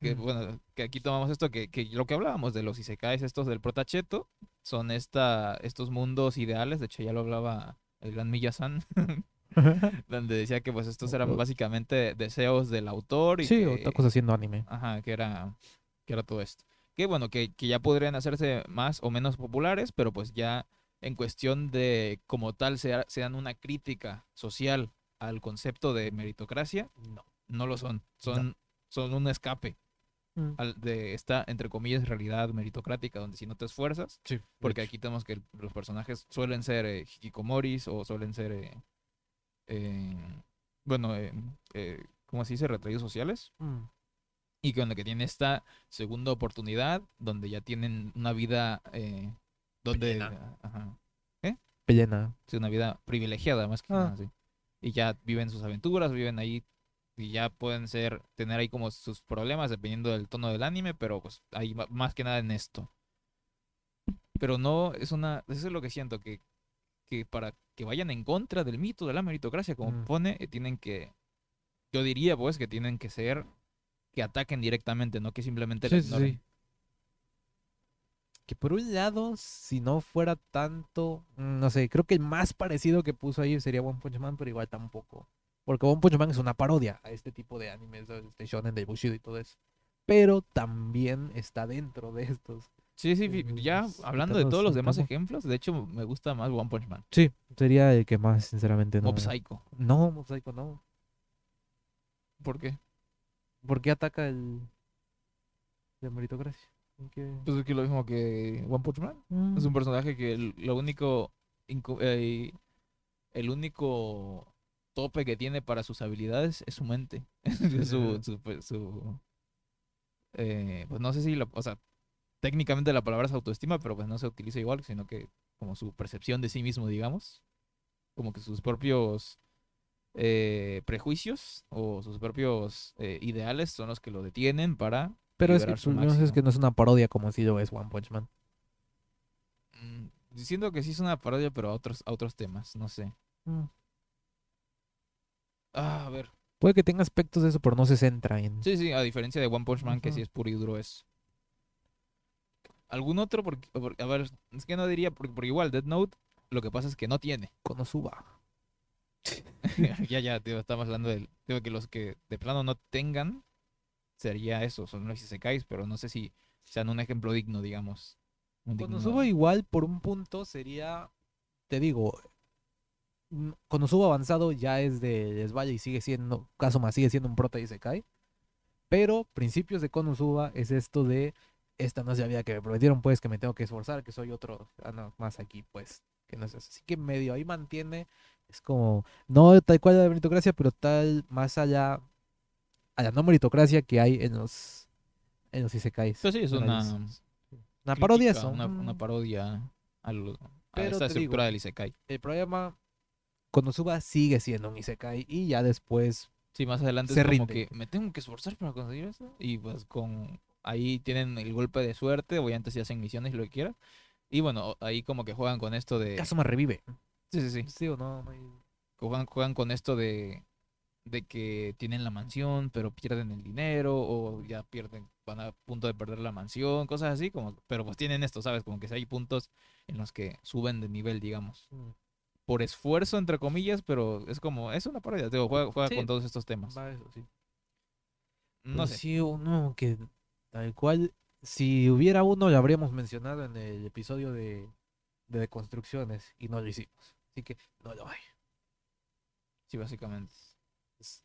Que, Mm. bueno, que aquí tomamos esto, que, que lo que hablábamos de los isekais estos del protacheto, son esta, estos mundos ideales, de hecho ya lo hablaba el gran Miyasan, donde decía que pues estos eran básicamente deseos del autor y Sí, que, otra cosa haciendo anime. ajá, que era, que era todo esto. Que bueno, que, que ya podrían hacerse más o menos populares, pero pues ya en cuestión de como tal sea- sean una crítica social al concepto de meritocracia, No. no lo son. Son, son un escape Mm. al- de esta, entre comillas, realidad meritocrática, donde si no te esfuerzas, Sí, porque aquí tenemos que el- los personajes suelen ser eh, hikikomoris o suelen ser, eh, eh, bueno, eh, eh, ¿cómo se dice? Retraídos sociales. Mm. Y que, donde que tienen esta segunda oportunidad, donde ya tienen una vida, eh, donde... Plena. Ajá, Plena. sí, una vida privilegiada más que Ah. nada, sí. Y ya viven sus aventuras, viven ahí y ya pueden ser, tener ahí como sus problemas dependiendo del tono del anime, pero pues hay ma- más que nada en esto. Pero no, es una, eso es lo que siento, que, que para que vayan en contra del mito de la meritocracia, como Mm. pone, eh, tienen que, yo diría pues que tienen que ser, que ataquen directamente, no que simplemente Sí, ignoren. sí. Que por un lado, si no fuera tanto, mm, no sé, creo que el más parecido que puso ahí sería One Punch Man, pero igual tampoco. Porque One Punch Man es una parodia a este tipo de animes, de este shonen de Bushido y todo eso. Pero también está dentro de estos. Sí, sí, Mm, ya hablando de todos los demás ejemplos, de hecho me gusta más One Punch Man. Sí, sería el que más, sinceramente, no. Mob Psycho. No, Mob Psycho no. ¿Por qué? ¿Por qué ataca el. la meritocracia? ¿En qué? Pues es que lo mismo que One Punch Man. Mm. Es un personaje que el- lo único. eh, el único tope que tiene para sus habilidades es su mente. Es su. su, pues, su, eh, pues no sé si. la- o sea, técnicamente la palabra es autoestima, pero pues no se utiliza igual, sino que como su percepción de sí mismo, digamos. Como que sus propios. eh, prejuicios o sus propios eh, ideales son los que lo detienen para Pero es que problema es que no es una parodia como si lo es One Punch Man. Mm, Diciendo que sí es una parodia, pero a otros, a otros temas, no sé. Mm. Ah, a ver. Puede que tenga aspectos de eso, pero no se centra en. Sí, sí, a diferencia de One Punch Man, que sí es puro y duro es. ¿Algún otro? Porque, porque- a ver, es que no diría, porque, porque igual Dead Note, lo que pasa es que no tiene. Konosuba. ya, ya, tío, estamos hablando digo que los que de plano no tengan, sería eso, son los isekais, pero no sé si sean un ejemplo digno, digamos. Un digno- Konosuba igual, por un punto, sería. Te digo. mm, Konosuba avanzado ya es de Desvaya y sigue siendo. Kazuma sigue siendo un prota y se cae. Pero principios de Konosuba es esto de. Esta no es la vida que me prometieron, pues que me tengo que esforzar, que soy otro. Ah, no, más aquí, pues. Que no es. Así que medio ahí mantiene. Es como. No tal cual la meritocracia, pero tal más allá. A la no meritocracia que hay en los. En los isekais. Pues sí, es una, Una parodia eso. Una, una parodia a, lo- a Pero digo, estructura del isekai. El problema, Konosuba sigue siendo un Isekai y ya después, Sí, más adelante Se es como rinde. que me tengo que esforzar para conseguir eso. Y pues con ahí tienen el golpe de suerte, obviamente si hacen misiones y lo que quieras. Y bueno, ahí como que juegan con esto de... Kazuma revive. Sí, sí, sí. Sí o no, no hay- Juegan, juegan con esto de, de que tienen la mansión, pero pierden el dinero, o ya pierden, van a punto de perder la mansión, cosas así, como, pero pues tienen esto, ¿sabes? Como que si hay puntos en los que suben de nivel, digamos. Mm, Por esfuerzo, entre comillas, pero es como, es una parodia, digo, juega, juega Sí. con todos estos temas. va eso, sí. No Pero sé. Sí, uno que tal cual, si hubiera uno, lo habríamos mencionado en el episodio de, de deconstrucciones y no lo hicimos. Así que no lo hay. Sí, básicamente.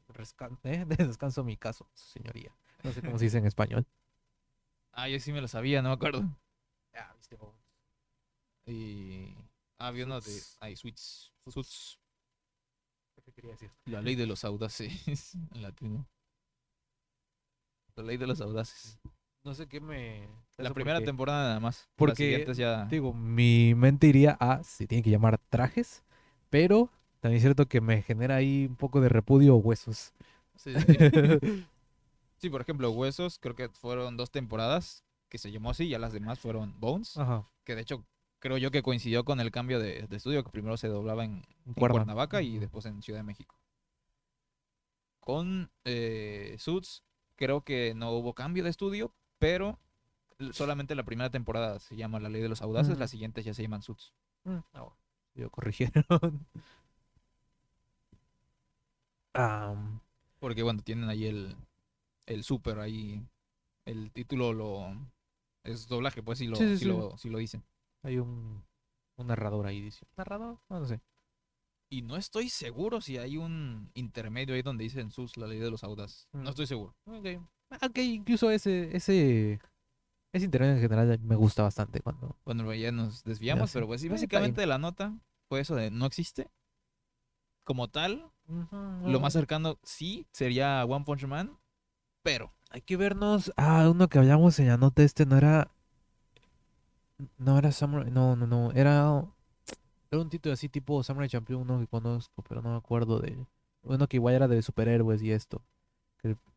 Rescan- ¿eh? Descanso mi caso, señoría. No sé cómo se dice en español. Ah, yo sí me lo sabía, no me acuerdo. Ah, viste, vos. Y. Ah, había uno de. Ay, Suits. Suits. ¿Qué quería decir? La ley de los audaces. En latino. La ley de los audaces. No sé qué me... La primera porque- temporada nada más. porque, Las siguientes ya. Digo, mi mente iría a se tiene que llamar trajes, pero también es cierto que me genera ahí un poco de repudio huesos. Sí, sí, sí. Sí, por ejemplo, Huesos, creo que fueron dos temporadas que se llamó así, ya las demás fueron Bones, Ajá. que de hecho creo yo que coincidió con el cambio de, de estudio, que primero se doblaba en, en Cuerna. Cuernavaca y después en Ciudad de México. Con eh, Suits, creo que no hubo cambio de estudio, pero solamente la primera temporada se llama La Ley de los Audaces, Ujú. las siguientes ya se llaman Suits. Mm, ah, Lo corrigieron. Porque bueno, tienen ahí el, el super ahí, el título lo... Es doblaje, pues sí lo, Sí, sí, sí sí. lo, sí lo dicen. hay un, un narrador ahí, dice. ¿Narrador? No, no sé. Y no estoy seguro si hay un intermedio ahí donde dicen sus la ley de los audas. Mm. No estoy seguro. Ok. Ok, incluso ese, ese, ese internet en general me gusta bastante cuando... Bueno, ya nos desviamos, pero pues sí, está básicamente la nota fue eso de no existe. Como tal, lo más No. cercano sí sería One Punch Man, pero Hay que vernos. Ah, uno que hablamos en la nota este no era. No era Samurai. No, no, no. Era. Era un título así tipo Samurai Champion, uno que conozco, pero no me acuerdo de. Uno que igual era de superhéroes y esto.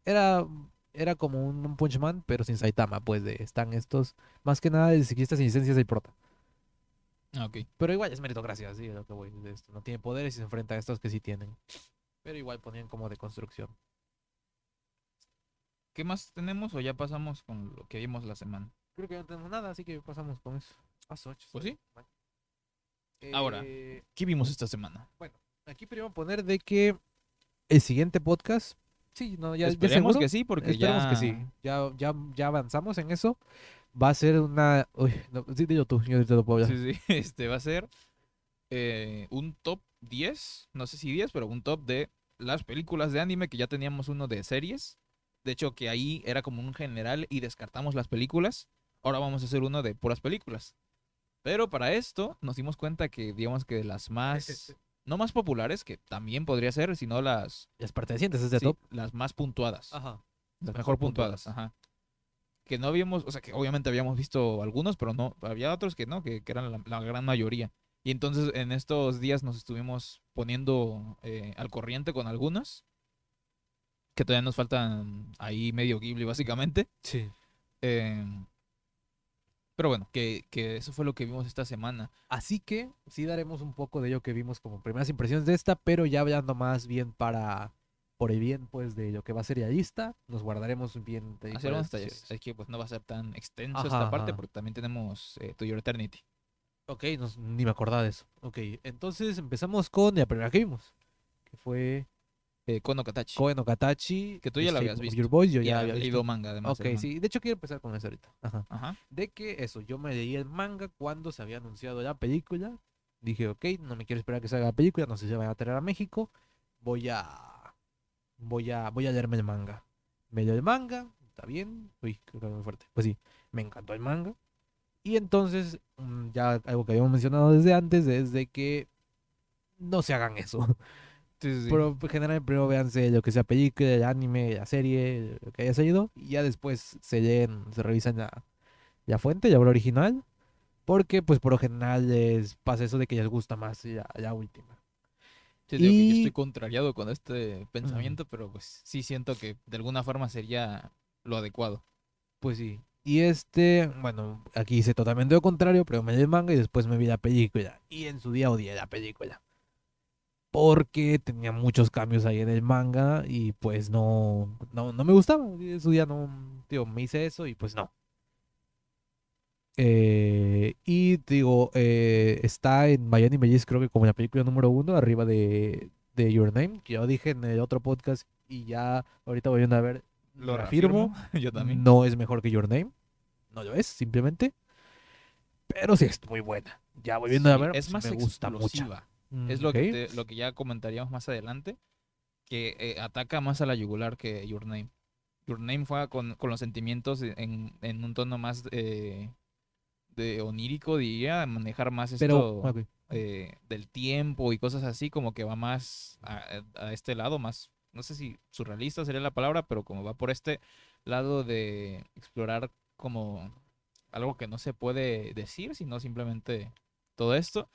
Era. Era como un One Punch Man, pero sin Saitama, pues de están estos. Más que nada de ciclistas sin licencias del prota. Ah, ok. Pero igual es meritocracia, sí, es lo que voy de esto. No tiene poderes y se enfrenta a estos que sí tienen. Pero igual ponían como de construcción. ¿Qué más tenemos o ya pasamos con lo que vimos la semana? Creo que no tenemos nada, así que pasamos con eso. Paso ocho, Pues sí. Bueno. Ahora. Eh, ¿Qué vimos esta semana? aquí primero poner de que el siguiente podcast, sí, no, ya, ya Esperemos seguro, que sí, porque esperemos ya... que sí, ya, ya, ya avanzamos en eso. Va a ser una, uy, no, sí, dilo tú, yo ahorita lo puedo hablar. Sí, sí, este va a ser eh, un top 10, no sé si 10, pero un top de las películas de anime, que ya teníamos uno de series. De hecho, que ahí era como un general y descartamos las películas. Ahora vamos a hacer uno de puras películas. Pero para esto nos dimos cuenta que, digamos que las más, no más populares, que también podría ser, sino las, Las pertenecientes es de sí, top. las más puntuadas. Ajá. Las Mejor mejor puntuadas, ajá. Que no habíamos, o sea, que obviamente habíamos visto algunos, pero no, había otros que no, que, que eran la, la gran mayoría. Y entonces en estos días nos estuvimos poniendo eh, al corriente con algunos, que todavía nos faltan ahí medio Ghibli básicamente. Sí. Eh, pero bueno, que, que eso fue lo que vimos esta semana. Así que sí daremos un poco de ello que vimos como primeras impresiones de esta, pero ya hablando más bien para por el bien pues de lo que va a ser la lista, nos guardaremos bien de Hacer unos detalles. Es que pues no va a ser tan extenso Ajá, esta parte ajá. porque también tenemos eh, To Your Eternity. Ok, nos- ni me acordaba de eso. Ok, entonces empezamos con la primera que vimos, que fue Eh, Kono Katachi. Koen no Katachi. Que tú ya la Shape habías visto. Your yo ya ha había leído visto. manga además. Ok, sí, de hecho quiero empezar con eso ahorita. Ajá. Ajá. De que eso, yo me leí el manga cuando se había anunciado la película. Dije, ok, no me quiero esperar a que salga la película, no sé si se van a traer a México. Voy a. Voy a. Voy a leerme el manga. Me leo el manga, está bien. Uy, creo que era muy fuerte. Pues sí, me encantó el manga. Y entonces, mm, ya algo que habíamos mencionado desde antes, es de que no se hagan eso. Sí, sí, sí. Pero en general primero véanse lo que sea película, el anime, la serie, lo que haya salido. Y ya después se leen, se revisan la, la fuente, la obra original. Porque pues por lo general les pasa eso de que les gusta más la, la última. Sí, digo que yo Y- estoy contrariado con este pensamiento, pero pues sí siento que de alguna forma sería lo adecuado. Pues sí. Y este, bueno, aquí hice totalmente lo contrario, pero me leí el manga y después me vi la película. Y en su día odié la película. Porque tenía muchos cambios ahí en el manga y pues no, no, no me gustaba. Y en su día no, tío, me hice eso y pues no. Eh, y digo, eh, está en Miami Mellis creo que como la película número uno, arriba de, de Your Name, que yo dije en el otro podcast y ya ahorita voy a ver, Lo reafirmo, yo también. no es mejor que Your Name. No lo es, simplemente. Pero sí es muy buena. Ya volviendo a Sí, ver, es pues, más me gusta mucho. explosiva. Es lo, que te- lo que ya comentaríamos más adelante, que eh, ataca más a la yugular que Your Name. Your Name fue con, con los sentimientos en, en un tono más eh, de onírico, diría, manejar más esto Pero, eh, del tiempo y cosas así, como que va más a, a este lado, más, no sé si surrealista sería la palabra, pero como va por este lado de explorar como algo que no se puede decir, sino simplemente todo esto.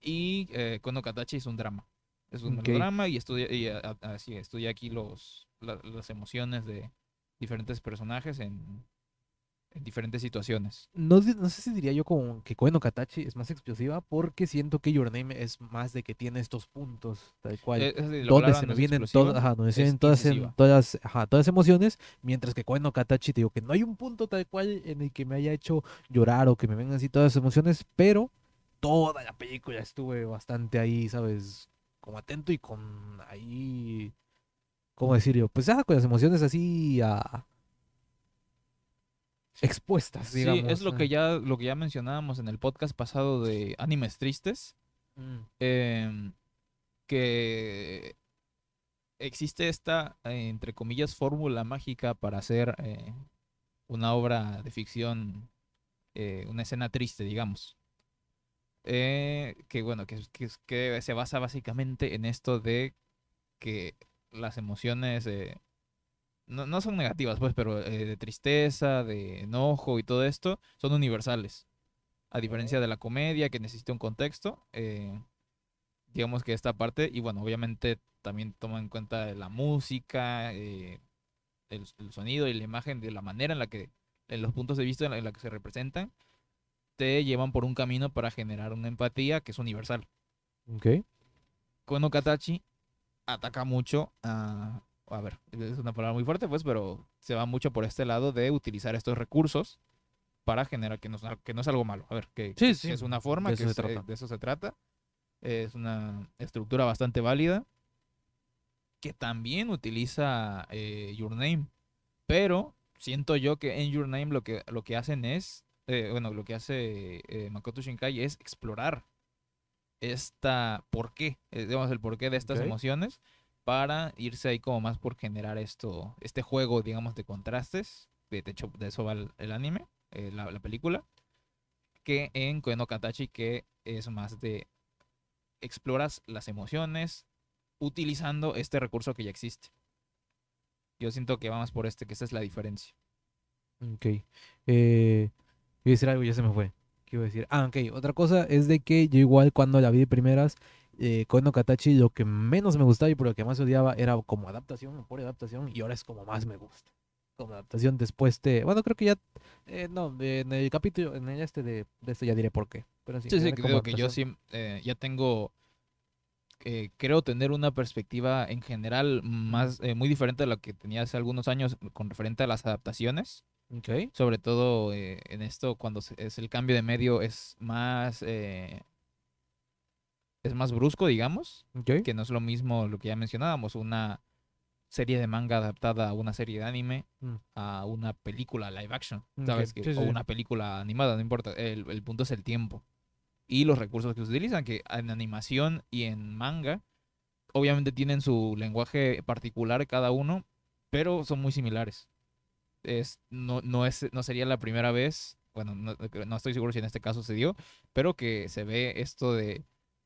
Y eh, Kono Katachi es un drama. Es un Ok. melodrama y estudia, y a- a- así, estudia aquí los, la- las emociones de diferentes personajes en, en diferentes situaciones. no, no sé si diría yo como que Koen Katachi es más explosiva porque siento que Your Name es más de que tiene estos puntos, tal cual. Eh, es decir, donde se de vienen todas, ajá, es vienen todas, en- todas, ajá, todas emociones, mientras que Koen Katachi, te digo que no hay un punto tal cual en el que me haya hecho llorar o que me vengan así todas las emociones, pero toda la película estuve bastante ahí, ¿sabes? Como atento y con ahí, ¿cómo decir yo? Pues ah, con las emociones así expuestas, Sí, digamos. es lo que ya lo que ya mencionábamos en el podcast pasado de animes tristes. Mm. Em, que existe esta, eh, entre comillas, fórmula mágica para hacer eh, una obra de ficción, eh, una escena triste, digamos. Que bueno, que, que- que se basa básicamente en esto de que las emociones no, no son negativas, pues, pero eh, de tristeza, de enojo y todo esto son universales. A diferencia de la comedia, que necesita un contexto, eh, digamos que esta parte, y bueno, obviamente también toma en cuenta la música, eh, el, el sonido y la imagen, de la manera en la que, en los puntos de vista en la, en la que se representan, te llevan por un camino para generar una empatía que es universal. Ok. Kono Katachi ataca mucho a... A ver, es una palabra muy fuerte, pues, pero se va mucho por este lado de utilizar estos recursos para generar que no, es- que no es algo malo. A ver, que, Sí, que sí, es una forma, de que eso se de eso se trata. Es una estructura bastante válida que también utiliza eh, Your Name. Pero siento yo que en Your Name lo que, lo que hacen es, eh, bueno, lo que hace eh, Makoto Shinkai es explorar esta por qué, eh, digamos, el porqué de estas Ok. emociones para irse ahí como más por generar esto, este juego, digamos, de contrastes. De hecho, de eso va el, anime, eh, la, la película. Que en Koe no Katachi, que es más de exploras las emociones utilizando este recurso que ya existe. Yo siento que vamos por este, que esa es la diferencia. Ok. Eh, iba a decir algo ya se me fue. ¿Qué iba a decir? Ah, ok. Otra cosa es de que yo igual cuando la vi de primeras, eh, Katachi, lo que menos me gustaba y por lo que más odiaba era como adaptación, por adaptación, y ahora es como más me gusta. Como adaptación después de... Bueno, creo que ya... eh, no, en el capítulo, en el este de, de esto ya diré por qué. Pero sí, Sí, creo que yo sí eh, ya tengo, eh, creo tener una perspectiva en general más, eh, muy diferente de la que tenía hace algunos años con referente a las adaptaciones. Ok. Sobre todo eh, en esto, cuando es el cambio de medio es más, es más brusco, digamos, que no es lo mismo lo que ya mencionábamos, una serie de manga adaptada a una serie de anime, Mm. a una película live action, ¿sabes? Que- sí, o sí. una película animada, no importa, el, el punto es el tiempo y los recursos que se utilizan, que en animación y en manga, obviamente tienen su lenguaje particular cada uno, pero son muy similares. Es, no, no, es, no sería la primera vez, bueno, no, no estoy seguro si en este caso se dio, pero que se ve esto de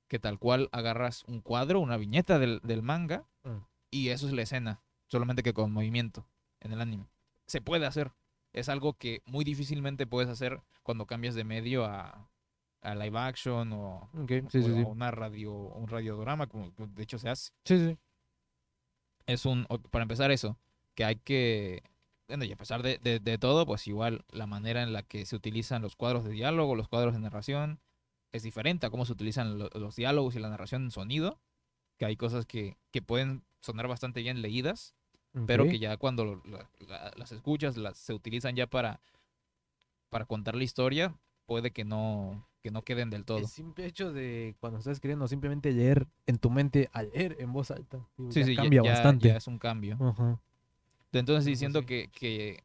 que tal cual agarras un cuadro, una viñeta del, del manga, Mm. y eso es la escena, solamente que con movimiento en el anime. Se puede hacer. Es algo que muy difícilmente puedes hacer cuando cambias de medio a, a live action o, Ok, sí, o sí, sí. a una radio, un radiodorama, como de hecho se hace. Sí, sí. Es un, para empezar eso, que hay que, bueno, y a pesar de, de- de todo, pues igual la manera en la que se utilizan los cuadros de diálogo, los cuadros de narración, es diferente a cómo se utilizan lo- los diálogos y la narración en sonido, que hay cosas que, que pueden sonar bastante bien leídas, pero que ya cuando lo- la- la- las escuchas, las, se utilizan ya para, para contar la historia, puede que no, que no queden del todo. El simple hecho de cuando estás escribiendo simplemente leer en tu mente al leer en voz alta. digo, Sí, ya sí, cambia ya- bastante. ya es un cambio. Entonces Eso siento sí. que, que,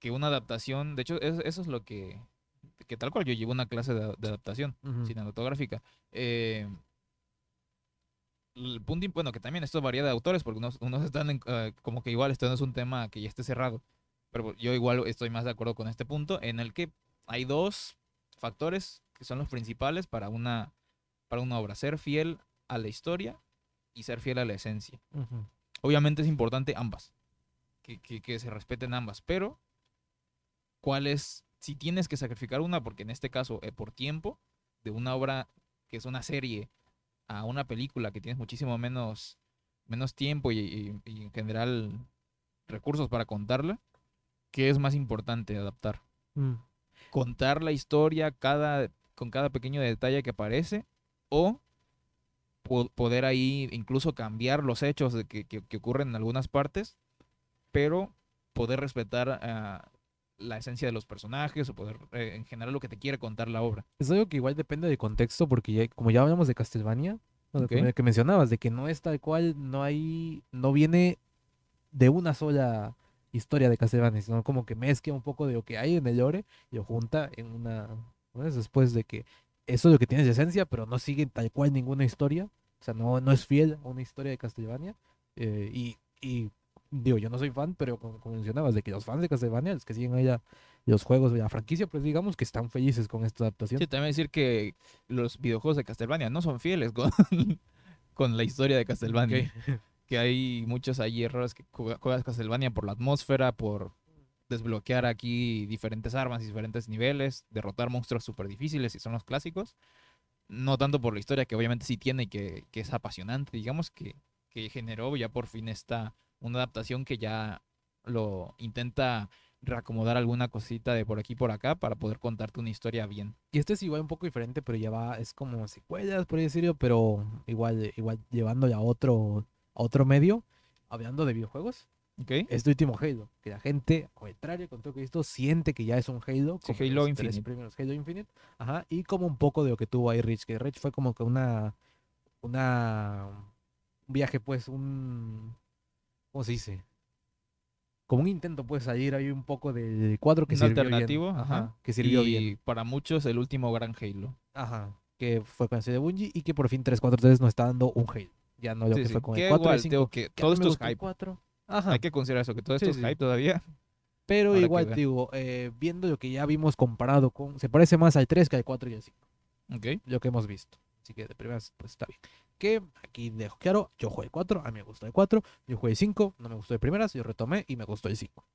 que una adaptación, de hecho es- eso es lo que, que tal cual yo llevo una clase de, de adaptación cinematográfica. Eh, el punto, bueno, que también esto varía de autores, porque unos, unos están en, eh, como que igual esto no es un tema que ya esté cerrado, pero yo igual estoy más de acuerdo con este punto, en el que hay dos factores que son los principales para una, para una obra, ser fiel a la historia y ser fiel a la esencia. Obviamente es importante ambas, que, que- que se respeten ambas, pero ¿cuál es, si tienes que sacrificar una, porque en este caso, eh, por tiempo, de una obra que es una serie a una película que tienes muchísimo menos, menos tiempo y, y- y en general recursos para contarla, ¿qué es más importante adaptar? Mm. contar la historia cada, con cada pequeño detalle que aparece o po- poder ahí incluso cambiar los hechos de que, que- que ocurren en algunas partes, pero poder respetar la esencia de los personajes o poder eh, en general lo que te quiere contar la obra. Es algo que igual depende del contexto, porque ya- como ya hablamos de Castlevania, lo que Ok. me- que mencionabas, de que no es tal cual, no hay, no viene de una sola historia de Castlevania, sino como que mezcla un poco de lo que hay en el lore y lo junta en una, Después de que eso es lo que tiene de esencia, pero no sigue tal cual ninguna historia. O sea, no, no es fiel a una historia de Castlevania. eh, y, y digo, yo no soy fan, pero como, como mencionabas, de que los fans de Castlevania, los que siguen ella los juegos de la franquicia, pues digamos que están felices con esta adaptación. Sí, también decir que los videojuegos de Castlevania no son fieles con, con la historia de Castlevania. Que hay muchos ahí errores que juega- juegas Castlevania por la atmósfera, por desbloquear aquí diferentes armas y diferentes niveles, derrotar monstruos súper difíciles y son los clásicos. No tanto por la historia que obviamente sí tiene y que, que es apasionante, digamos que, que generó ya por fin esta una adaptación que ya lo intenta reacomodar alguna cosita de por aquí por acá para poder contarte una historia bien. Y este es igual un poco diferente, pero ya va, es como secuelas, por decirlo, pero igual, igual llevándolo a otro, a otro medio, hablando de videojuegos. ¿Ok? Este último Halo, que la gente, al contrario, con todo visto, siente que ya es un Halo. Sí, como Halo los Infinite. primeros Halo Infinite. Ajá, y como un poco de lo que tuvo ahí Rich, que Rich fue como que una, una, un viaje, pues, un, ¿cómo se dice? Como un intento, pues, salir ahí un poco del cuadro que Un sirvió bien. alternativo, ajá. que sirvió y bien. para muchos el último gran Halo. Ajá, que fue con el de Bungie y que por fin 343 nos está dando un Halo. Ya no lo Sí, que sí, fue con el 4 y igual, el 5. digo que que todo a mí esto me es gustó el hype. 4. Ajá. Hay que considerar eso, que todo esto Sí, es hype todavía. Pero que igual, digo, eh, viendo lo que ya vimos comparado con. Se parece más al 3 que al 4 y al 5, Ok. lo que hemos visto. Así que de primeras, pues está bien. Que aquí dejo claro, yo jugué el 4, a mí me gustó el 4, yo jugué el 5, no me gustó de primeras, yo retomé y me gustó el 5.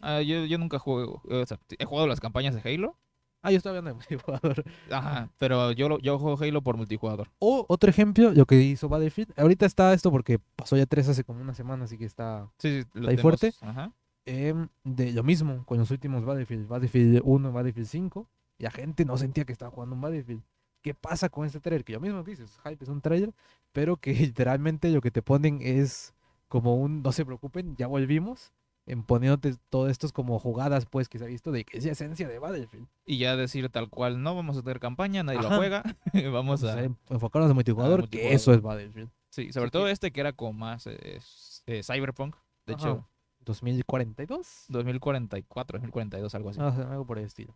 Ah, yo, yo nunca juego, o sea, he jugado las campañas de Halo. Ah, yo estaba hablando de multijugador. Ajá, pero yo, yo juego Halo por multijugador. O otro ejemplo, lo que hizo Battlefield. Ahorita está esto porque pasó ya 3 hace como una semana, así que está Sí, sí, lo ahí fuerte? Ajá. em, de lo mismo con los últimos Battlefield, Battlefield 1, Battlefield 5, y la gente no sentía que estaba jugando un Battlefield. ¿Qué pasa con este trailer? Que yo mismo dices, hype es un trailer, pero que literalmente lo que te ponen es como un, no se preocupen, ya volvimos, en poniéndote todo esto es como jugadas pues que se ha visto de que es la esencia de Battlefield. Y ya decir tal cual, no vamos a tener campaña, nadie lo Ajá. juega. vamos a... en- enfocarnos en multijugador, que eso es Battlefield. Sí, sobre Así todo que- este que era como más eh, eh, Cyberpunk. De Ajá. hecho, 2042. 2044, 2042, algo así. Ah, algo por el estilo.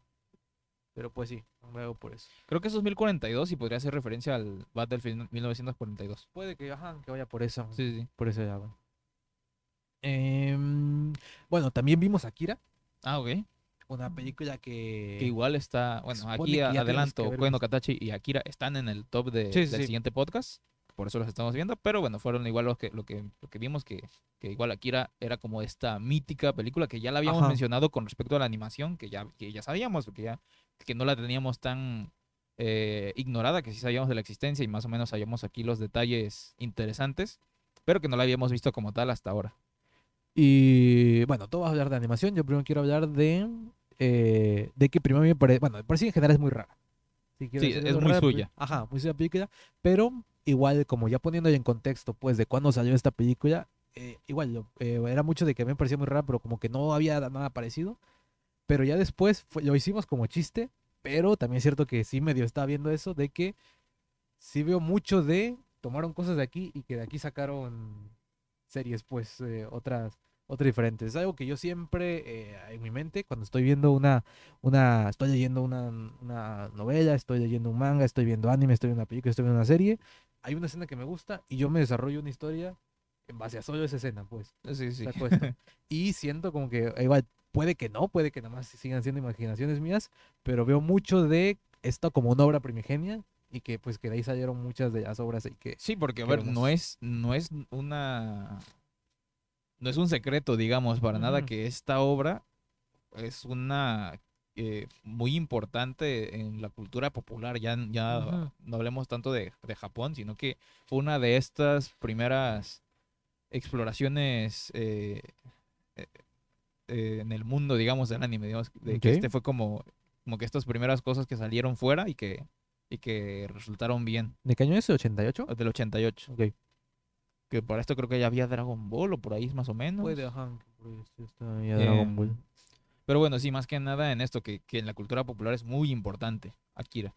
Pero pues sí, algo por eso. Creo que es 2042 y podría hacer referencia al Battlefield 1942. Puede que, ajá, que vaya por eso. Sí, sí. por ese lado. Em, bueno, también vimos Akira, Ah, ok. una película que... Que igual está, bueno, aquí ya adelanto, más. Katachi y Akira están en el top de, Sí, sí, del sí. siguiente podcast, por eso los estamos viendo, pero bueno, fueron igual los que, lo que, lo que vimos, que, que igual Akira era como esta mítica película que ya la habíamos Ajá. mencionado con respecto a la animación, que ya, que ya sabíamos, que ya que no la teníamos tan eh, ignorada, que sí sabíamos de la existencia y más o menos sabíamos aquí los detalles interesantes, pero que no la habíamos visto como tal hasta ahora. Y bueno, todo va a hablar de animación. Yo primero quiero hablar de... eh, de que primero me parece... Bueno, me parece que en general es muy rara. Sí, es muy suya. Ajá, muy suya película. Pero igual, como ya poniéndole en contexto, pues, de cuándo salió esta película, eh, igual, eh, era mucho de que a mí me parecía muy rara, pero como que no había nada parecido. Pero ya después fue- lo hicimos como chiste, pero también es cierto que sí medio estaba viendo eso, de que sí veo mucho de tomaron cosas de aquí y que de aquí sacaron series, pues, eh, otras, otras diferentes. Es algo que yo siempre eh, en mi mente, cuando estoy viendo una, una, estoy leyendo una, una novela, estoy leyendo un manga, estoy viendo anime, estoy viendo una película, estoy viendo una serie, hay una escena que me gusta y yo me desarrollo una historia en base a solo esa escena, pues. Sí, sí. esto. y siento como que igual puede que no, puede que nada más sigan siendo imaginaciones mías, pero veo mucho de esto como una obra primigenia y que pues que de ahí salieron muchas de las obras y que Sí, porque a ver, no es, no es una, no es un secreto, digamos, para nada que esta obra es una eh, muy importante en la cultura popular. Ya, ya no hablemos tanto de, de Japón, sino que fue una de estas primeras exploraciones eh, eh, en el mundo, digamos, del anime, digamos, de que este fue como, como que estas primeras cosas que salieron fuera y que, y que resultaron bien. ¿De qué año es? ¿88? Del 88. Ok. Que para esto creo que ya había Dragon Ball o por ahí más o menos. Puede, ajá, que por ahí sí está ya Dragon Ball. Pero bueno, sí, más que nada en esto, que, que en la cultura popular es muy importante, Akira.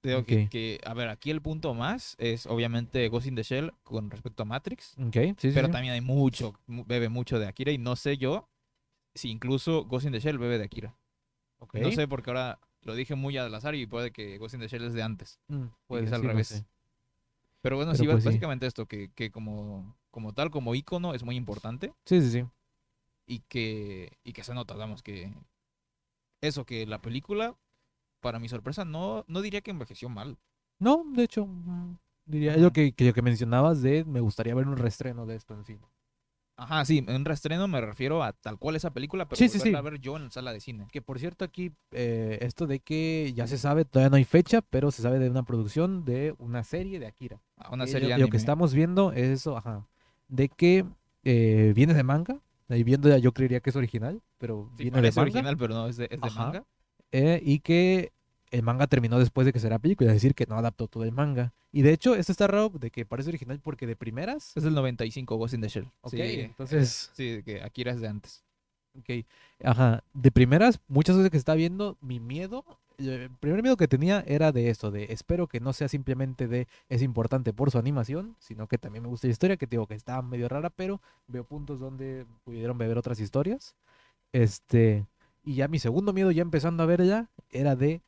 Creo que, que, a ver, aquí el punto más es obviamente Ghost in the Shell con respecto a Matrix, sí, pero sí. también hay mucho, mu- bebe mucho de Akira y no sé yo si incluso Ghost in the Shell bebe de Akira. No sé porque ahora lo dije muy al azar y puede que Ghost in the Shell es de antes. Mm, es al no revés. sé. Pero bueno, Pero sí, pues sí. básicamente esto, que, que como, como tal, como ícono es muy importante Sí, sí, sí. y que, y que se nota, vamos, que eso, que la película, para mi sorpresa, no, no diría que envejeció mal. No, de hecho, mm, diría yo que, que lo que mencionabas de me gustaría ver un reestreno de esto en cine. Ajá, sí, en reestreno me refiero a tal cual esa película, pero Sí, sí, volverla sí. a ver yo en sala de cine. Que por cierto aquí, eh, esto de que ya se sabe, todavía no hay fecha, pero se sabe de una producción de una serie de Akira. A una Eh, serie lo, anime. lo que estamos viendo es eso, ajá, de que eh, viene de manga. Ahí viendo ya yo creería que es original, pero Sí, viene de manga. original, pero no, es de, es de manga. eh, y que el manga terminó después de que será película, es decir, que no adaptó todo el manga. Y de hecho, esto está raro de que parece original porque de primeras, Es del 95, Ghost in the Shell. Ok, Sí, entonces- Sí, que Akira es de antes. ok, ajá, de primeras, muchas veces que está viendo, mi miedo, eh, el primer miedo que tenía era de esto, de espero que no sea simplemente de es importante por su animación, sino que también me gusta la historia, que digo que está medio rara, pero veo puntos donde pudieron beber otras historias. Este, y ya mi segundo miedo, ya empezando a ver ya, era de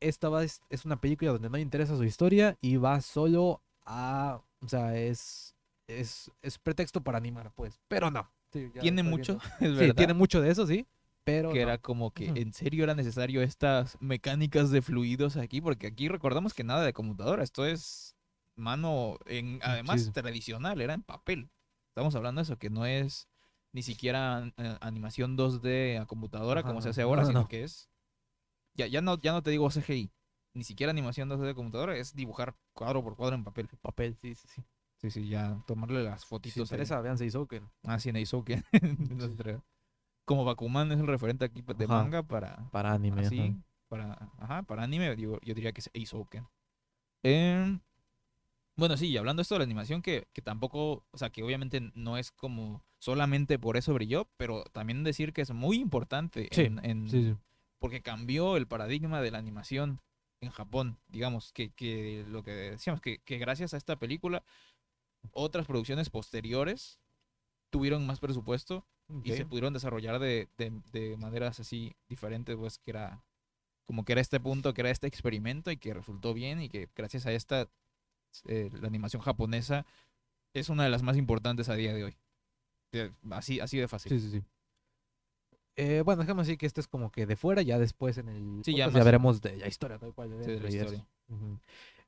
esta va, es, es una película donde no le interesa su historia y va solo a, o sea, es, es, es pretexto para animar, pues, pero no. Sí, ya Tiene mucho, es Sí, verdad. tiene mucho de eso, sí, pero que no. era como que en serio era necesario estas mecánicas de fluidos aquí, porque aquí recordamos que nada de computadora, esto es mano, en, además sí. tradicional, era en papel. Estamos hablando de eso, que no es ni siquiera eh, animación 2D a computadora como se hace no, ahora, no, sino no. que es, ya, ya, no, ya no te digo CGI, ni siquiera animación 2D de computadora, es dibujar cuadro por cuadro en papel. papel, sí, sí, sí. Sí, sí, ya tomarle las Si fotitos. ahí. interesa, vean Seisouken. Ah, sí, Neisouken. Nuestra- Como Bakuman es el referente aquí de Ajá. manga para, Para anime. así, ajá. para, ajá, para anime, digo, yo diría que es Eisouken. Em, bueno, sí, y hablando esto de la animación, que, que tampoco, o sea, que obviamente no es como solamente por eso brilló, pero también decir que es muy importante Sí, en, en- Sí, sí. Porque cambió el paradigma de la animación en Japón, digamos, que, que lo que decíamos, que, que gracias a esta película, otras producciones posteriores tuvieron más presupuesto y se pudieron desarrollar de, de, de maneras así diferentes, pues que era como que era este punto, que era este experimento y que resultó bien y que gracias a esta, eh, la animación japonesa es una de las más importantes a día de hoy. Eh, Así, así de fácil. Sí, sí, sí. Eh, bueno, dejemos así que este es como que de fuera, ya después en el Sí, ya más- veremos de la historia tal cual. Sí, de la historia.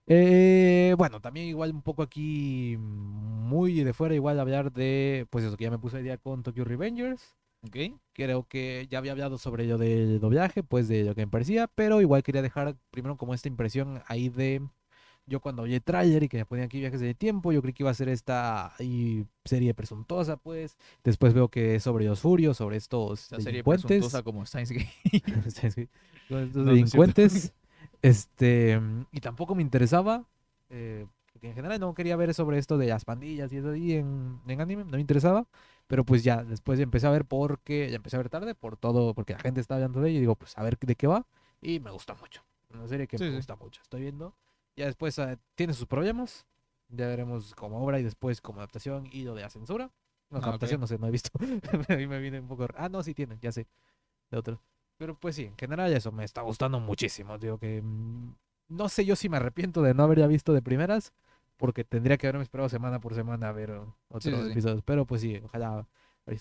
Eh, bueno, también igual un poco aquí muy de fuera, igual hablar de, pues eso que ya me puse al día con Tokyo Revengers. ¿Ok? Creo que ya había hablado sobre lo del doblaje, pues de lo que me parecía, pero igual quería dejar primero como esta impresión ahí de yo cuando oí el tráiler y que me ponían aquí viajes de tiempo, yo creí que iba a ser esta ahí serie presuntuosa, pues. Después veo que es sobre los furios, sobre estos La serie presuntuosa como Steins Gate. Sí, sí, estos delincuentes. este, y tampoco me interesaba. eh, porque en general no quería ver sobre esto de las pandillas y eso ahí en, en anime, no me interesaba. Pero pues ya, después empecé a ver porque, ya empecé a ver tarde por todo, porque la gente está hablando de ella y digo, pues a ver de qué va. Y me gusta mucho. Una serie que Sí, me sí. gusta mucho. Estoy viendo. Ya después eh, tiene sus problemas. Ya veremos como obra y después como adaptación y lo de la censura. No, Ah, adaptación no sé, no he visto. a mí me viene un poco... Ah, no, sí tiene, ya sé. De otro. Pero pues sí, en general eso me está gustando muchísimo. Digo que mm, no sé yo si me arrepiento de no haber ya visto de primeras, porque tendría que haberme esperado semana por semana a ver uh, otros Sí, sí, sí. episodios. Pero pues sí, ojalá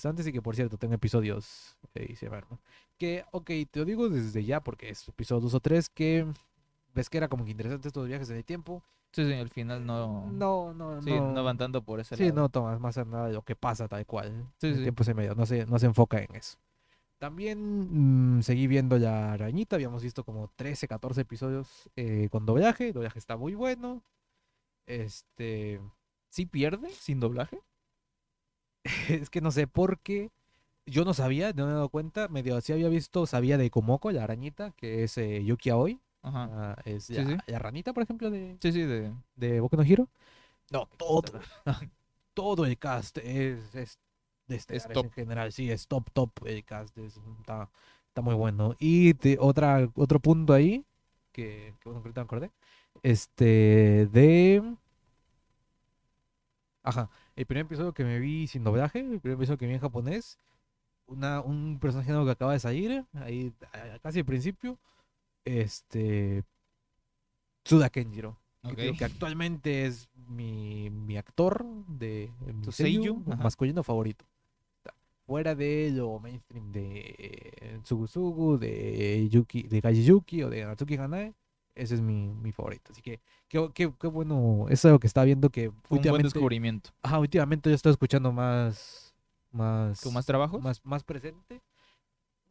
antes y que por cierto tengo episodios eh, y se van, ¿no? Que, ok, te lo digo desde ya porque es episodio 2 o 3 que ves que era como que interesante estos viajes en el tiempo. Sí, sí, al final no. No, no, sí, no. no van tanto por ese Sí, lado. no tomas más nada de lo que pasa tal cual. Sí, el sí. tiempo se medio, no se, no se enfoca en eso. También mm, seguí viendo la arañita, habíamos visto como 13, 14 episodios eh, con doblaje, el doblaje está muy bueno. Este, ¿Sí pierde sin doblaje? es que no sé por qué, yo no sabía, no me he dado cuenta, medio sí había visto, sabía de Komoko, la arañita, que es eh, Yuki Aoi, Ajá. ah, es Sí, la, sí. la ranita, por ejemplo, de, Sí, sí, de. de Boku no Hero. No, todo, todo el cast es, es de este Es en top. general, sí, es top, top el cast, es- está, está muy bueno. Y te- otra, otro punto ahí, que, que bueno, que me acordé, este, de... Ajá, el primer episodio que me vi sin doblaje, el primer episodio que vi en japonés, una, un personaje nuevo que acaba de salir, ahí casi al principio, este... Tsuda Kenjiro. que, actualmente es mi, mi actor de Tu seiyuu masculino favorito. Fuera de lo mainstream de Tsugusugu, de Yuki, de Gaiji Yuki o de Natsuki Hanae, ese es mi, mi favorito. Así que qué, qué, qué bueno, eso es lo que está viendo que Fue un buen últimamente, descubrimiento. ajá, últimamente yo estoy escuchando más, más, ¿Con más trabajos? más, más presente.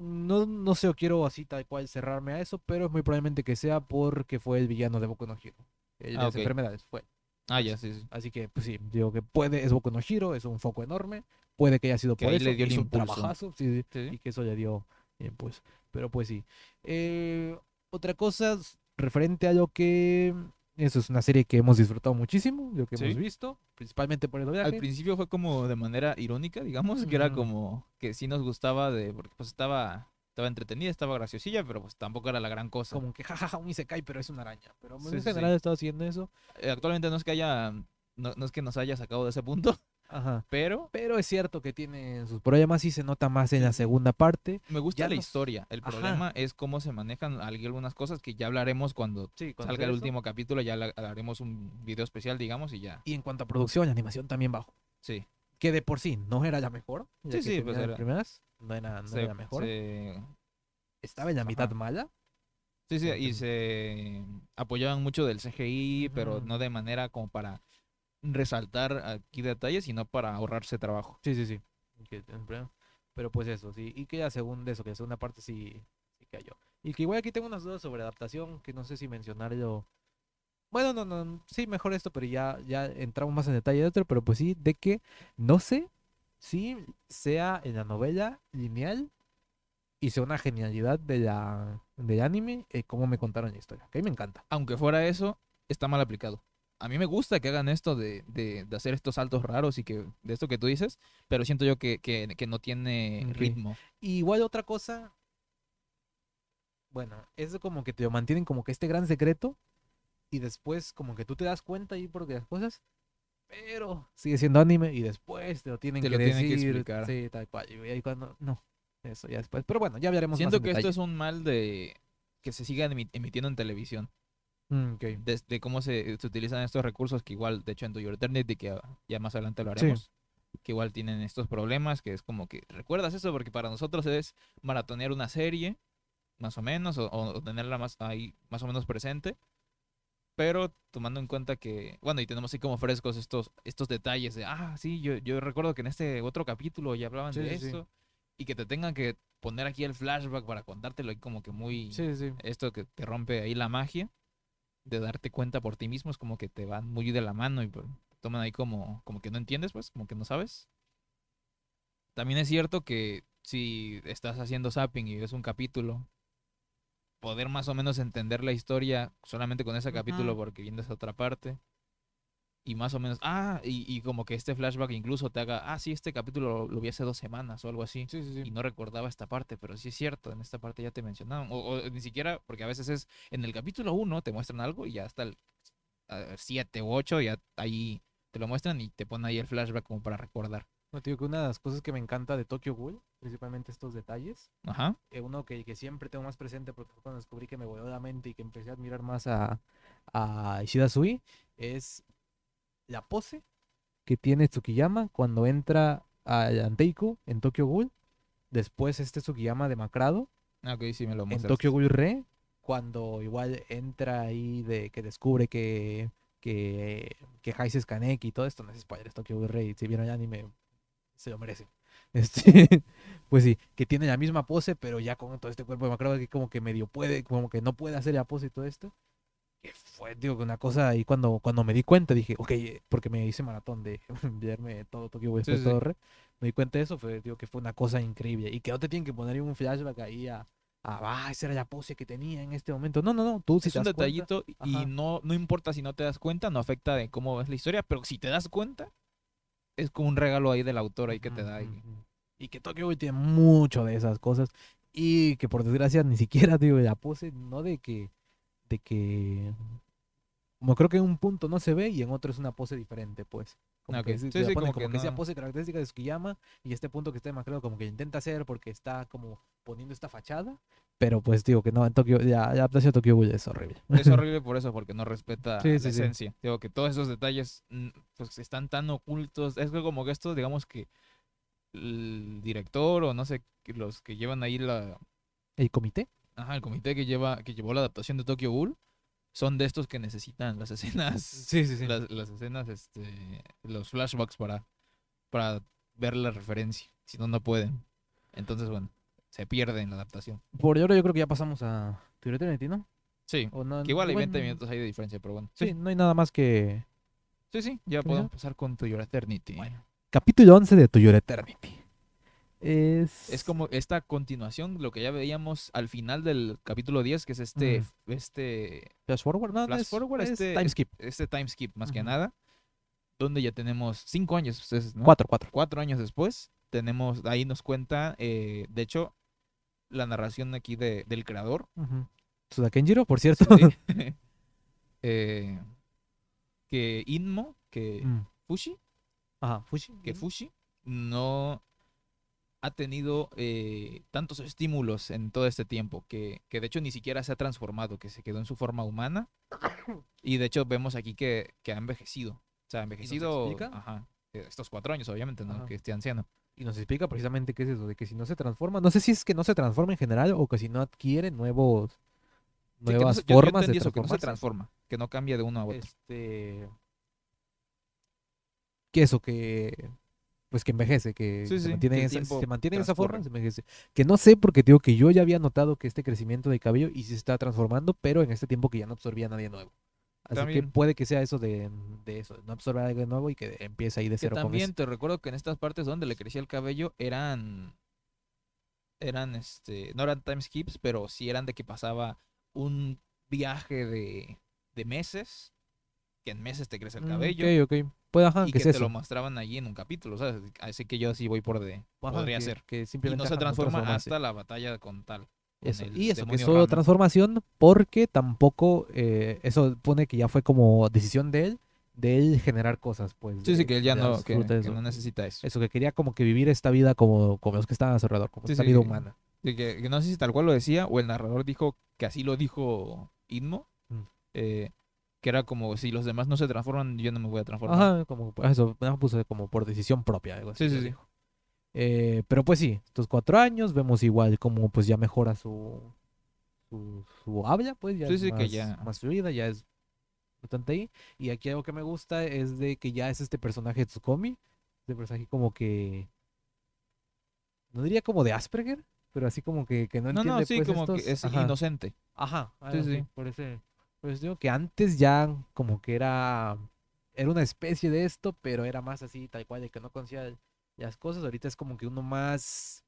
No, no sé o quiero así tal cual cerrarme a eso, pero es muy probablemente que sea porque fue el villano de Boku no Hero. El de Ah, las enfermedades fue. Ah, ya, sí, sí. Así que, pues sí, digo que puede, es Boku no Hero, es un foco enorme, puede que haya sido Que por ahí eso, le dio el un impulso. trabajazo, sí, sí, Sí, sí. y que eso le dio impulso. Pero pues sí. Eh, otra cosa referente a lo que... Eso es una serie que hemos disfrutado muchísimo, lo que Sí. hemos visto, principalmente por el Al doblaje. principio fue como de manera irónica, digamos, que era como que sí nos gustaba de, porque pues estaba, estaba entretenida, estaba graciosilla, pero pues tampoco era la gran cosa. Como que jajaja, un Isekai, pero es una araña. Pero en sí, sí. general he estado haciendo eso. Eh, Actualmente no es que haya, no, no es que nos haya sacado de ese punto, Ajá. pero Pero es cierto que tiene sus problemas y se nota más en la segunda parte. me gusta Ya la nos- historia. El Ajá. problema es cómo se manejan al- algunas cosas que ya hablaremos cuando Sí, salga el último capítulo, ya haremos un video especial, digamos, y ya. Y en cuanto a producción y animación también bajo. Sí. Que de por sí no era la mejor. Sí, sí, pues las era- primeras. No era, no Se- era la mejor. se- Estaba en la mitad mala. Sí, sí, y se apoyaban mucho del CGI, pero no de manera como para resaltar aquí detalles, sino para ahorrarse trabajo. Sí, sí, sí. Pero pues eso, sí. Y que ya según eso, que la segunda parte sí, sí cayó. Y que igual aquí tengo unas dudas sobre adaptación, que no sé si mencionarlo. Bueno, no, no, sí, mejor esto, pero ya, ya entramos más en detalle de otro, pero pues sí, de que no sé si sea en la novela lineal y sea una genialidad de la, del anime, eh, cómo me contaron la historia. Que a mí me encanta. Aunque fuera eso, está mal aplicado. A mí me gusta que hagan esto de, de- de hacer estos saltos raros y que de esto que tú dices, pero siento yo que, que- que no tiene ritmo. Y igual otra cosa, bueno, es como que te lo mantienen como que este gran secreto y después como que tú te das cuenta ahí porque las cosas, pero sigue siendo anime y después te lo tienen Te que lo tienen que decir. explicar. Sí, tal cual. Y ahí cuando, no, eso ya después. Pero bueno, ya hablaremos Siento más que en esto detalle. es un mal de que se siga emi- emitiendo en televisión. Mm, ok. de, de cómo se, se utilizan estos recursos que igual, de hecho, en To Your Eternity, que ya- ya más adelante lo haremos, que igual tienen estos problemas, que es como que, ¿recuerdas eso? Porque para nosotros es maratonear una serie, más o menos, o, o tenerla más ahí, más o menos presente, pero tomando en cuenta que, bueno, y tenemos así como frescos estos, estos detalles de, ah, sí, yo, yo recuerdo que en este otro capítulo ya hablaban Sí, de sí, sí. esto, y que te tengan que poner aquí el flashback para contártelo y como que muy Sí, sí. esto que te rompe ahí la magia de darte cuenta por ti mismo es como que te van muy de la mano y pues, toman ahí como, como que no entiendes, pues, como que no sabes. También es cierto que si estás haciendo zapping y ves un capítulo, poder más o menos entender la historia solamente con ese capítulo porque viendo esa otra parte. Y más o menos, ah, y, y como que este flashback incluso te haga, ah, sí, este capítulo lo, lo vi hace dos semanas o algo así Sí, sí, y sí. no recordaba esta parte, pero sí es cierto, en esta parte ya te mencionaron. O, o ni siquiera, porque a veces es en el capítulo 1 te muestran algo y ya hasta el 7 u 8 ya ahí te lo muestran y te ponen ahí el flashback como para recordar. No, te digo que una de las cosas que me encanta de Tokyo Ghoul, principalmente estos detalles, Ajá. eh, uno que, que siempre tengo más presente porque fue cuando descubrí que me voló la mente y que empecé a admirar más a, a Ishida Sui, es la pose que tiene Tsukiyama cuando entra a Anteiku en Tokyo Ghoul. Después este Tsukiyama demacrado Ah, Ok, sí me lo en. Tokyo Ghoul Re, cuando igual entra ahí de que descubre que que que Heise y todo esto, no es spoiler, es Tokyo Ghoul Re, si vieron el anime se lo merece. Este, pues sí, que tiene la misma pose, pero ya con todo este cuerpo demacrado que como que medio puede, como que no puede hacer la pose y todo esto. Que fue, digo, una cosa ahí cuando, cuando me di cuenta, dije, ok, porque me hice maratón de verme todo Tokyo Ghoul Sí, sí. todo Re, me di cuenta de eso, fue, digo, que fue una cosa increíble. Y que no te tienen que poner un flashback ahí a, ah, esa era la pose que tenía en este momento. No, no, no, tú si es te un das cuenta- detallito y Ajá. no, no importa si no te das cuenta, no afecta de cómo ves la historia, pero si te das cuenta, es como un regalo ahí del autor ahí que te da. Y que Tokyo Ghoul tiene mucho de esas cosas. Y que por desgracia ni siquiera, digo, la pose, no de que, de que, como creo que en un punto no se ve y en otro es una pose diferente, pues. Como Ok, que, sí, sí, ponen como como que que esa no- pose característica de Tsukiyama y este punto que está demacrado como que intenta hacer porque está como poniendo esta fachada Pero pues digo que no, en Tokio, ya, la adaptación de Tokyo Ghoul es horrible. Es horrible por eso, porque no respeta Sí, la esencia. Digo que todos esos detalles mm, pues están tan ocultos. Es que como que esto, digamos que el director o no sé, los que llevan ahí la, ¿El comité? Ajá, el comité que lleva, que llevó la adaptación de Tokyo Ghoul, son de estos que necesitan las escenas, Sí, sí, sí. las, las escenas, este, los flashbacks para, para ver la referencia. Si no, no pueden. Entonces, bueno, se pierde en la adaptación. Por ahora yo creo que ya pasamos a Tokyo Eternity, ¿no? Sí, O no que igual hay bueno, 20 minutos ahí de diferencia, pero bueno. Sí, Sí, no hay nada más que... sí, sí, ya ¿Qué podemos pasar con To Your Eternity. Bueno. Capítulo 11 de Tokyo Eternity. Es... Es como esta continuación, lo que ya veíamos al final del capítulo 10, que es este, este, Flash forward, no, Flash forward, es este- time skip. este time skip, más que nada, donde ya tenemos cinco años, ustedes, ¿no? Cuatro, cuatro. Cuatro años después, tenemos, ahí nos cuenta, eh, de hecho, la narración aquí de, del creador. Ujú. Suda Kenjiro, por cierto. sí, eh, que Inmo, que Mm. Fushi, Ajá, Fushi. que. Fushi no ha tenido eh, tantos estímulos en todo este tiempo, que, que de hecho ni siquiera se ha transformado, que se quedó en su forma humana. Y de hecho vemos aquí que, que ha envejecido. O sea, ha envejecido explica? ajá, estos cuatro años, obviamente, ¿no? Ajá. Que esté anciano. Y nos explica precisamente qué es eso, de que si no se transforma, no sé si es que no se transforma en general o que si no adquiere nuevos, Sí, que no nuevas yo- yo formas entendí de eso, que no se transforma, que no cambia de uno a otro. Este... Que eso, que... Pues que envejece, que Sí, se sí, mantiene, esa, se mantiene en esa forma, se envejece. Que no sé, porque digo que yo ya había notado que este crecimiento de cabello y se está transformando, pero en este tiempo que ya no absorbía a nadie nuevo. Así que puede que sea eso de, de eso, no absorber algo nuevo y que empiece ahí de cero también te recuerdo que en estas partes donde le crecía el cabello eran eran este no eran time skips pero sí eran de que pasaba un viaje de, de meses que en meses te crece el Mm, cabello. Ok, ajá, y que que es te lo mostraban allí en un capítulo sabes así que yo sí voy por de Ajá, podría que- ser. Que y simplemente no se transforma hasta la batalla con tal Eso, y eso, que es solo transformación porque tampoco, eh, eso pone que ya fue como decisión de él, de él generar cosas, pues. sí sí de- que él ya no que, que necesita eso. Eso, que quería como que vivir esta vida como, como los que estaban a su alrededor, como Sí, esta sí, vida que- humana. Sí, que, que no sé si tal cual lo decía o el narrador dijo que así lo dijo Inmo, Mm. eh, que era como si los demás no se transforman, yo no me voy a transformar. Ajá, como pues, eso, más puso como por decisión propia, algo así Sí, sí, sí. Eh, pero pues sí, estos cuatro años vemos igual como pues ya mejora su, su, su habla, pues ya Sí, es sí, que más, ya- más fluida, ya es bastante ahí. Y aquí algo que me gusta es de que ya es este personaje Tsukomi, este personaje como que, no diría como de Asperger, pero así como que, que no no, entiende no, sí, pues, como estos- que es ajá. inocente. Ajá, Sí, sí. Por ese, por eso digo que antes ya como que era, era una especie de esto, pero era más así, tal cual, de que no conocía las cosas. Ahorita es como que uno más,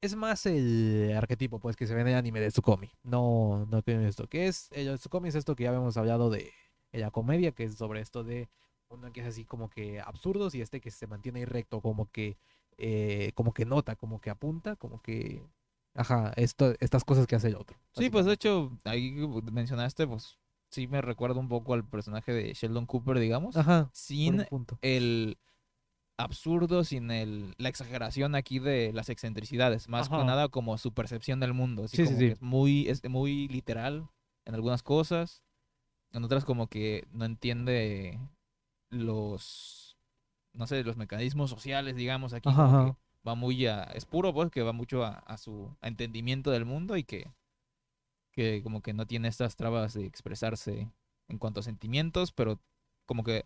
es más el arquetipo, pues, que se ve en el anime de Tsukomi. No, no que esto, que es, el Tsukomi es esto que ya habíamos hablado de la comedia, que es sobre esto de uno que es así como que absurdos y este que se mantiene ahí recto, como que, eh, como que nota, como que apunta, como que, ajá, esto, estas cosas que hace el otro. Sí, pues de hecho, ahí que mencionaste, pues sí me recuerda un poco al personaje de Sheldon Cooper, digamos, Ajá, sin el absurdo, sin el, la exageración aquí de las excentricidades, más que nada como su percepción del mundo, así Sí, sí, como sí. que es muy, es muy literal en algunas cosas, en otras como que no entiende los, no sé, los mecanismos sociales, digamos, aquí Ajá, como ajá. Va muy a, es puro, pues, que va mucho a, a su a entendimiento del mundo y que, que como que no tiene estas trabas de expresarse en cuanto a sentimientos, pero como que,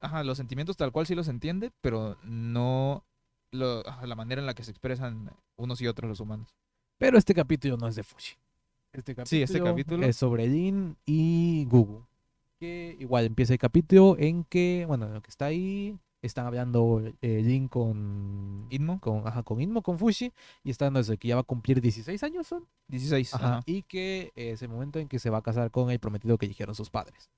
ajá, los sentimientos tal cual sí los entiende, pero no lo- ajá, la manera en la que se expresan unos y otros los humanos. Pero este capítulo no es de Fushi. Este capítulo, Sí, este capítulo- es sobre Lin y Gugu. Que igual empieza el capítulo en que, bueno, lo que está ahí, están hablando eh, Lin con, Inmo, con, ajá, con Inmo, con Fushi, y está dando eso, que ya va a cumplir 16 años, ¿son? 16. Ajá, ajá. Y que es el momento en que se va a casar con el prometido que dijeron sus padres.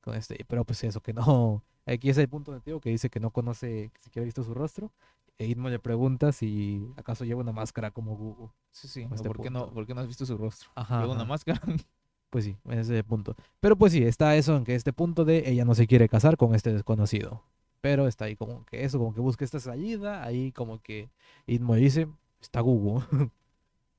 Con este, pero pues eso, que no. Aquí es el punto de Tío que dice que no conoce, que siquiera ha visto su rostro. E Inmo le pregunta si acaso lleva una máscara como Gugu. Sí, sí. este ¿Por, qué no. ¿Por qué no has visto su rostro? Ajá. Lleva una máscara. Pues sí, ese es el punto. Pero pues sí, está eso en que este punto de ella no se quiere casar con este desconocido. Pero está ahí como que eso, como que busca esta salida. Ahí como que Inmo dice, está Gugu.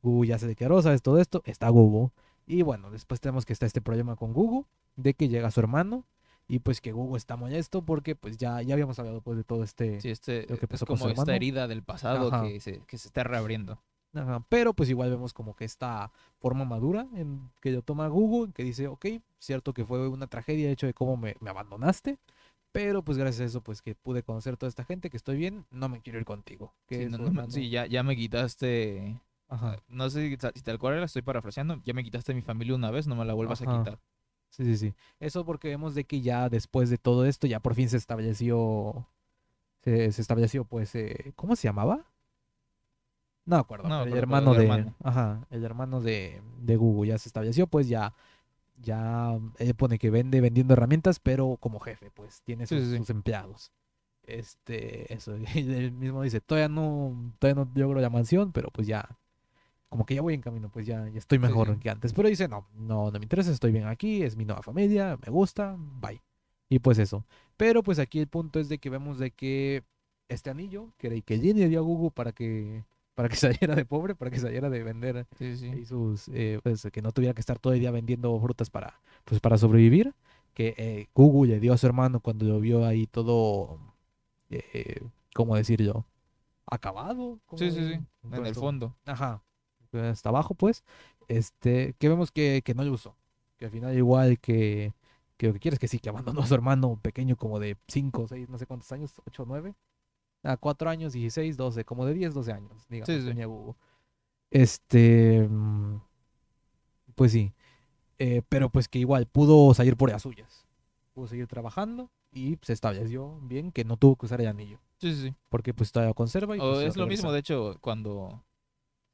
Gugu ya se declaró, sabes todo esto, está Gugu. Y bueno, después tenemos que está este problema con Gugu, de que llega su hermano y pues que Gugu está molesto porque pues ya, ya habíamos hablado pues de todo este... Sí, este, Lo que es pasó con como su esta hermano. herida del pasado que se, que se está reabriendo. Ajá, pero pues igual vemos como que esta forma madura en que lo toma Google, que dice, ok, cierto que fue una tragedia el hecho de cómo me, me abandonaste, pero pues gracias a eso pues que pude conocer toda esta gente, que estoy bien, no me quiero ir contigo. Que Sí, no- no ya, ya me quitaste. Ajá, No sé si ta- si tal cual era, estoy parafraseando. Ya me quitaste mi familia una vez, no me la vuelvas a quitar. sí, sí, sí. Eso porque vemos de que ya después de todo esto ya por fin se estableció, se, se estableció pues, eh, ¿cómo se llamaba? No acuerdo, No, el hermano el de, hermano. ajá, el hermano de, de Google ya se estableció, pues ya, ya, él pone que vende vendiendo herramientas, pero como jefe, pues tiene sus, sí, sí. sus empleados. Este, eso, y él mismo dice, todavía no, todavía no logro la mansión, pero pues ya, como que ya voy en camino, pues ya, ya estoy mejor sí. que antes. Pero dice, no, no, no me interesa, estoy bien aquí, es mi nueva familia, me gusta, bye. Y pues eso. Pero pues aquí el punto es de que vemos de que este anillo, que que le dio a Google para que, para que saliera de pobre, para que saliera de vender Sí, sí. y sus, eh, pues, que no tuviera que estar todo el día vendiendo frutas para, pues, para sobrevivir, que eh, Google le dio a su hermano cuando lo vio ahí todo, eh, ¿cómo decirlo? Acabado. Sí, ¿cómo sí, sí. En el esto? fondo. Ajá. eh, Hasta abajo, pues. Este, que vemos que, que no lo usó. Que al final igual que, que lo que quieres que sí, que abandonó a su hermano pequeño como de 5, 6, no sé cuántos años, 8, 9. A 4 años, 16, 12, como de 10, 12 años, digamos, Sí, sí. tenía Google. Este, mm, pues sí. Eh, pero pues que igual pudo salir por las suyas. Pudo seguir trabajando y se estableció bien que no tuvo que usar el anillo. Sí, sí, sí. Porque pues todavía conserva y pues, es se lo mismo, de hecho, cuando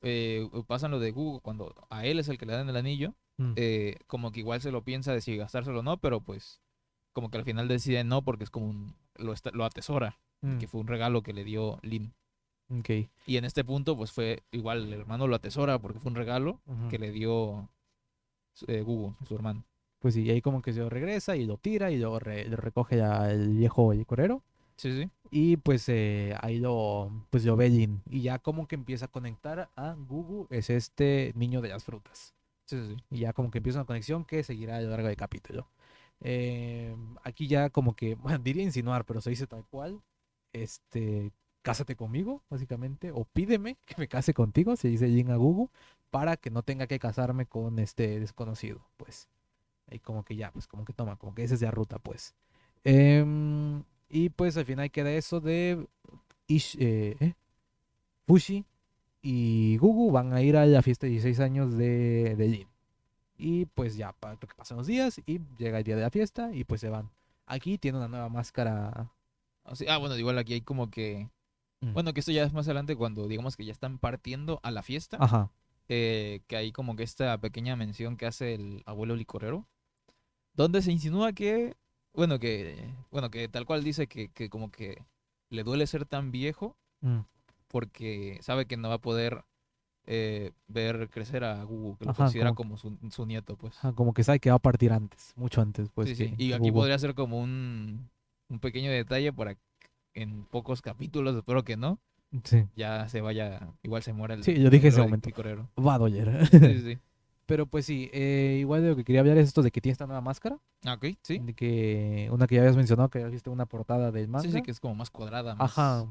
eh, pasan lo de Google, cuando a él es el que le dan el anillo, Mm. eh, como que igual se lo piensa de si gastárselo o no, pero pues como que al final decide no porque es como un, lo, está- lo atesora, Mm, que fue un regalo que le dio Lin. ok. Y en este punto pues fue igual, el hermano lo atesora porque fue un regalo que le dio eh, Google, su hermano. Pues sí, y ahí como que se lo regresa y lo tira y re- lo recoge ya el viejo licorero. Sí, sí. Y pues eh, ahí lo, pues lo ve Jin. Y ya como que empieza a conectar a Gugu, es este niño de las frutas. Sí, sí, sí. Y ya como que empieza una conexión que seguirá a lo largo del capítulo. Eh, aquí ya como que, bueno, diría insinuar, pero se dice tal cual. Este, cásate conmigo, básicamente. O pídeme que me case contigo, se dice Jin a Gugu, para que no tenga que casarme con este desconocido, pues. Y como que ya, pues como que toma, como que esa es la ruta, pues. Em, y pues al final queda eso de Ish- eh, ¿eh? Y Gugu van a ir a la fiesta de 16 años de, de Jin. Y pues ya, pa- que pasan los días y llega el día de la fiesta y pues se van. Aquí tiene una nueva máscara. Ah, Ah, bueno, igual aquí hay como que... Mm. Bueno, que esto ya es más adelante cuando digamos que ya están partiendo a la fiesta. Ajá. eh, que hay como que esta pequeña mención que hace el abuelo licorero, donde se insinúa que, bueno, que, bueno, que tal cual dice que, que como que le duele ser tan viejo Mm. porque sabe que no va a poder eh, ver crecer a Gugu, que lo Ajá, considera como- como su, su nieto, pues. Ajá, Como que sabe que va a partir antes, mucho antes, pues. Sí, sí. Y aquí Gugu. podría ser como un, un pequeño detalle para en pocos capítulos, espero que no, Sí. ya se vaya, igual se muera el Sí, yo dije ese momento. licorero. Va a doler. Sí, sí. Pero pues sí, eh, igual de lo que quería hablar es esto de que tiene esta nueva máscara. Ah, ok, sí. De que una que ya habías mencionado, que habías visto una portada del manga. Sí, sí, que es como más cuadrada. Más, Ajá.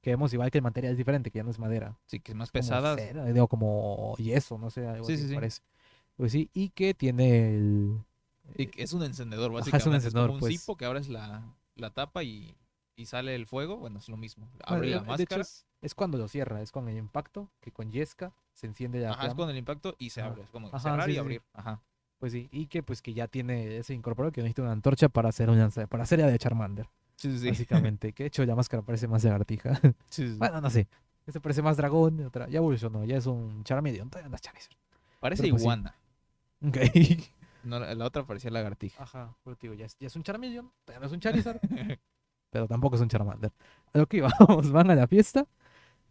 Que vemos igual que el material es diferente, que ya no es madera. Sí, que es más como pesada. digo, como yeso, no sé, algo Sí, así sí, parece. Pues sí, y que tiene el... Y es un encendedor, Ajá, es un básicamente. encendedor, como un pues. cipo que abres la, la tapa y, y sale el fuego. Bueno, es lo mismo. Abre la hecho máscara. es, cuando lo cierra, es con el impacto, que con Yesca se enciende la Ajá, es con el impacto y se abre. Es como Ajá, cerrar sí, y sí. abrir. Ajá. Pues sí, y que pues que ya tiene ese incorporado, que necesita una antorcha para hacer un lanza- para hacer la de Charmander, Sí, sí, sí. básicamente. que de hecho la máscara parece más lagartija. Sí, sí, sí. bueno, no sé. Este parece más dragón, otra, ya evolucionó, ya es un Charmeleon, todavía es Charizard. Parece pero pues iguana. Ok. No, la otra parecía lagartija. Ajá, pero digo, ya es, ya es un Charmeleon, todavía no es un Charizard. pero tampoco es un Charmander. Que vamos, van a la fiesta.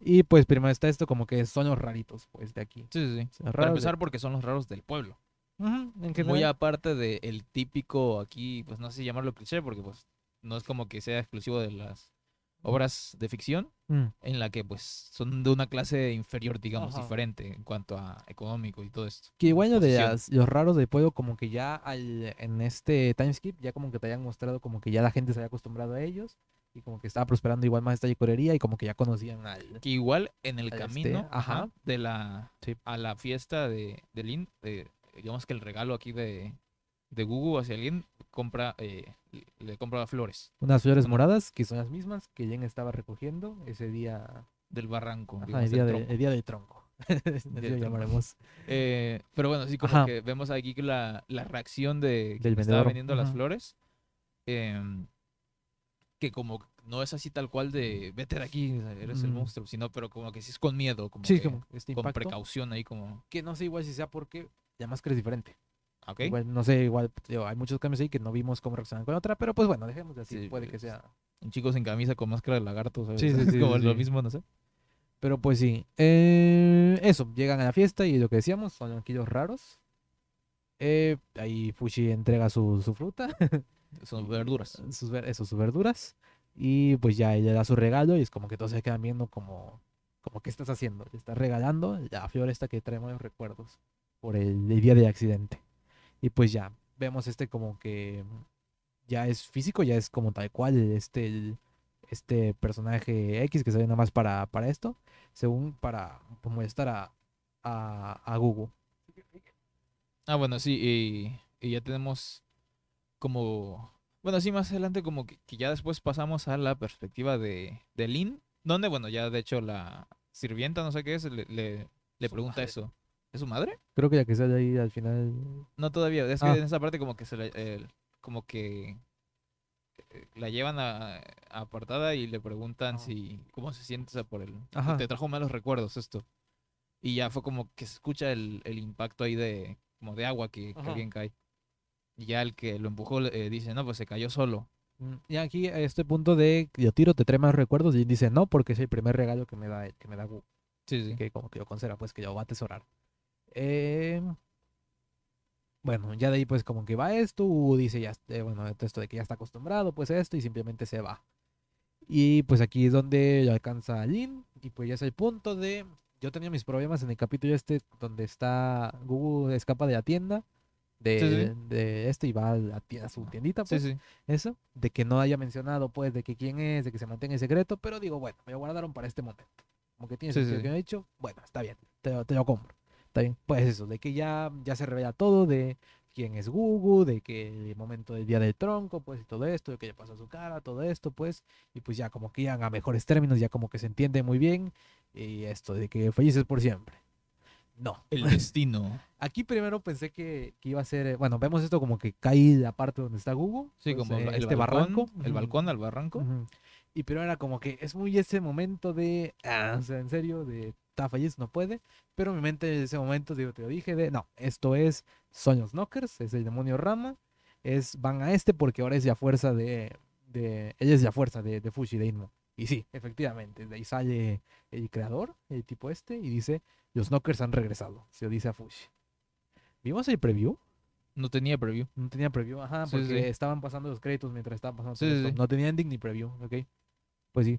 Y pues primero está esto como que son los raritos, pues, de aquí. Sí, sí, sí. Para de- empezar, porque son los raros del pueblo. En Muy aparte del típico aquí, pues no sé si llamarlo cliché, porque pues no es como que sea exclusivo de las obras de ficción Mm. en la que pues son de una clase inferior, digamos, Ajá. diferente en cuanto a económico y todo esto. Que igual lo de las- los raros de pueblo, como que ya al- en este timeskip, ya como que te hayan mostrado como que ya la gente se había acostumbrado a ellos y como que estaba prosperando igual más esta licorería y como que ya conocían al... Que igual en el Este, camino ajá. de la Sí. a la fiesta de, de Lin, digamos que el regalo aquí de, de Google hacia alguien compra eh, le- compra flores Unas flores moradas, que son las mismas que Jen estaba recogiendo ese día, del barranco, ajá, digamos, el, del día de- tronco. el día del tronco. Del llamaremos. Eh, pero bueno, sí, como Ajá. que vemos aquí que la, la reacción de Del quien estaba vendiendo las ujú. flores. em, que como no es así tal cual de vete de aquí, eres el Mm. monstruo, sino pero como que sí es con miedo, como Sí, que como este con impacto, precaución ahí como, que no sé igual si sea porque la máscara es diferente. ¿Ok? Igual, no sé, igual digo, hay muchos cambios ahí que no vimos cómo reaccionan con otra, pero pues bueno, dejemos de así, Sí, puede que es- sea... Un chico sin camisa con máscara de lagarto, ¿sabes? Sí, sí, Es sí, como lo mismo, no sé. Pero pues sí, eh, eso, llegan a la fiesta y lo que decíamos, son aquellos raros. Eh, ahí Fushi entrega su, su fruta, Son verduras. sus, eso, sus verduras, y pues ya él le da su regalo y es como que todos se quedan viendo como, como ¿qué estás haciendo? Le estás regalando la flor esta que trae buenos recuerdos por el, el día del accidente. Y pues ya, vemos este como que ya es físico, ya es como tal cual este, el- este personaje X que sale nada más para, para esto, según para molestar a, a, a Google. Ah, bueno, sí, y, y ya tenemos como... Bueno, sí, más adelante como que, que ya después pasamos a la perspectiva de, de Lin, donde, bueno, ya de hecho la sirvienta, no sé qué es, le, le, pregunta madre. eso. ¿Es su madre? Creo que ya que sale ahí al final. No todavía, es que Ah. en esa parte como que se eh, como que eh, la llevan a, a apartada y le preguntan Ah. si cómo se siente o sea, por el Ajá. te trajo malos recuerdos esto y ya fue como que se escucha el, el impacto ahí de como de agua que, que alguien cae y ya el que lo empujó eh, dice no pues se cayó solo Mm, Y aquí a este punto de yo tiro, te trae más recuerdos y dice no, porque es el primer regalo que me da que me da sí sí que como que lo conserva, pues que lo va a atesorar. Eh, bueno, ya de ahí pues como que va esto, Hugo dice ya, eh, bueno, esto de que ya está acostumbrado pues a esto y simplemente se va. Y pues aquí es donde alcanza a Lin y pues ya es el punto de, yo tenía mis problemas en el capítulo este donde está, Google escapa de la tienda. De, Sí, sí. de este y va a, la tie- a su tiendita pues sí eso, de que no haya mencionado pues de que quién es, de que se mantenga en secreto, pero digo, bueno, me lo guardaron para este momento. Como que tiene Sí, sentido sí. que me he dicho, bueno, está bien, te, te lo compro. Está bien, pues eso, de que ya, ya se revela todo de quién es Gugu, de que el momento del día del tronco, pues y todo esto, de que le pasó a su cara, todo esto, pues, y pues ya como que ya a mejores términos, ya como que se entiende muy bien, y esto, de que falleces por siempre. No. el destino Aquí primero pensé que, que iba a ser, bueno, vemos esto como que cae la parte donde está Gugu. sí pues, como eh, el este balcón barranco. el balcón al barranco Ujú. Y pero era como que es muy ese momento de, ah, o sea, en serio, de está fallecido, no puede. Pero mi mente en ese momento, digo, te lo dije, de no, esto es Sueños Knockers, es el demonio Rama. Es, van a este porque ahora es la fuerza de, de ella es la fuerza de, de Fushi, de Inmo. Y sí, efectivamente, de ahí sale el creador, el tipo este, y dice, los Knockers han regresado, se lo dice a Fushi. ¿Vimos el preview? no tenía preview No tenía preview, ajá, Sí, porque sí. estaban pasando los créditos mientras estaban pasando Sí, todo esto. No tenía ending ni preview, ok. Pues sí.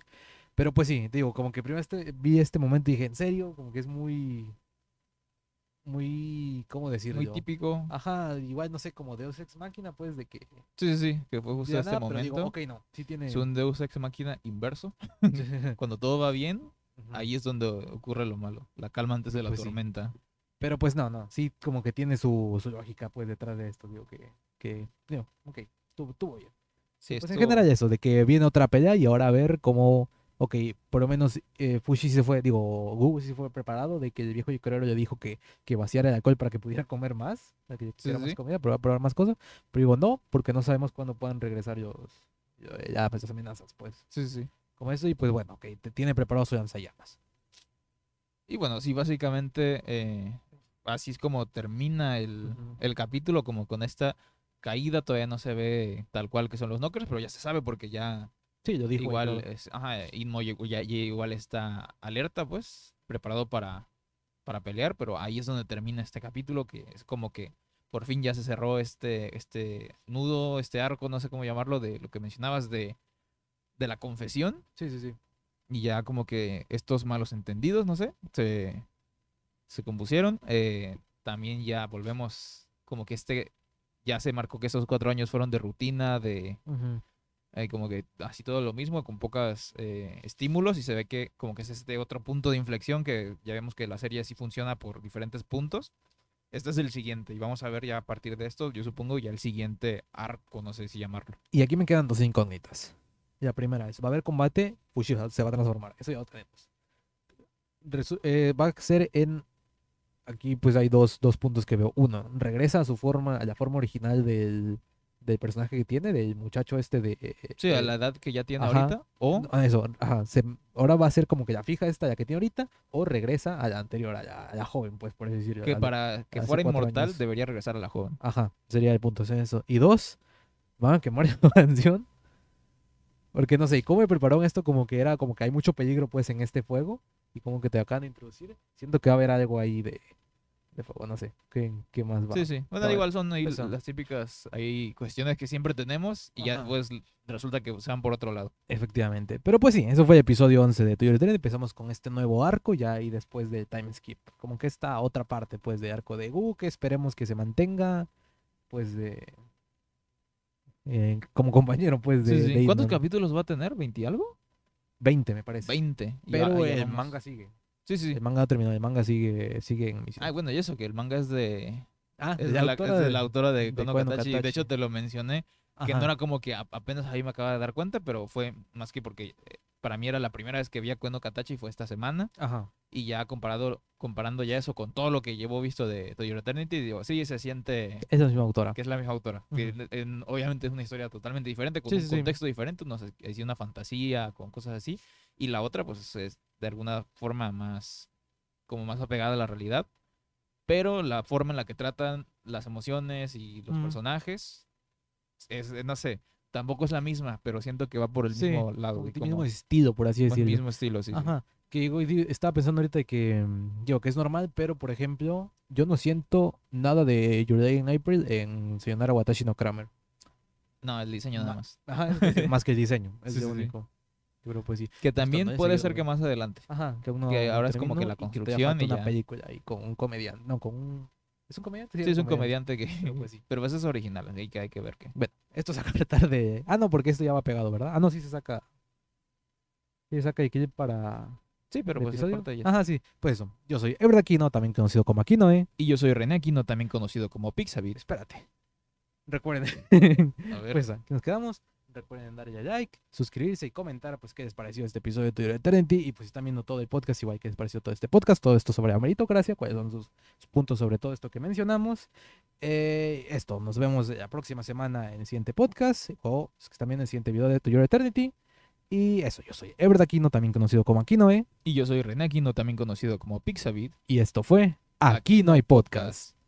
Pero pues sí, digo, como que primero este, vi este momento y dije, ¿en serio? Como que es muy. Muy. ¿Cómo decirlo? muy típico Ajá, igual no sé, como Deus Ex Máquina, pues de que. sí sí sí que fue justo este nada, momento digo, ok, no, sí tiene. es un Deus Ex Máquina inverso cuando todo va bien ahí es donde ocurre lo malo la calma antes de la Pues sí. tormenta Pero pues no, no, sí, como que tiene su, su lógica, pues detrás de esto, digo, que. que digo, ok, tuvo, bien. sí Pues en estuvo- general eso, de que viene otra pelea y ahora a ver cómo, ok, por lo menos eh, Fushi sí se fue, digo, sí se fue preparado de que el viejo Yukorero le dijo que, que vaciara el alcohol para que pudiera comer más, para que tuviera más sí. comida, probar, probar más cosas, pero digo, no, porque no sabemos cuándo puedan regresar los, ya, pues, las amenazas, pues, sí sí como eso, y pues bueno, ok, te tiene preparado su lanzallamas. Y bueno, sí, básicamente eh, así es como termina el, el capítulo, como con esta caída, todavía no se ve tal cual que son los knockers, pero ya se sabe porque ya Sí, lo dijo. igual, todo. es, ajá, Inmo ya, igual está alerta, pues, preparado para, para pelear, pero ahí es donde termina este capítulo, que es como que por fin ya se cerró este, este nudo, este arco, no sé cómo llamarlo, de lo que mencionabas de, de la confesión Sí, sí, sí. y ya como que estos malos entendidos, no sé, se, se compusieron. Eh, también ya volvemos como que este, ya se marcó que esos cuatro años fueron de rutina, de. Eh, como que así todo lo mismo, con pocos estímulos y se ve que como que es este otro punto de inflexión que ya vemos que la serie sí funciona por diferentes puntos. Este es el siguiente y vamos a ver ya a partir de esto, yo supongo ya el siguiente arco, no sé si llamarlo. Y aquí me quedan dos incógnitas. La primera es, ¿va a haber combate? Fushida se va a transformar. Eso ya lo tenemos. Eh, va a ser en... Aquí pues hay dos, dos puntos que veo. Uno, regresa a su forma, a la forma original del, del personaje que tiene, del muchacho este de... eh, Sí, a eh, la edad que ya tiene ajá. ahorita o Eso, ajá, se- ahora va a ser como que la fija esta, la que tiene ahorita, o regresa a la anterior, a la, a la joven, pues, por así decirlo. que a para que fuera inmortal años. debería regresar a la joven. Ajá, sería el punto, es eso. Y dos, van a quemar la mansión. Porque no sé, ¿y cómo me prepararon esto? Como que era, como que hay mucho peligro pues en este fuego. Y como que te acaban de introducir. Siento que va a haber algo ahí de, de fuego, no sé. ¿Qué, qué más va? Sí, sí. Bueno, va- igual son ahí las típicas hay cuestiones que siempre tenemos y ya pues resulta que se van por otro lado. Efectivamente. Pero pues sí, eso fue el episodio 11 de Eternity. Empezamos con este nuevo arco ya ahí después del time skip. Como que esta otra parte pues de arco de Gu que esperemos que se mantenga pues de... eh, como compañero pues de... Sí, sí. de ¿Cuántos capítulos va a tener? ¿20 algo? 20 me parece. 20. Y Pero ahí el vamos. manga sigue. Sí, sí. El manga no terminó, el manga sigue, sigue en emisión. Ah, bueno, y eso, que el manga es de... Ah, Es de la, es de la autora de de Kono Kono Katachi. De hecho, te lo mencioné, que no era como que a- apenas ahí me acaba de dar cuenta, pero fue más que porque eh, para mí era la primera vez que vi a Kono Katachi fue esta semana. Ajá. Y ya comparado, comparando ya eso con todo lo que llevo visto de To Your Eternity, digo, sí, se siente es la misma autora. que es la misma autora. que Ujú. en- obviamente es una historia totalmente diferente, con Sí, un sí, sí. contexto diferente, no sé, es una fantasía, con cosas así. Y la otra, pues, es de alguna forma más, como más apegada a la realidad. Pero la forma en la que tratan las emociones y los Mm. personajes, es, no sé, tampoco es la misma, pero siento que va por el Sí, mismo lado. Y que como- mismo estilo, por así con el decirlo. mismo estilo, sí. sí. Ajá. Que digo, y di- estaba pensando ahorita que, mm, digo, que es normal, pero por ejemplo, yo no siento nada de Your Day in April en Sayonara Watashi no Kramer. No, el diseño nada más. Ajá, más que el diseño, es Sí, lo único. Creo pues sí. Que también puede ser que más adelante. Ajá, que, aún no Que ahora es como que la y construcción falta y una ya. película ahí con un comediante, no, con un... ¿Es un comediante? Sí, es un comediante que... Pero pues sí. Pero ese es original, así que hay que ver qué. Bueno, esto saca tarde. Ah, no, porque esto ya va pegado, ¿verdad? Ah, no, sí se saca. Sí se saca clip para. Sí, pero pues episodio. Ajá, sí. Pues eso. Yo soy Ebra Aquino, también conocido como Aquino, ¿eh? Y yo soy René Aquino, también conocido como Pixabit. Espérate. Recuerden. A ver. pues aquí nos quedamos. Recuerden darle a like, suscribirse y comentar pues qué les pareció este episodio de Twitter Eternity y pues si están viendo todo el podcast igual que les pareció todo este podcast, todo esto sobre la meritocracia, cuáles son sus, sus puntos sobre todo esto que mencionamos. Eh, esto, nos vemos la próxima semana en el siguiente podcast o pues, también en el siguiente video de Twitter Eternity. Y eso, yo soy Ever Aquino, también conocido como Aquino, ¿eh? Y yo soy René Aquino, también conocido como Pixabit. Y esto fue Aquí no hay podcast.